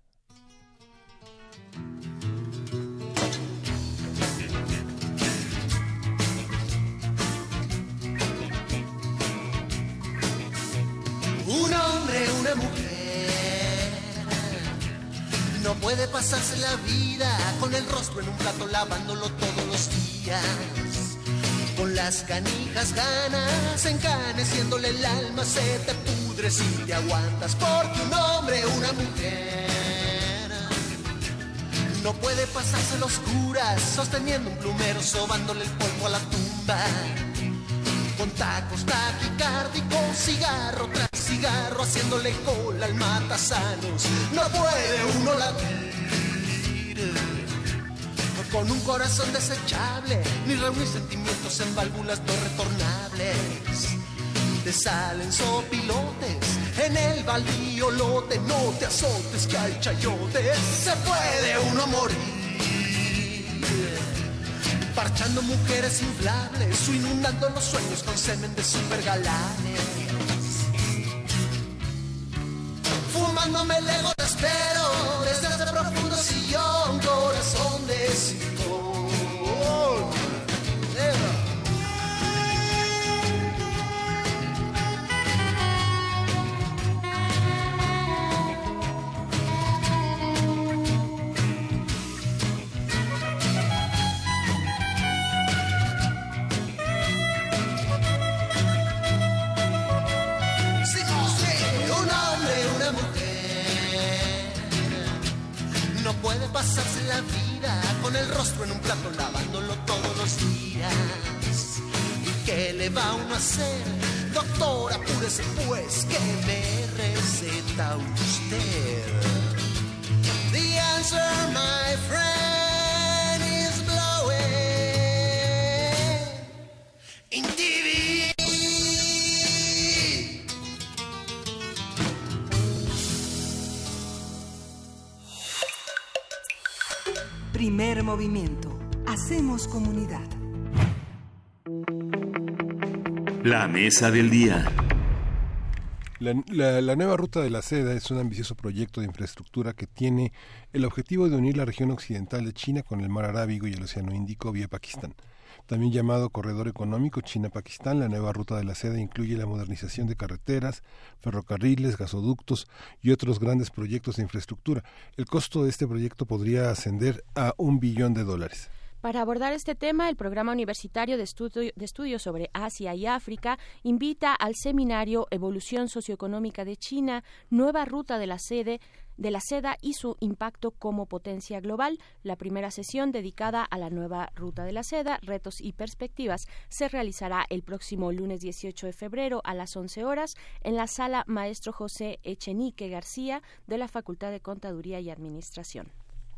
Un hombre, una mujer no puede pasarse la vida con el rostro en un plato lavándolo todos los días. Con las canijas ganas, encaneciéndole el alma, se te pudre si te aguantas. Porque un hombre, una mujer, no puede pasarse los oscuras, sosteniendo un plumero, sobándole el polvo a la tumba. Con tacos taquicárdicos, cigarro tras cigarro, haciéndole cola al matasanos. No puede uno latir con un corazón desechable, ni reunir sentimientos en válvulas no retornables. Te salen sopilotes en el baldío lote, no te azotes que hay chayotes, se puede uno morir. Parchando mujeres inflables o inundando los sueños con semen de supergalanes. Fumándome el ego te espero pasarse la vida con el rostro en un plato lavándolo todos los días. ¿Y qué le va uno a hacer? Doctor, apúrese pues, que me receta usted. Movimiento. Hacemos comunidad. La mesa del día. La, la- la nueva ruta de la seda es un ambicioso proyecto de infraestructura que tiene el objetivo de unir la región occidental de China con el mar Arábigo y el Océano Índico vía Pakistán. También llamado Corredor Económico China-Pakistán, la nueva ruta de la seda incluye la modernización de carreteras, ferrocarriles, gasoductos y otros grandes proyectos de infraestructura. El costo de este proyecto podría ascender a un billón de dólares. Para abordar este tema, el Programa Universitario de, Estudio- de Estudios sobre Asia y África invita al seminario Evolución Socioeconómica de China, Nueva Ruta de la Sede de la seda y su impacto como potencia global. La primera sesión dedicada a la nueva ruta de la seda, retos y perspectivas, se realizará el próximo lunes 18 de febrero a las 11 horas en la sala Maestro José Echenique García de la Facultad de Contaduría y Administración.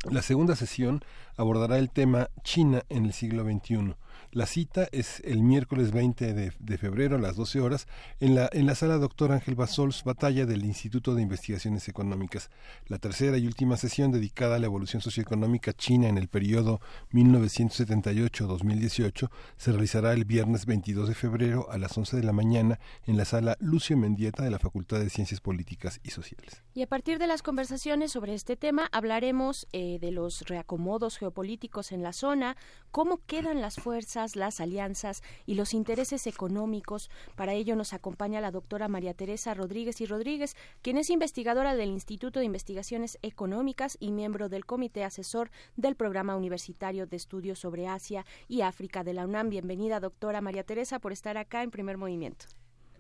La segunda sesión abordará el tema China en el siglo XXI. La cita es el miércoles 20 de, febrero a las 12 horas en la, en la sala Doctor Ángel Basols Batalla del Instituto de Investigaciones Económicas. La tercera y última sesión dedicada a la evolución socioeconómica china en el periodo 1978-2018 se realizará el viernes 22 de febrero a las 11 de la mañana en la sala Lucio Mendieta de la Facultad de Ciencias Políticas y Sociales. Y a partir de las conversaciones sobre este tema hablaremos eh, de los reacomodos geopolíticos en la zona, cómo quedan las fuerzas, las alianzas y los intereses económicos. Para ello nos acompaña la doctora María Teresa Rodríguez y Rodríguez, quien es investigadora del Instituto de Investigaciones Económicas y miembro del Comité Asesor del Programa Universitario de Estudios sobre Asia y África de la UNAM. Bienvenida, doctora María Teresa, por estar acá en primer movimiento.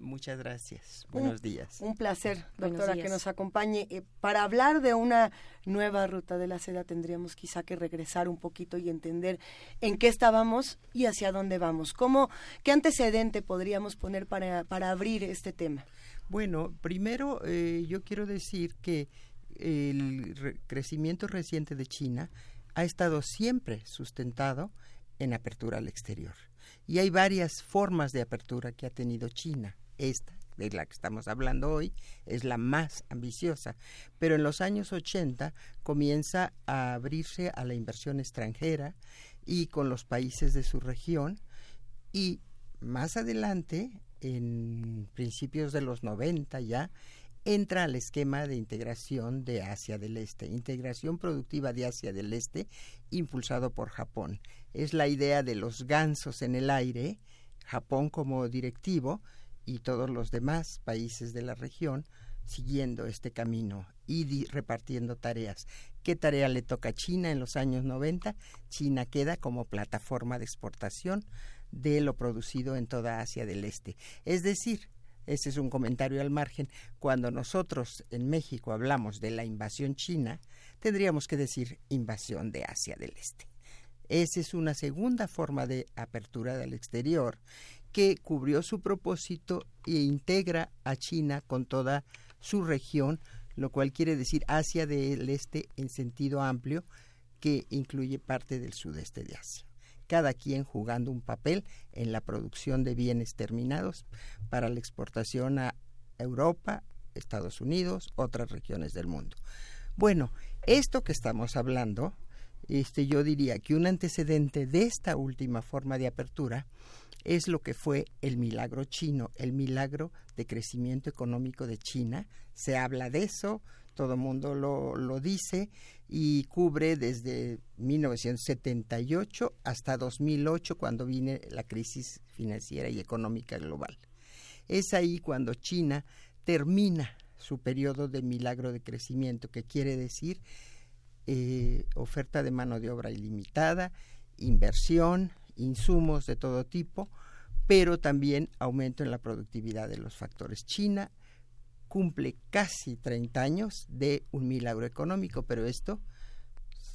Muchas gracias. Un- Buenos días. Un placer, doctora, que nos acompañe. Eh, para hablar de una nueva ruta de la seda tendríamos quizá que regresar un poquito y entender en qué estábamos y hacia dónde vamos. ¿Cómo, ¿Qué antecedente podríamos poner para, para abrir este tema? Bueno, primero eh, yo quiero decir que el re- crecimiento reciente de China ha estado siempre sustentado en apertura al exterior. Y hay varias formas de apertura que ha tenido China. Esta, de la que estamos hablando hoy, es la más ambiciosa. Pero en los años 80 comienza a abrirse a la inversión extranjera y con los países de su región y más adelante, en principios de los 90 ya, entra al esquema de integración de Asia del Este, integración productiva de Asia del Este, impulsado por Japón. Es la idea de los gansos en el aire, Japón como directivo y todos los demás países de la región siguiendo este camino y repartiendo tareas. ¿Qué tarea le toca a China en los años 90? China queda como plataforma de exportación de lo producido en toda Asia del Este. Es decir, ese es un comentario al margen, cuando nosotros en México hablamos de la invasión china, tendríamos que decir invasión de Asia del Este. Esa es una segunda forma de apertura del exterior que cubrió su propósito e integra a China con toda su región, lo cual quiere decir Asia del Este en sentido amplio, que incluye parte del sudeste de Asia. Cada quien jugando un papel en la producción de bienes terminados para la exportación a Europa, Estados Unidos, otras regiones del mundo. Bueno, esto que estamos hablando, este, yo diría que un antecedente de esta última forma de apertura es lo que fue el milagro chino, el milagro de crecimiento económico de China. Se habla de eso, todo el mundo lo, lo dice y cubre desde 1978 hasta 2008 cuando viene la crisis financiera y económica global. Es ahí cuando China termina su periodo de milagro de crecimiento, que quiere decir eh, oferta de mano de obra ilimitada, inversión, insumos de todo tipo, pero también aumento en la productividad de los factores. China cumple casi 30 años de un milagro económico, pero esto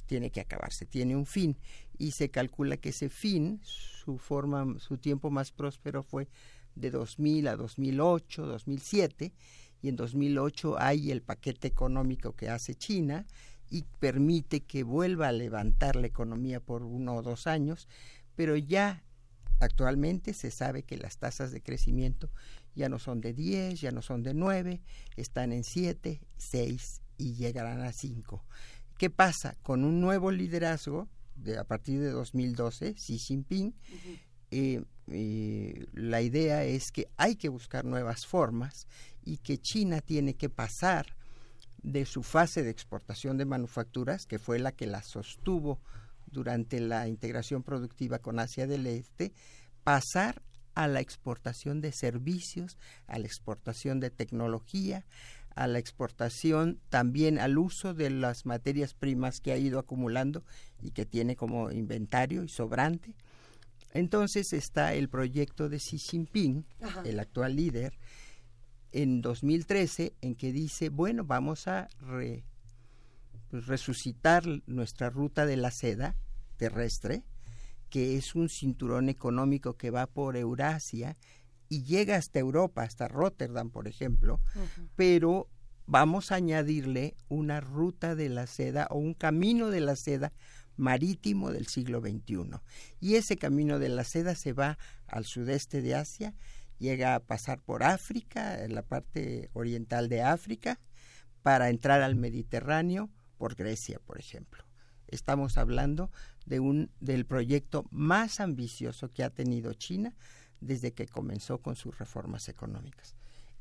tiene que acabarse, tiene un fin y se calcula que ese fin, su forma, su tiempo más próspero fue de 2000 a 2008, 2007 y en 2008 hay el paquete económico que hace China y permite que vuelva a levantar la economía por uno o dos años, pero ya actualmente se sabe que las tasas de crecimiento ya no son de 10, ya no son de 9, están en 7, 6 y llegarán a 5. ¿Qué pasa? Con un nuevo liderazgo de, a partir de 2012, Xi Jinping, eh, eh, la idea es que hay que buscar nuevas formas y que China tiene que pasar de su fase de exportación de manufacturas, que fue la que la sostuvo durante la integración productiva con Asia del Este, pasar a la exportación de servicios, a la exportación de tecnología, a la exportación también al uso de las materias primas que ha ido acumulando y que tiene como inventario y sobrante. Entonces está el proyecto de Xi Jinping, el actual líder, en 2013, en que dice, bueno, vamos a pues, resucitar nuestra ruta de la seda terrestre, que es un cinturón económico que va por Eurasia y llega hasta Europa, hasta Rotterdam, por ejemplo, pero vamos a añadirle una ruta de la seda o un camino de la seda marítimo del siglo XXI. Y ese camino de la seda se va al sudeste de Asia, llega a pasar por África, en la parte oriental de África, para entrar al Mediterráneo por Grecia, por ejemplo. Estamos hablando de un del proyecto más ambicioso que ha tenido China desde que comenzó con sus reformas económicas.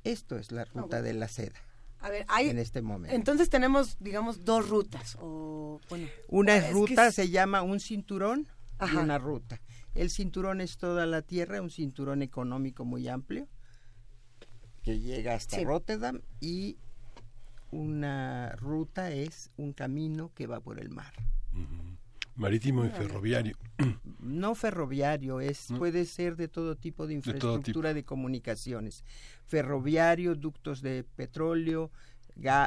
Esto es la ruta de la seda. A ver, hay, en este momento. Entonces tenemos, digamos, dos rutas. O, bueno, una ruta se llama un cinturón y una ruta. El cinturón es toda la tierra, un cinturón económico muy amplio que llega hasta Rotterdam y una ruta es un camino que va por el mar. Marítimo y ferroviario. [CLEARS THROAT] No ferroviario, es puede ser de todo tipo de infraestructura de, comunicaciones. Ferroviario, ductos de petróleo,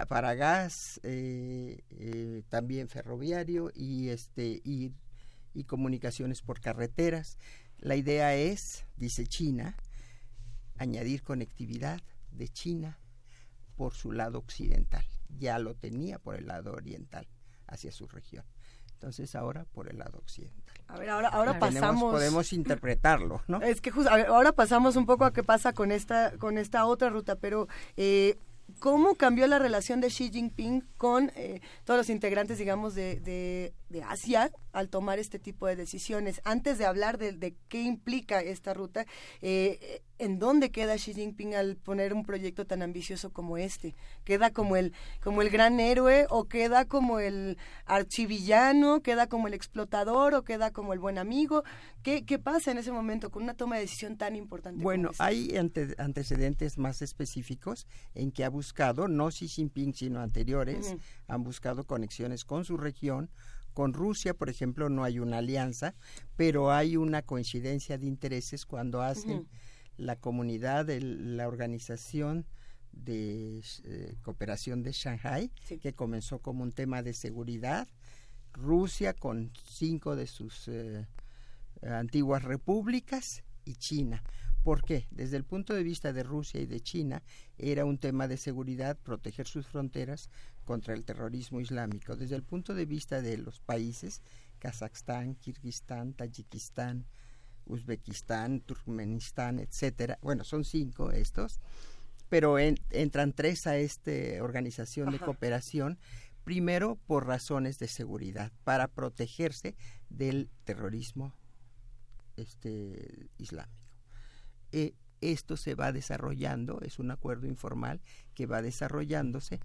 para gas, eh, eh, también ferroviario y este y, y comunicaciones por carreteras. La idea es, dice China, añadir conectividad de China por su lado occidental. Ya lo tenía por el lado oriental, hacia su región. Entonces ahora por el lado occidental. A ver, ahora, ahora pasamos. Podemos interpretarlo, ¿no? Es que ahora pasamos un poco a qué pasa con esta, con esta otra ruta, pero eh, ¿cómo cambió la relación de Xi Jinping con eh, todos los integrantes, digamos, de, de, de Asia al tomar este tipo de decisiones. Antes de hablar de, qué implica esta ruta, eh, ¿en dónde queda Xi Jinping al poner un proyecto tan ambicioso como este? ¿Queda como el, como el gran héroe o queda como el archivillano, queda como el explotador o queda como el buen amigo? ¿Qué, qué pasa en ese momento con una toma de decisión tan importante? Bueno, hay antecedentes más específicos en que ha buscado, no Xi Jinping, sino anteriores, han buscado conexiones con su región, con Rusia, por ejemplo, no hay una alianza, pero hay una coincidencia de intereses cuando hacen la comunidad, de la organización de eh, cooperación de Shanghai, que comenzó como un tema de seguridad. Rusia con cinco de sus eh, antiguas repúblicas y China. ¿Por qué? Desde el punto de vista de Rusia y de China, era un tema de seguridad proteger sus fronteras contra el terrorismo islámico. Desde el punto de vista de los países, Kazajstán, Kirguistán, Tayikistán, Uzbekistán, Turkmenistán, etcétera. Bueno, son cinco estos, pero entran tres a esta organización de cooperación. Primero, por razones de seguridad, para protegerse del terrorismo este, islámico. Eh, esto se va desarrollando, es un acuerdo informal que va desarrollándose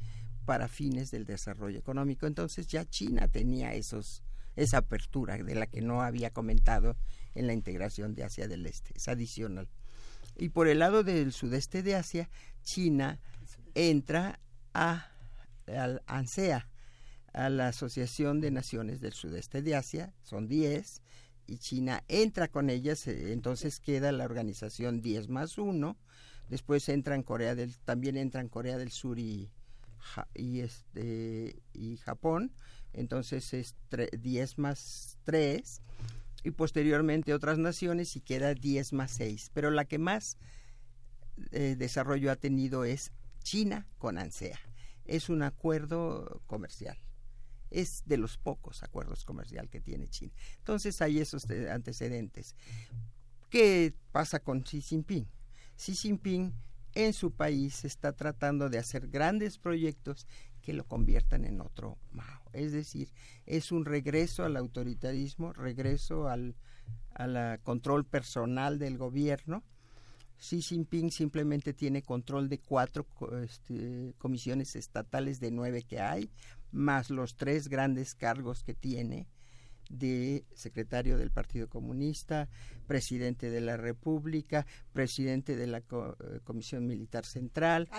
para fines del desarrollo económico. Entonces ya China tenía esos, esa apertura de la que no había comentado en la integración de Asia del Este, es adicional. Y por el lado del sudeste de Asia, China entra a al ANSEA, a la Asociación de Naciones del Sudeste de Asia, son 10, y China entra con ellas, eh, entonces queda la organización 10 más 1, después entran Corea del, también entran Corea del Sur y y, este, y Japón, entonces es 10 más 3, y posteriormente otras naciones y queda 10 más 6. Pero la que más eh, desarrollo ha tenido es China con ANSEA. Es un acuerdo comercial. Es de los pocos acuerdos comerciales que tiene China. Entonces hay esos antecedentes. ¿Qué pasa con Xi Jinping? Xi Jinping en su país está tratando de hacer grandes proyectos que lo conviertan en otro Mao. Es decir, es un regreso al autoritarismo, regreso al control personal del gobierno. Xi Jinping simplemente tiene control de cuatro este, comisiones estatales de nueve que hay, más los tres grandes cargos que tiene de secretario del Partido Comunista, presidente de la República, presidente de la eh, Comisión Militar Central.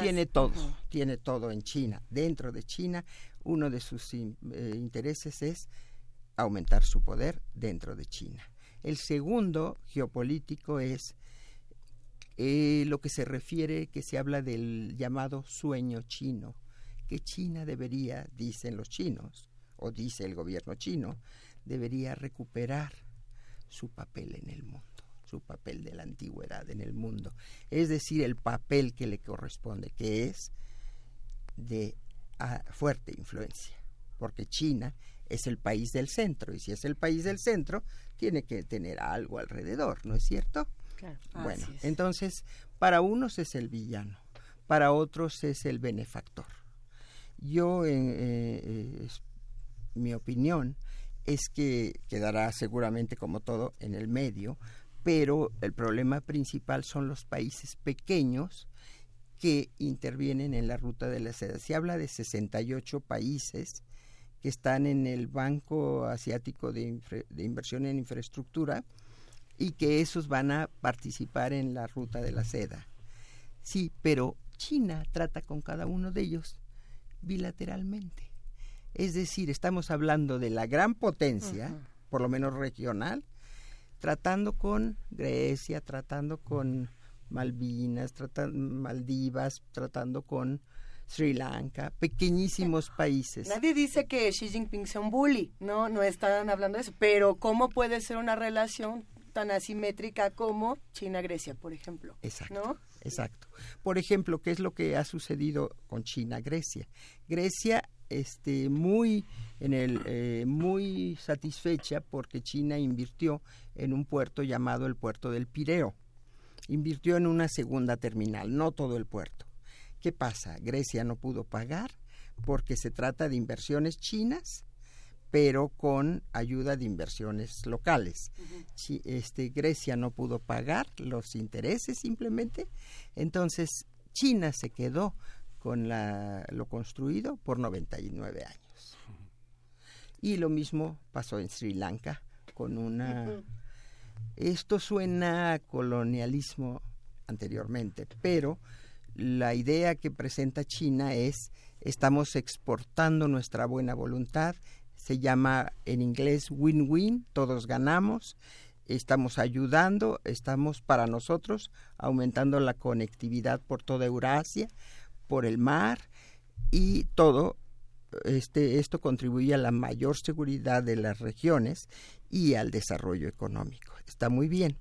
Tiene todo, tiene todo en China. Dentro de China, uno de sus eh, intereses es aumentar su poder dentro de China. El segundo geopolítico es eh, lo que se refiere, que se habla del llamado sueño chino, que China debería, dicen los chinos, o dice el gobierno chino, debería recuperar su papel en el mundo, su papel de la antigüedad en el mundo, es decir, el papel que le corresponde, que es de ah, fuerte influencia, porque China es el país del centro y si es el país del centro, tiene que tener algo alrededor, ¿no es cierto? Bueno, entonces, para unos es el villano, para otros es el benefactor. Yo, en eh, eh, mi opinión, es que quedará seguramente como todo en el medio, pero el problema principal son los países pequeños que intervienen en la ruta de la seda. Se habla de 68 países que están en el Banco Asiático de, Inversión en Infraestructura y que esos van a participar en la ruta de la seda. Sí, pero China trata con cada uno de ellos bilateralmente. Es decir, estamos hablando de la gran potencia, por lo menos regional, tratando con Grecia, tratando con Malvinas, tratando Maldivas, tratando con Sri Lanka, pequeñísimos países. Nadie dice que Xi Jinping sea un bully, no, no están hablando de eso, pero ¿cómo puede ser una relación tan asimétrica como China-Grecia, por ejemplo? Exacto. Exacto. Por ejemplo, ¿qué es lo que ha sucedido con China-Grecia? Grecia este, muy, en el, eh, muy satisfecha porque China invirtió en un puerto llamado el puerto del Pireo. Invirtió en una segunda terminal, no todo el puerto. ¿Qué pasa? Grecia no pudo pagar porque se trata de inversiones chinas, pero con ayuda de inversiones locales. este, Grecia no pudo pagar los intereses simplemente, entonces China se quedó con la, lo construido por 99 años. Y lo mismo pasó en Sri Lanka con una... Esto suena a colonialismo anteriormente, pero la idea que presenta China es estamos exportando nuestra buena voluntad, se llama en inglés win-win, todos ganamos, estamos ayudando, estamos para nosotros aumentando la conectividad por toda Eurasia, por el mar y todo este, esto contribuye a la mayor seguridad de las regiones y al desarrollo económico. Está muy bien,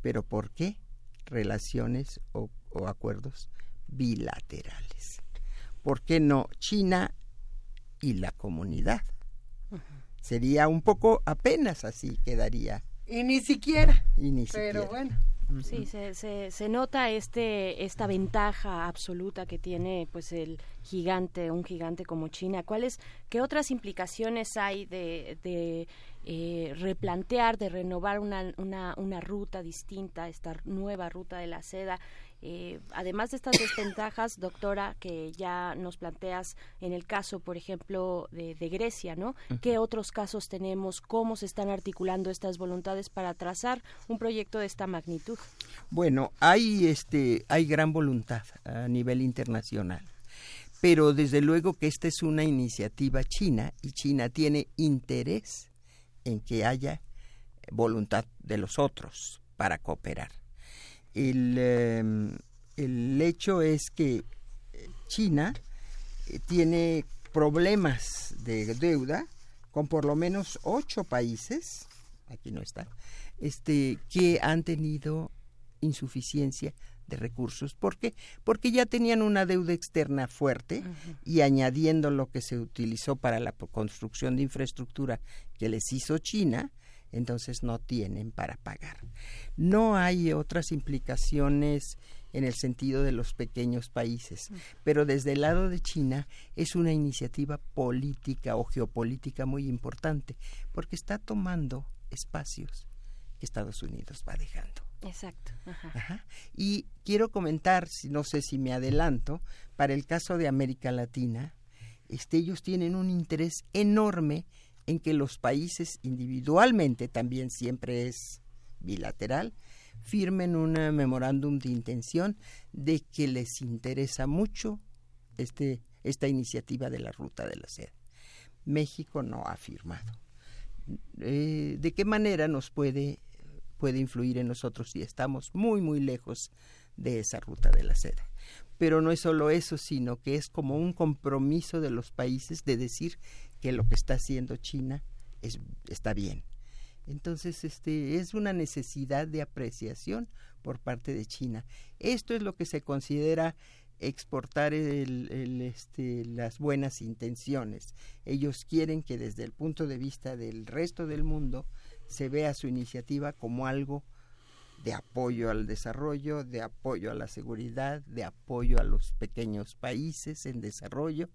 pero ¿por qué relaciones o, acuerdos bilaterales? ¿Por qué no China y la comunidad? Sería un poco apenas así quedaría. Y ni siquiera. Y ni pero bueno. Sí, se, se, se, nota este esta ventaja absoluta que tiene pues el gigante, un gigante como China. ¿Cuáles, qué otras implicaciones hay de, de eh, replantear, de renovar una, una, una ruta distinta, esta nueva ruta de la seda eh, además de estas desventajas, doctora, que ya nos planteas en el caso, por ejemplo, de, Grecia, ¿no? ¿Qué otros casos tenemos? ¿Cómo se están articulando estas voluntades para trazar un proyecto de esta magnitud? Bueno, hay, este, hay gran voluntad a nivel internacional pero desde luego que esta es una iniciativa china y China tiene interés en que haya voluntad de los otros para cooperar. El, em, el hecho es que China eh, tiene problemas de deuda con por lo menos ocho países, aquí no está, este, que han tenido insuficiencia de recursos. ¿Por qué? Porque ya tenían una deuda externa fuerte y añadiendo lo que se utilizó para la construcción de infraestructura que les hizo China, entonces no tienen para pagar. No hay otras implicaciones en el sentido de los pequeños países, pero desde el lado de China es una iniciativa política o geopolítica muy importante, porque está tomando espacios que Estados Unidos va dejando. Exacto. Y quiero comentar, no sé si me adelanto, para el caso de América Latina, este, ellos tienen un interés enorme en que los países individualmente, también siempre es bilateral, firmen un memorándum de intención de que les interesa mucho este, esta iniciativa de la Ruta de la Seda. México no ha firmado. Eh, ¿De qué manera nos puede, puede influir en nosotros si estamos muy, muy lejos de esa Ruta de la Seda? Pero no es solo eso, sino que es como un compromiso de los países de decir que lo que está haciendo China es, está bien. Entonces, este es una necesidad de apreciación por parte de China. Esto es lo que se considera exportar este, las buenas intenciones. Ellos quieren que desde el punto de vista del resto del mundo se vea su iniciativa como algo de apoyo al desarrollo, de apoyo a la seguridad, de apoyo a los pequeños países en desarrollo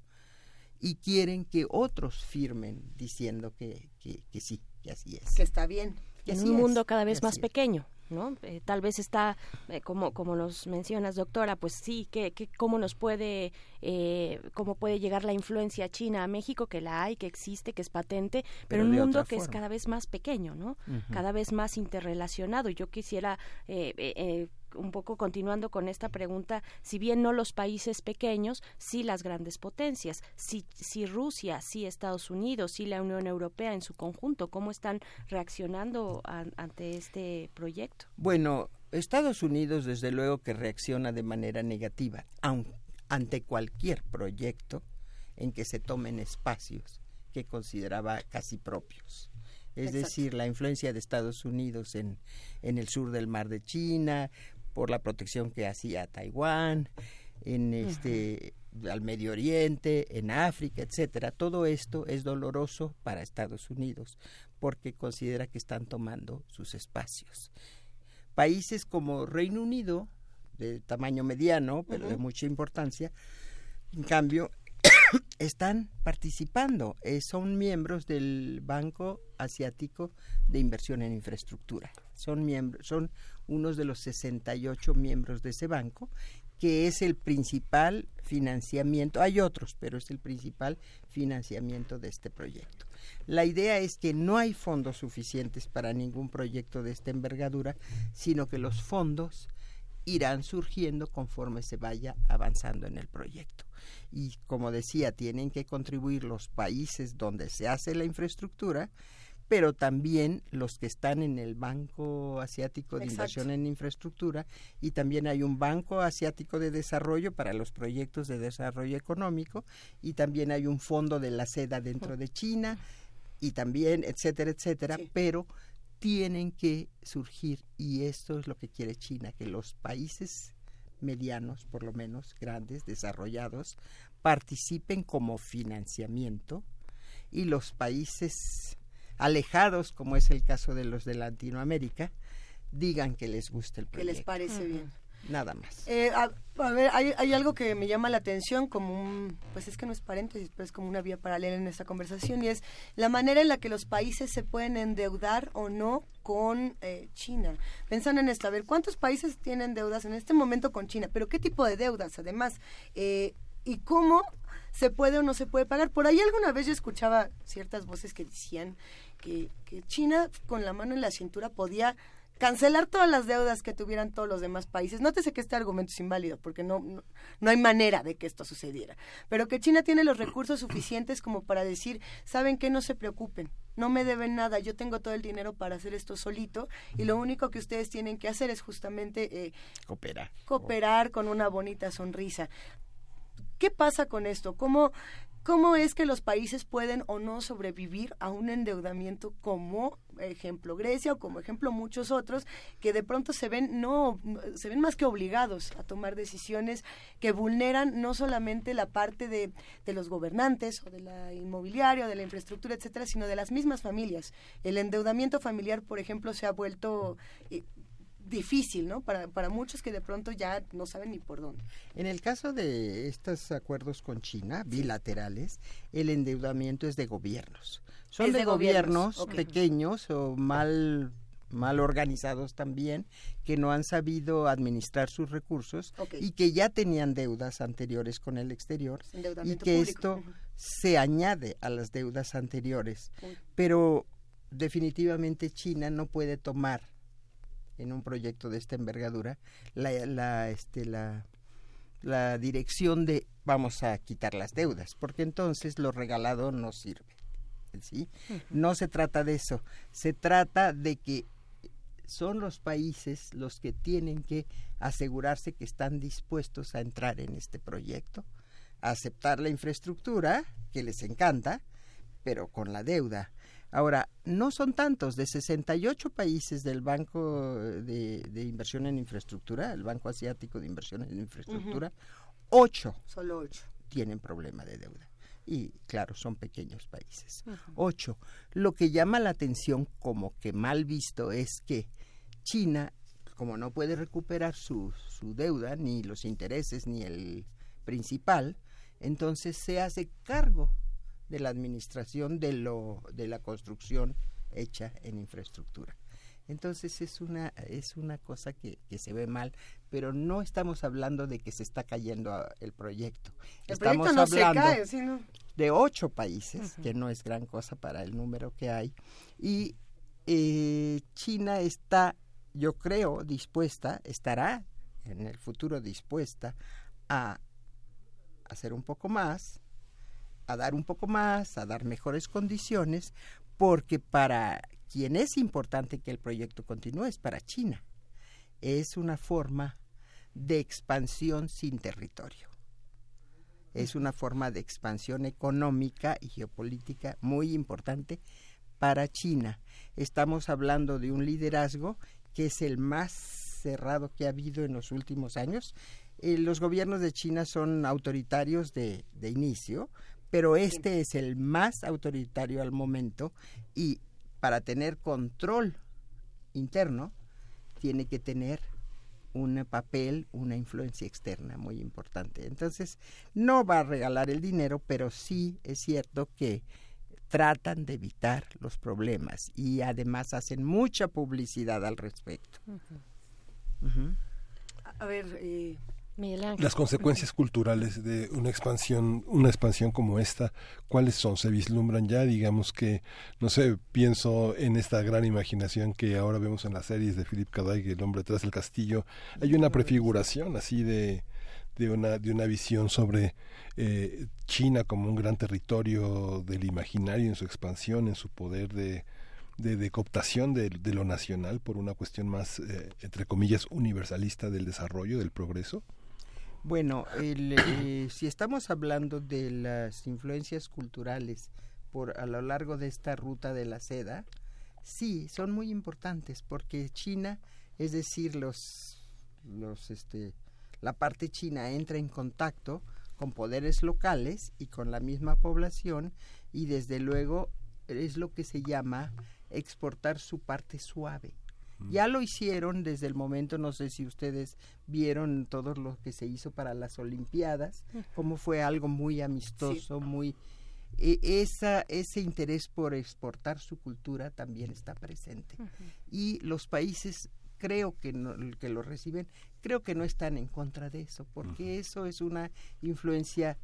y quieren que otros firmen diciendo que, que, sí, que así es. Que está bien. en un mundo cada vez más pequeño. ¿no? Eh, tal vez está, eh, como, como nos mencionas, doctora, pues sí, que, que cómo nos puede, eh, cómo puede llegar la influencia china a México, que la hay, que existe, que es patente, pero, en un mundo que es cada vez más pequeño, ¿no? Cada vez más interrelacionado. Yo quisiera eh, un poco continuando con esta pregunta, si bien no los países pequeños, sí las grandes potencias, si, si Rusia, si Estados Unidos, si la Unión Europea en su conjunto, ¿cómo están reaccionando ante este proyecto? Bueno, Estados Unidos desde luego que reacciona de manera negativa ante cualquier proyecto en que se tomen espacios que consideraba casi propios es decir, la influencia de Estados Unidos en, en el sur del mar de China, por la protección que hacía Taiwán, en este al Medio Oriente, en África, etcétera. Todo esto es doloroso para Estados Unidos porque considera que están tomando sus espacios. Países como Reino Unido, de tamaño mediano, pero de mucha importancia, en cambio, [COUGHS] están participando, eh, son miembros del Banco Asiático de Inversión en Infraestructura. Son miembros, son unos de los 68 miembros de ese banco, que es el principal financiamiento, hay otros, pero es el principal financiamiento de este proyecto. La idea es que no hay fondos suficientes para ningún proyecto de esta envergadura, sino que los fondos irán surgiendo conforme se vaya avanzando en el proyecto. Y como decía, tienen que contribuir los países donde se hace la infraestructura, pero también los que están en el Banco Asiático de Inversión en Infraestructura y también hay un Banco Asiático de Desarrollo para los proyectos de desarrollo económico y también hay un fondo de la seda dentro de China y también, etcétera, etcétera, pero tienen que surgir y esto es lo que quiere China, que los países medianos, por lo menos grandes, desarrollados, participen como financiamiento y los países alejados, como es el caso de los de Latinoamérica, digan que les gusta el proyecto. Que les parece bien. Nada más. Eh, a, ver, hay, hay, algo que me llama la atención como un, pues es que no es paréntesis, pero es como una vía paralela en esta conversación y es la manera en la que los países se pueden endeudar o no con eh, China. Pensando en esto, a ver, ¿cuántos países tienen deudas en este momento con China? Pero ¿qué tipo de deudas además? Eh, ¿Y cómo se puede o no se puede pagar? Por ahí alguna vez yo escuchaba ciertas voces que decían que, que China con la mano en la cintura podía cancelar todas las deudas que tuvieran todos los demás países. Nótese que este argumento es inválido porque no, no, hay manera de que esto sucediera. Pero que China tiene los recursos suficientes como para decir, ¿saben qué? No se preocupen, no me deben nada, yo tengo todo el dinero para hacer esto solito y lo único que ustedes tienen que hacer es justamente eh, cooperar. Cooperar con una bonita sonrisa ¿Qué pasa con esto? ¿Cómo, ¿Cómo es que los países pueden o no sobrevivir a un endeudamiento como ejemplo Grecia o como ejemplo muchos otros que de pronto se ven no se ven más que obligados a tomar decisiones que vulneran no solamente la parte de, de los gobernantes o de la inmobiliaria o de la infraestructura etcétera sino de las mismas familias el endeudamiento familiar por ejemplo se ha vuelto eh, difícil, ¿no? Para, para muchos que de pronto ya no saben ni por dónde. En el caso de estos acuerdos con China, bilaterales, el endeudamiento es de gobiernos. Son de, gobiernos, pequeños o mal mal organizados también, que no han sabido administrar sus recursos y que ya tenían deudas anteriores con el exterior y que esto se añade a las deudas anteriores. Pero definitivamente China no puede tomar en un proyecto de esta envergadura la, la, este, la, la dirección de vamos a quitar las deudas, porque entonces lo regalado no sirve. ¿sí? No se trata de eso, se trata de que son los países los que tienen que asegurarse que están dispuestos a entrar en este proyecto, a aceptar la infraestructura, que les encanta, pero con la deuda. Ahora, no son tantos, de 68 países del Banco de, Inversión en Infraestructura, el Banco Asiático de Inversión en Infraestructura, ocho, Solo ocho tienen problema de deuda. Y claro, son pequeños países. Ocho. Lo que llama la atención como que mal visto es que China, como no puede recuperar su, su deuda, ni los intereses, ni el principal, entonces se hace cargo de la administración de, lo, de la construcción hecha en infraestructura. Entonces es una, es una cosa que, que, se ve mal, pero no estamos hablando de que se está cayendo el proyecto. estamos hablando de ocho países, que no es gran cosa para el número que hay, y eh, China está, yo creo, dispuesta, estará en el futuro dispuesta a hacer un poco más, a dar un poco más, a dar mejores condiciones, porque para quien es importante que el proyecto continúe es para China. Es una forma de expansión sin territorio. Es una forma de expansión económica y geopolítica muy importante para China. Estamos hablando de un liderazgo que es el más cerrado que ha habido en los últimos años. Eh, los gobiernos de China son autoritarios de, de inicio, pero este es el más autoritario al momento y para tener control interno tiene que tener un papel, una influencia externa muy importante. Entonces, no va a regalar el dinero, pero sí es cierto que tratan de evitar los problemas y además hacen mucha publicidad al respecto. A ver, eh, las consecuencias culturales de una expansión, una expansión como esta, ¿cuáles son? ¿Se vislumbran ya? Digamos que, no sé, pienso en esta gran imaginación que ahora vemos en las series de Philip K. Dick, El hombre tras el castillo. Hay una prefiguración así de, de una, de una visión sobre eh, China como un gran territorio del imaginario en su expansión, en su poder de, de, cooptación de, lo nacional por una cuestión más, eh, entre comillas, universalista del desarrollo, del progreso? Bueno, eh, si estamos hablando de las influencias culturales por a lo largo de esta ruta de la seda, sí, son muy importantes porque China, es decir, los, los, este, la parte china entra en contacto con poderes locales y con la misma población y desde luego es lo que se llama exportar su parte suave. Ya lo hicieron desde el momento, no sé si ustedes vieron todo lo que se hizo para las Olimpiadas, como fue algo muy amistoso, muy... E, esa, ese interés por exportar su cultura también está presente. Y los países creo que, no, que lo reciben, creo que no están en contra de eso, porque eso es una influencia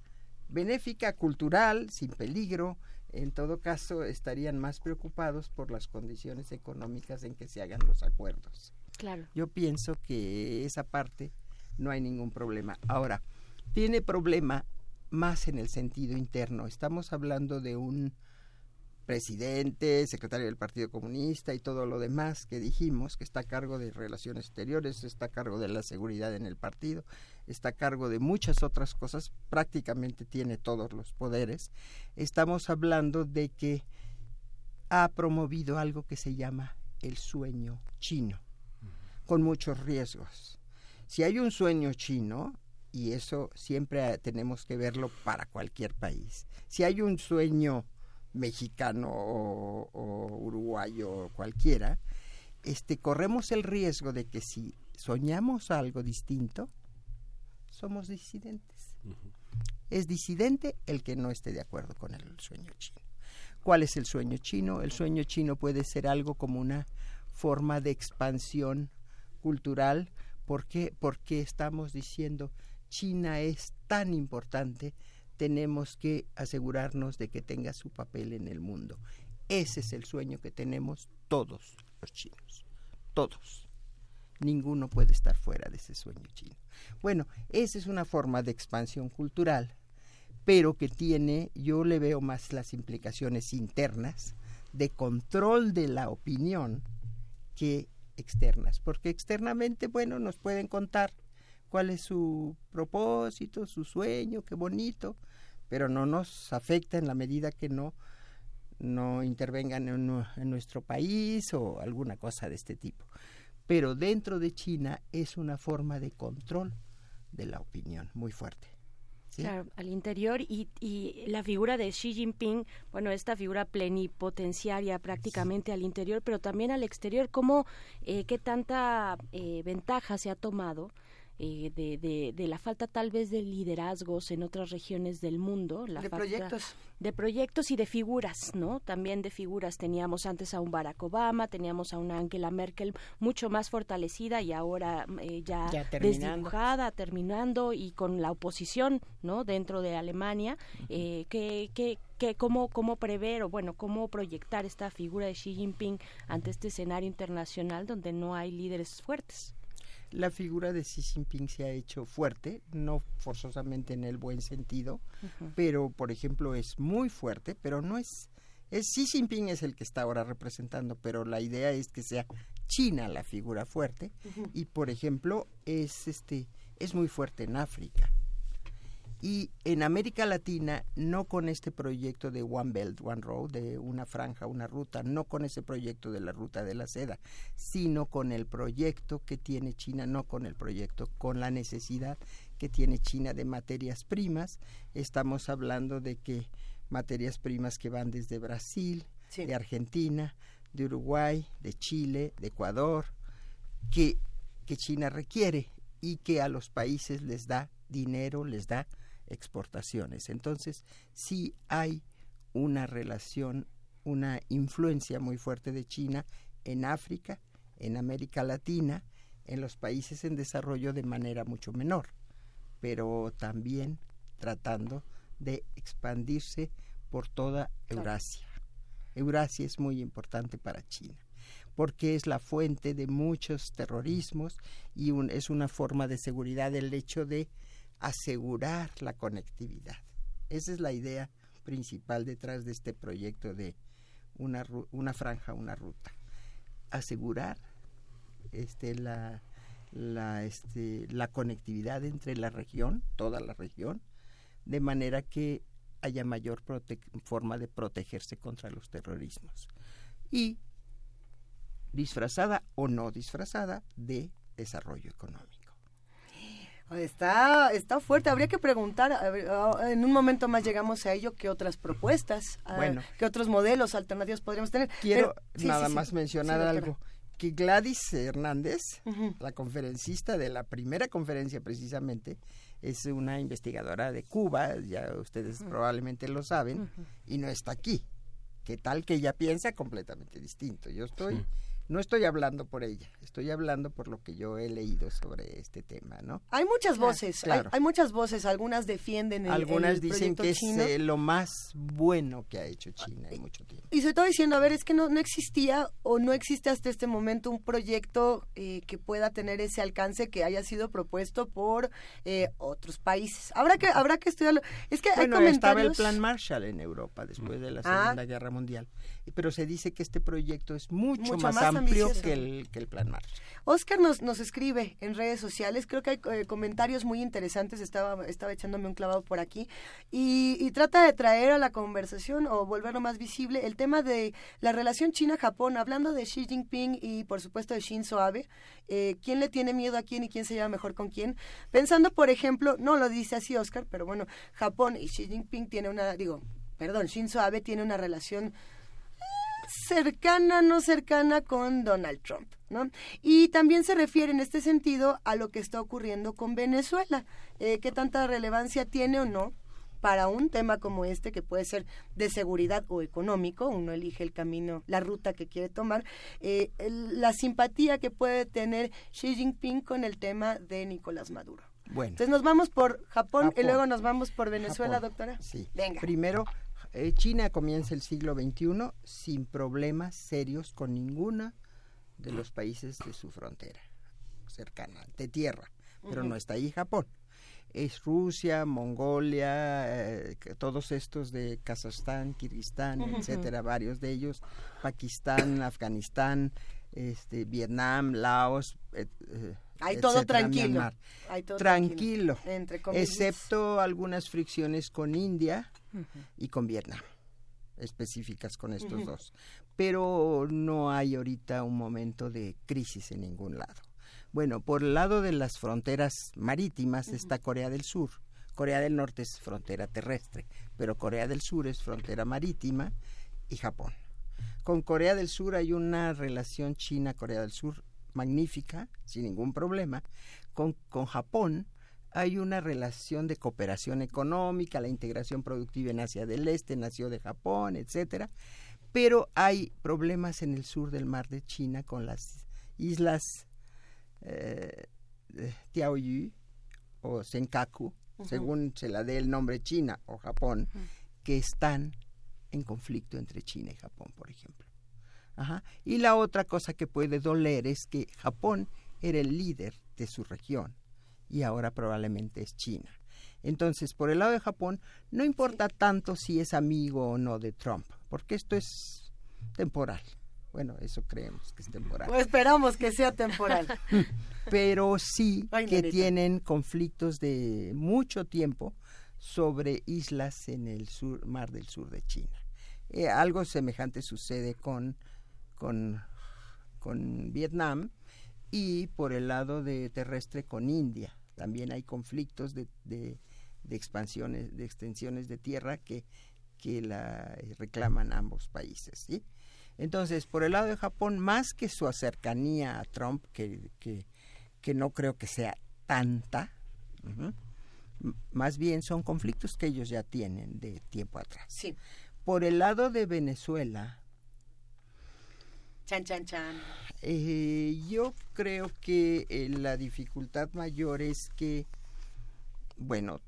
benéfica, cultural, sin peligro, en todo caso estarían más preocupados por las condiciones económicas en que se hagan los acuerdos. Claro. Yo pienso que esa parte no hay ningún problema. Ahora, tiene problema más en el sentido interno. Estamos hablando de un presidente, secretario del Partido Comunista y todo lo demás que dijimos, que está a cargo de relaciones exteriores, está a cargo de la seguridad en el partido, está a cargo de muchas otras cosas, prácticamente tiene todos los poderes. Estamos hablando de que ha promovido algo que se llama el sueño chino, con muchos riesgos. Si hay un sueño chino, y eso siempre tenemos que verlo para cualquier país, si hay un sueño mexicano o, uruguayo o cualquiera, este, corremos el riesgo de que si soñamos algo distinto, somos disidentes. Es disidente el que no esté de acuerdo con el sueño chino. ¿Cuál es el sueño chino? El sueño chino puede ser algo como una forma de expansión cultural. ¿Por qué? Porque estamos diciendo China es tan importante tenemos que asegurarnos de que tenga su papel en el mundo. Ese es el sueño que tenemos todos los chinos, todos. Ninguno puede estar fuera de ese sueño chino. Bueno, esa es una forma de expansión cultural, pero que tiene, yo le veo más las implicaciones internas de control de la opinión que externas, porque externamente, bueno, nos pueden contar cuál es su propósito, su sueño, qué bonito, pero no nos afecta en la medida que no, no intervengan en, nuestro país o alguna cosa de este tipo. Pero dentro de China es una forma de control de la opinión muy fuerte. Claro, al interior y, y, la figura de Xi Jinping, bueno, esta figura plenipotenciaria prácticamente al interior, pero también al exterior, ¿cómo, eh, qué tanta eh, ventaja se ha tomado eh, de, de, la falta tal vez de liderazgos en otras regiones del mundo, la de proyectos, de proyectos y de figuras, ¿no? También de figuras. Teníamos antes a un Barack Obama, teníamos a una Angela Merkel mucho más fortalecida y ahora eh, ya, terminando. desdibujada, terminando y con la oposición, ¿no? Dentro de Alemania, eh, que, que que cómo, cómo prever o bueno, cómo proyectar esta figura de Xi Jinping ante este escenario internacional donde no hay líderes fuertes la figura de Xi Jinping se ha hecho fuerte, no forzosamente en el buen sentido, pero por ejemplo es muy fuerte, pero no es, es Xi Jinping es el que está ahora representando, pero la idea es que sea China la figura fuerte y por ejemplo es este es muy fuerte en África y en América Latina no con este proyecto de One Belt, One Road, de una franja, una ruta, no con ese proyecto de la ruta de la seda, sino con el proyecto que tiene China, no con el proyecto, con la necesidad que tiene China de materias primas. Estamos hablando de que materias primas que van desde Brasil, de Argentina, de Uruguay, de Chile, de Ecuador, que, que China requiere y que a los países les da dinero, les da exportaciones. Entonces, sí hay una relación, una influencia muy fuerte de China en África, en América Latina, en los países en desarrollo de manera mucho menor, pero también tratando de expandirse por toda Eurasia. Eurasia es muy importante para China porque es la fuente de muchos terrorismos y es una forma de seguridad el hecho de asegurar la conectividad. Esa es la idea principal detrás de este proyecto de una, una franja, una ruta. Asegurar este, la, la, este, la conectividad entre la región, toda la región, de manera que haya mayor forma de protegerse contra los terrorismos. Y disfrazada o no disfrazada de desarrollo económico. Está, está fuerte, habría que preguntar, ah, en un momento más llegamos a ello, qué otras propuestas, ah, bueno, qué otros modelos alternativos podríamos tener. Quiero nada más mencionar algo, que Gladys Hernández, la conferencista de la primera conferencia precisamente, es una investigadora de Cuba, ya ustedes probablemente lo saben, y no está aquí. ¿Qué tal que ella piensa completamente distinto? Yo estoy No estoy hablando por ella, estoy hablando por lo que yo he leído sobre este tema, ¿no? Hay muchas voces, hay, muchas voces, algunas defienden el Algunas dicen que es eh, lo más bueno que ha hecho China en mucho tiempo. Y sobre todo diciendo, a ver, es que no, no existía o no existe hasta este momento un proyecto eh, que pueda tener ese alcance que haya sido propuesto por eh, otros países. Habrá que habrá que estudiarlo. Es que bueno, hay estaba el plan Marshall en Europa después de la Ah. Segunda Guerra Mundial, pero se dice que este proyecto es mucho, más, amplio que el, que el plan Marshall. Oscar nos, nos escribe en redes sociales, creo que hay eh, comentarios muy interesantes, estaba, estaba echándome un clavado por aquí, y, y trata de traer a la conversación o volverlo más visible el tema de la relación China-Japón, hablando de Xi Jinping y por supuesto de Shinzo Abe, eh, quién le tiene miedo a quién y quién se lleva mejor con quién, pensando por ejemplo, no lo dice así Oscar, pero bueno, Japón y Xi Jinping tiene una, digo, perdón, Shinzo Abe tiene una relación cercana, no cercana con Donald Trump, ¿no? Y también se refiere en este sentido a lo que está ocurriendo con Venezuela, eh, qué tanta relevancia tiene o no para un tema como este que puede ser de seguridad o económico, uno elige el camino, la ruta que quiere tomar, eh, el- la simpatía que puede tener Xi Jinping con el tema de Nicolás Maduro. Bueno. Entonces nos vamos por Japón, y luego nos vamos por Venezuela, Japón, doctora. Sí. Venga. Primero, eh, China comienza el siglo XXI sin problemas serios con ninguno de los países de su frontera cercana, de tierra, pero no está ahí Japón. Es Rusia, Mongolia, eh, todos estos de Kazajstán, Kirguistán, etcétera, varios de ellos, Pakistán, Afganistán, este, Vietnam, Laos, eh, Hay todo tranquilo. Hay todo tranquilo, tranquilo, entre excepto algunas fricciones con India y con Vietnam, específicas con estos dos. Pero no hay ahorita un momento de crisis en ningún lado. Bueno, por el lado de las fronteras marítimas está Corea del Sur. Corea del Norte es frontera terrestre, pero Corea del Sur es frontera marítima y Japón. Con Corea del Sur hay una relación China-Corea del Sur magnífica, sin ningún problema. Con, con Japón hay una relación de cooperación económica, la integración productiva en Asia del Este nació de Japón, etcétera. Pero hay problemas en el sur del mar de China con las islas eh, Tiaoyu o Senkaku, según se la dé el nombre China o Japón, que están en conflicto entre China y Japón, por ejemplo. Ajá. Y la otra cosa que puede doler es que Japón era el líder de su región y ahora probablemente es China. Entonces, por el lado de Japón, no importa tanto si es amigo o no de Trump, porque esto es temporal. Bueno, eso creemos que es temporal. Pues esperamos que sea temporal. [LAUGHS] Pero sí Ay, que tienen conflictos de mucho tiempo sobre islas en el sur, mar del sur de China. Eh, algo semejante sucede con, con, con Vietnam y por el lado de terrestre con India. También hay conflictos de, de, de expansiones, de extensiones de tierra que, que la eh, reclaman ambos países, ¿sí? Entonces, por el lado de Japón, más que su cercanía a Trump, que, que, que no creo que sea tanta, ujú, m- más bien son conflictos que ellos ya tienen de tiempo atrás. Sí. Por el lado de Venezuela, Chan, chan, chan. eh, yo creo que eh, la dificultad mayor es que, bueno,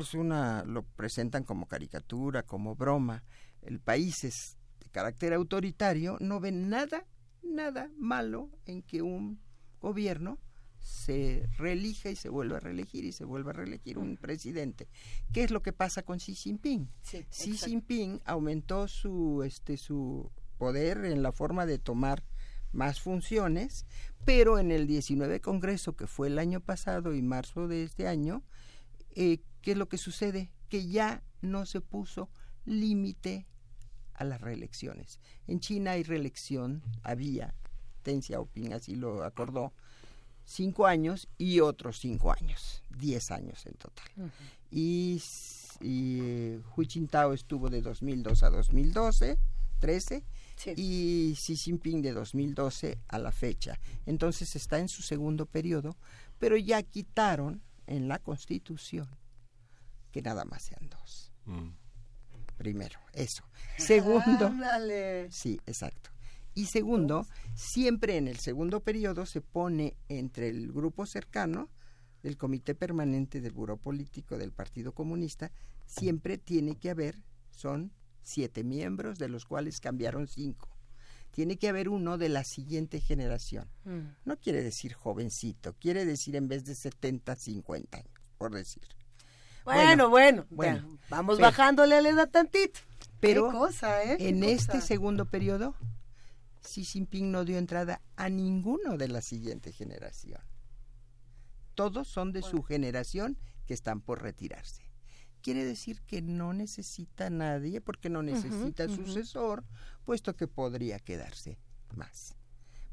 es una lo presentan como caricatura, como broma. El país es de carácter autoritario, no ven nada, nada malo en que un gobierno se reelija y se vuelva a reelegir y se vuelva a reelegir un presidente. ¿Qué es lo que pasa con Xi Jinping? Sí, Xi. Jinping aumentó su este su poder en la forma de tomar más funciones, pero en el 19 Congreso que fue el año pasado y marzo de este año, eh, ¿qué es lo que sucede? Que ya no se puso límite a las reelecciones. En China hay reelección, había, Deng Xiaoping así lo acordó, cinco años y otros cinco años, diez años en total. Y eh, Hu Jintao estuvo de 2002 a 2012, 13, y Xi Jinping de 2012 a la fecha. Entonces está en su segundo periodo, pero ya quitaron en la Constitución que nada más sean dos. Primero, eso. Segundo, [LAUGHS] Ándale. sí, exacto. Y segundo, siempre en el segundo periodo se pone entre el grupo cercano del Comité Permanente del Buró Político del Partido Comunista, siempre tiene que haber, son siete miembros, de los cuales cambiaron cinco. Tiene que haber uno de la siguiente generación. Mm. No quiere decir jovencito, quiere decir en vez de 70, 50 años, por decir. Bueno, bueno, bueno, ya, vamos pero- bajándole a la edad tantito. Pero Qué cosa, ¿eh? Qué en cosa. este segundo periodo, Xi Jinping no dio entrada a ninguno de la siguiente generación. Todos son de su generación que están por retirarse. Quiere decir que no necesita a nadie porque no necesita sucesor, puesto que podría quedarse más.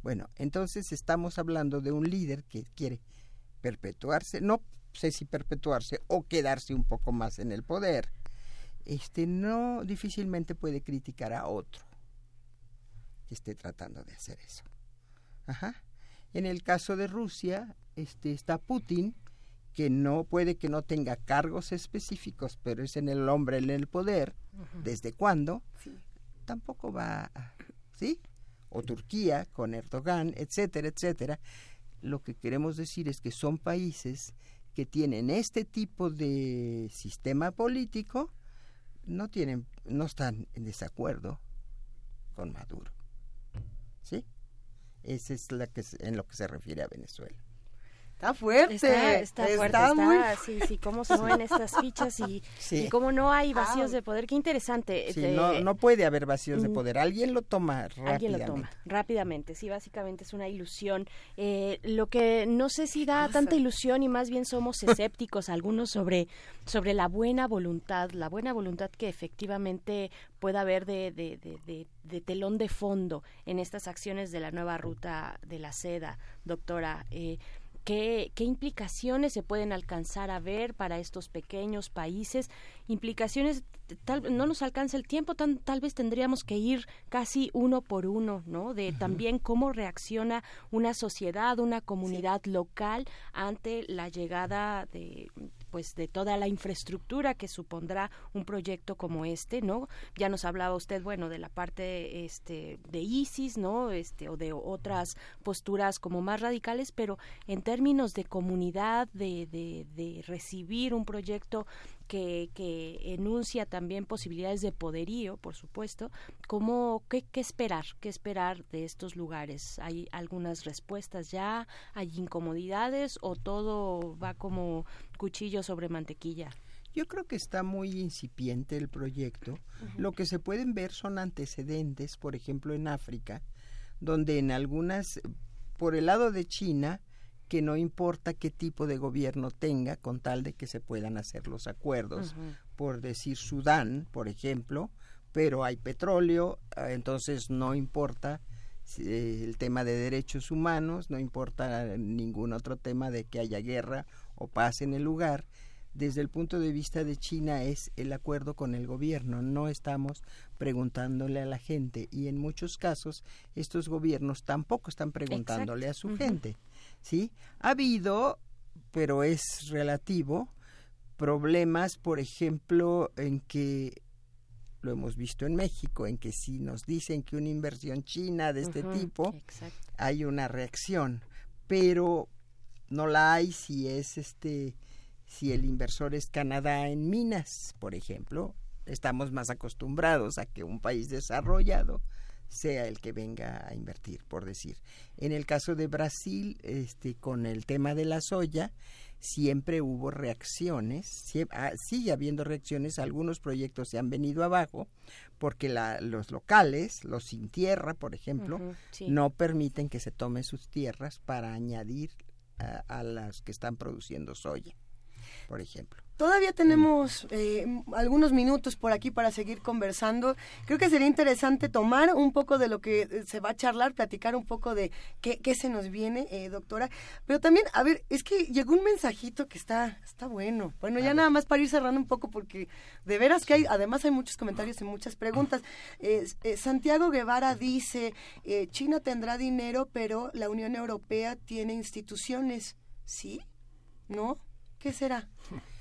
Bueno, entonces estamos hablando de un líder que quiere perpetuarse, no sé si perpetuarse o quedarse un poco más en el poder. Este no difícilmente puede criticar a otro que esté tratando de hacer eso. Ajá. En el caso de Rusia, este está Putin, que no puede que no tenga cargos específicos, pero es en el hombre en el poder. ¿Desde cuándo? Tampoco va, a- ¿sí? O Turquía con Erdogan, etcétera, etcétera. Lo que queremos decir es que son países que tienen este tipo de sistema político, no tienen, no están en desacuerdo con Maduro. ¿Sí? Esa es la que en lo que se refiere a Venezuela. Está fuerte. Está, está fuerte, está está, muy sí, sí, cómo se mueven estas fichas y, Sí. y cómo no hay vacíos de poder. Qué interesante. Sí, Este, no, no puede haber vacíos de poder. Alguien lo toma rápidamente. Alguien lo toma rápidamente, sí, básicamente es una ilusión. Eh, lo que no sé si da tanta ilusión y más bien somos [LAUGHS] escépticos algunos sobre, sobre la buena voluntad, la buena voluntad que efectivamente pueda haber de, de, de, de- de telón de fondo en estas acciones de la nueva ruta de la seda, doctora. Eh, ¿Qué, qué implicaciones se pueden alcanzar a ver para estos pequeños países? Implicaciones, tal, no nos alcanza el tiempo, tan, tal vez tendríamos que ir casi uno por uno, ¿no? De también cómo reacciona una sociedad, una comunidad local ante la llegada de pues de toda la infraestructura que supondrá un proyecto como este, ¿no? Ya nos hablaba usted, bueno, de la parte este de ISIS, ¿no? Este o de otras posturas como más radicales, pero en términos de comunidad, de, de, de recibir un proyecto que, que enuncia también posibilidades de poderío, por supuesto, ¿cómo, qué, qué esperar? ¿Qué esperar de estos lugares? ¿Hay algunas respuestas ya? ¿Hay incomodidades o todo va como cuchillo sobre mantequilla? Yo creo que está muy incipiente el proyecto. Lo que se pueden ver son antecedentes, por ejemplo, en África, donde en algunas, por el lado de China, que no importa qué tipo de gobierno tenga, con tal de que se puedan hacer los acuerdos. Por decir Sudán, por ejemplo, pero hay petróleo, ah, entonces no importa eh, el tema de derechos humanos, no importa ningún otro tema de que haya guerra o paz en el lugar. Desde el punto de vista de China es el acuerdo con el gobierno, no estamos preguntándole a la gente y en muchos casos estos gobiernos tampoco están preguntándole Exacto. a su gente. ¿Sí? Ha habido, pero es relativo, problemas, por ejemplo, en que lo hemos visto en México, en que si nos dicen que una inversión china de este tipo, exacto. hay una reacción, pero no la hay si es este si el inversor es Canadá en minas, por ejemplo, estamos más acostumbrados a que un país desarrollado sea el que venga a invertir, por decir. En el caso de Brasil, este, con el tema de la soya, siempre hubo reacciones, sie- ah, sigue habiendo reacciones, algunos proyectos se han venido abajo porque la- los locales, los sin tierra, por ejemplo, sí. no permiten que se tomen sus tierras para añadir a, a las que están produciendo soya, por ejemplo. Todavía tenemos eh, algunos minutos por aquí para seguir conversando. Creo que sería interesante tomar un poco de lo que eh, se va a charlar, platicar un poco de qué, qué se nos viene, eh, doctora. Pero también, a ver, es que llegó un mensajito que está, está bueno. Bueno, ya nada más para ir cerrando un poco porque de veras que hay, además hay muchos comentarios y muchas preguntas. Eh, eh, Santiago Guevara dice, eh, China tendrá dinero, pero la Unión Europea tiene instituciones. ¿Sí? ¿No? ¿Qué será?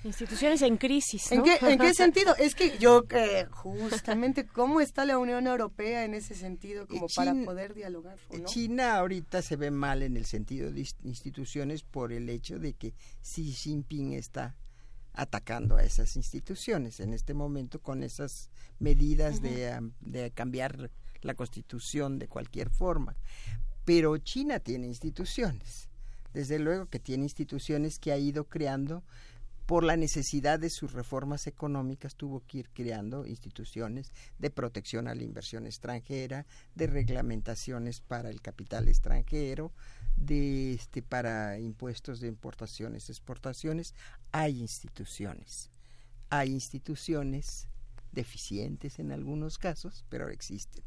Instituciones en crisis. ¿En, qué, ¿En qué [LAUGHS] sentido? Es que yo, eh, justamente, ¿cómo está la Unión Europea en ese sentido como para poder dialogar? China ahorita se ve mal en el sentido de instituciones por el hecho de que Xi Jinping está atacando a esas instituciones en este momento con esas medidas de, de cambiar la constitución de cualquier forma. Pero China tiene instituciones, desde luego que tiene instituciones que ha ido creando por la necesidad de sus reformas económicas tuvo que ir creando instituciones de protección a la inversión extranjera, de reglamentaciones para el capital extranjero, de este para impuestos de importaciones, exportaciones, hay instituciones. Hay instituciones deficientes en algunos casos, pero existen.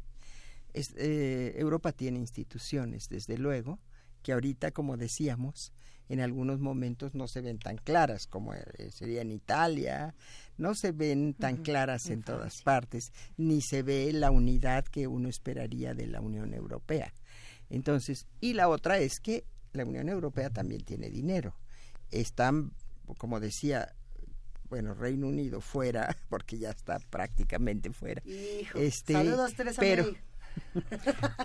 Eh, Europa tiene instituciones, desde luego, que ahorita, como decíamos, en algunos momentos no se ven tan claras como eh, sería en Italia, no se ven tan claras en todas partes, ni se ve la unidad que uno esperaría de la Unión Europea. Entonces, y la otra es que la Unión Europea también tiene dinero. Están, como decía, bueno, Reino Unido fuera, [LAUGHS] porque ya está prácticamente fuera. este, saludos, pero,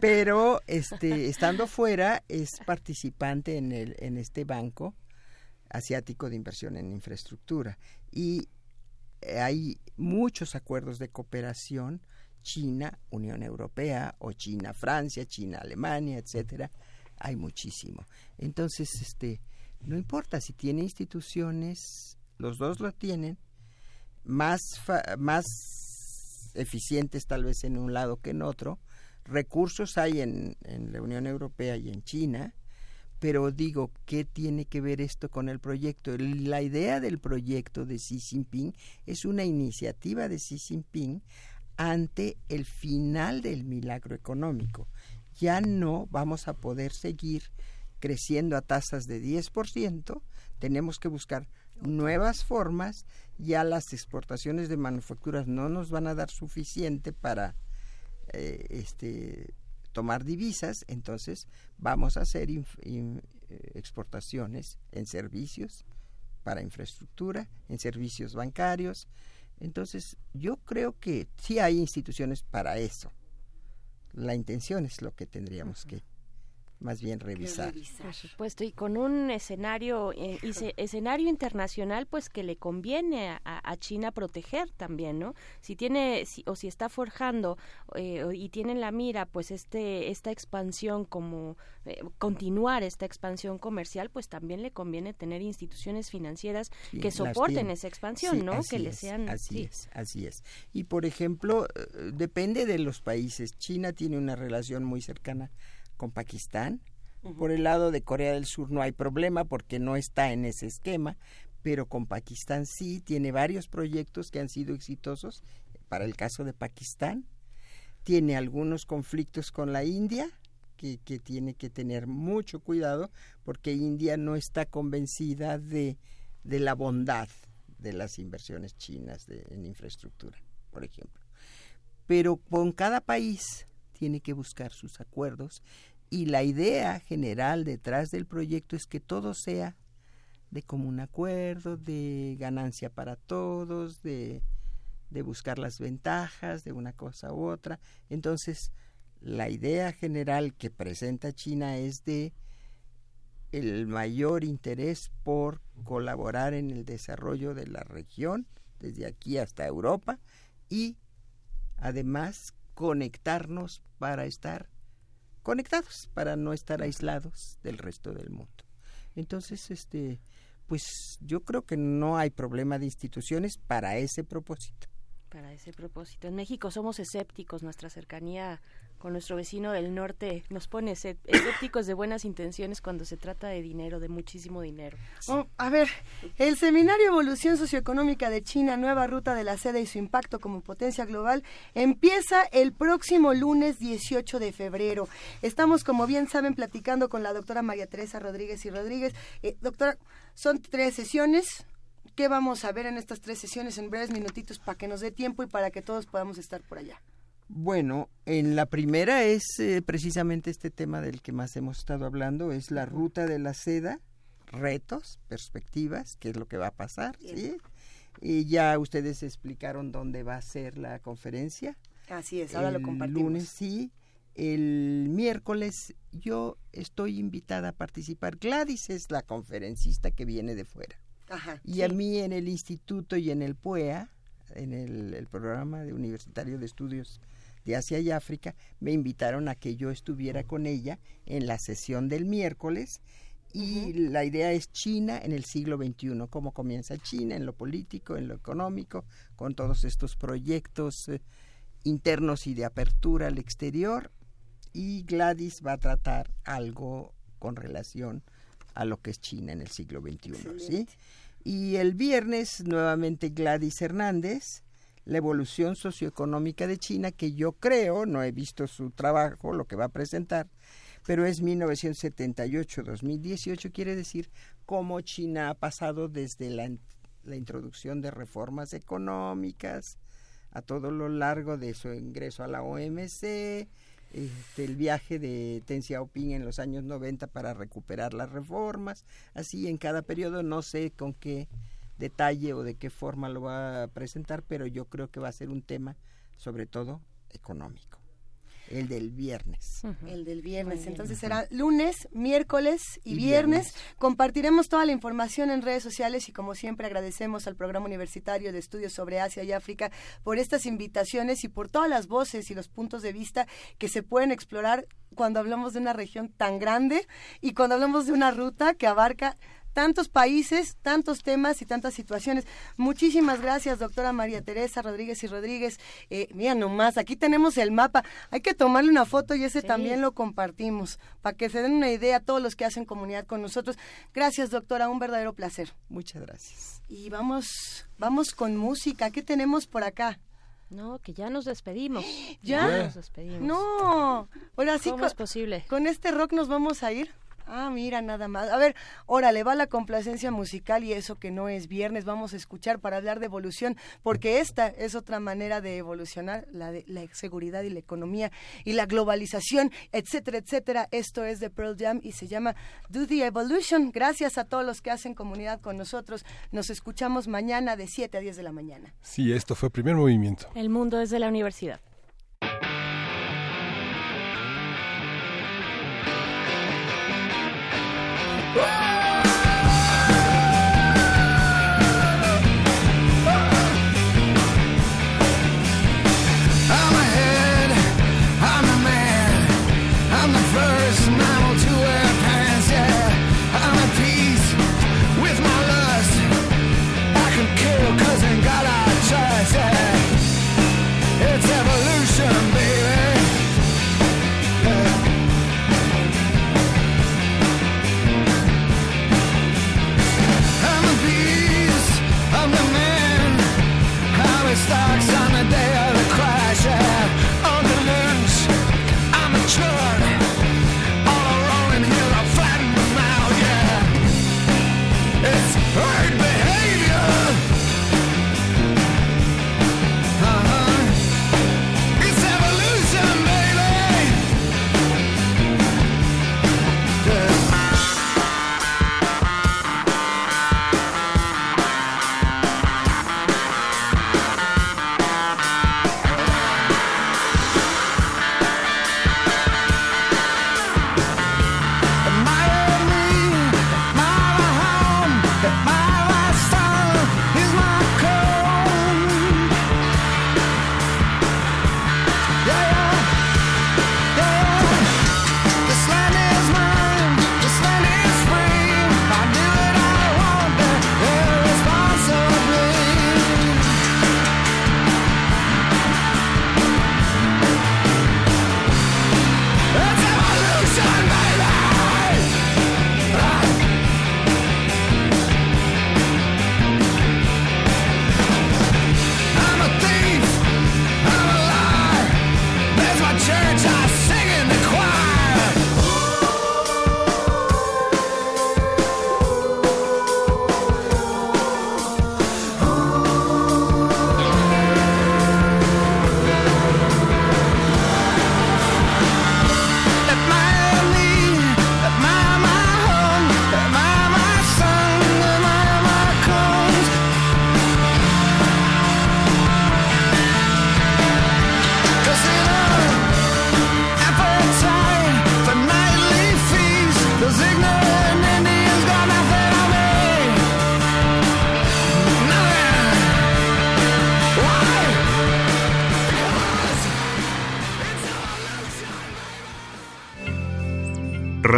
pero este, estando fuera es participante en, el, en este banco asiático de inversión en infraestructura y hay muchos acuerdos de cooperación China, Unión Europea o China, Francia, China, Alemania, etcétera. Hay muchísimo. Entonces, este, no importa si tiene instituciones, los dos lo tienen, más, más eficientes tal vez en un lado que en otro, recursos hay en, la Unión Europea y en China, pero digo, ¿qué tiene que ver esto con el proyecto? La idea del proyecto de Xi Jinping es una iniciativa de Xi Jinping ante el final del milagro económico. Ya no vamos a poder seguir creciendo a tasas de 10%, tenemos que buscar nuevas formas, ya las exportaciones de manufacturas no nos van a dar suficiente para eh, este, tomar divisas, entonces vamos a hacer eh, exportaciones en servicios para infraestructura, en servicios bancarios. Entonces, yo creo que sí hay instituciones para eso. La intención es lo que tendríamos que más bien revisar. Por supuesto, y con un escenario eh, escenario internacional, pues que le conviene a, China proteger también, ¿no? Si tiene o si está forjando eh, y tiene en la mira, pues este esta expansión como eh, continuar esta expansión comercial, pues también le conviene tener instituciones financieras que soporten esa expansión, ¿no? Que le sean así es, así es. Y por ejemplo, depende de los países. China tiene una relación muy cercana con Pakistán. Por el lado de Corea del Sur no hay problema porque no está en ese esquema, pero con Pakistán sí tiene varios proyectos que han sido exitosos. Para el caso de Pakistán, tiene algunos conflictos con la India, que, que, tiene que tener mucho cuidado porque India no está convencida de, de la bondad de las inversiones chinas de, en infraestructura, por ejemplo. Pero con cada país tiene que buscar sus acuerdos y la idea general detrás del proyecto es que todo sea de común acuerdo, de ganancia para todos, de, de buscar las ventajas de una cosa u otra. Entonces, la idea general que presenta China es de el mayor interés por colaborar en el desarrollo de la región, desde aquí hasta Europa, y además conectarnos para estar conectados, para no estar aislados del resto del mundo. Entonces, este, pues yo creo que no hay problema de instituciones para ese propósito. Para ese propósito. En México somos escépticos, nuestra cercanía con nuestro vecino del norte nos pone escépticos de buenas intenciones cuando se trata de dinero, de muchísimo dinero. Oh, a ver, el Seminario Evolución Socioeconómica de China, Nueva Ruta de la Seda y su impacto como potencia global, empieza el próximo lunes 18 de febrero. Estamos, como bien saben, platicando con la doctora María Teresa Rodríguez y Rodríguez. Eh, doctora, son tres sesiones. ¿Qué vamos a ver en estas tres sesiones en breves minutitos para que nos dé tiempo y para que todos podamos estar por allá? Bueno, en la primera es eh, precisamente este tema del que más hemos estado hablando, es la ruta de la seda retos, perspectivas, qué es lo que va a pasar, ¿sí? Y ya ustedes explicaron dónde va a ser la conferencia. Así es, ahora el lo compartimos. lunes sí. El miércoles yo estoy invitada a participar. Gladys es la conferencista que viene de fuera. Ajá, Y sí. a mí en el instituto y en el PUEA, en el, el programa de universitario de estudios de Asia y África, me invitaron a que yo estuviera con ella en la sesión del miércoles. Y la idea es China en el siglo XXI, cómo comienza China en lo político, en lo económico, con todos estos proyectos eh, internos y de apertura al exterior. Y Gladys va a tratar algo con relación a lo que es China en el siglo XXI, ¿sí? Y el viernes nuevamente Gladys Hernández, la evolución socioeconómica de China, que yo creo, no he visto su trabajo, lo que va a presentar, pero es 1978-2018, quiere decir cómo China ha pasado desde la, in- la introducción de reformas económicas a todo lo largo de su ingreso a la OMC, este, el viaje de Deng Xiaoping en los años 90 para recuperar las reformas, así en cada periodo, no sé con qué detalle o de qué forma lo va a presentar, pero yo creo que va a ser un tema sobre todo económico, el del viernes. El del viernes. Muy. Entonces será lunes, miércoles y, Y viernes. viernes. Compartiremos toda la información en redes sociales y como siempre agradecemos al Programa Universitario de Estudios sobre Asia y África por estas invitaciones y por todas las voces y los puntos de vista que se pueden explorar cuando hablamos de una región tan grande y cuando hablamos de una ruta que abarca tantos países, tantos temas y tantas situaciones. Muchísimas gracias, doctora María Teresa Rodríguez y Rodríguez. Eh, mira nomás, aquí tenemos el mapa. Hay que tomarle una foto y ese también lo compartimos para que se den una idea a todos los que hacen comunidad con nosotros. Gracias, doctora, un verdadero placer. Muchas gracias. Y vamos, vamos con música. ¿Qué tenemos por acá? No, que ya nos despedimos. [GASPS] ¿Ya? nos despedimos. No, ahora sí. ¿Cómo con- es posible? ¿Con este rock nos vamos a ir? Ah, mira, nada más. A ver, órale, va la complacencia musical y eso que no es viernes, vamos a escuchar para hablar de evolución, porque esta es otra manera de evolucionar, la de la seguridad y la economía y la globalización, etcétera, etcétera. Esto es de Pearl Jam y se llama Do the Evolution. Gracias a todos los que hacen comunidad con nosotros. Nos escuchamos mañana de 7 a 10 de la mañana. Sí, esto fue primer movimiento. El mundo es de la universidad.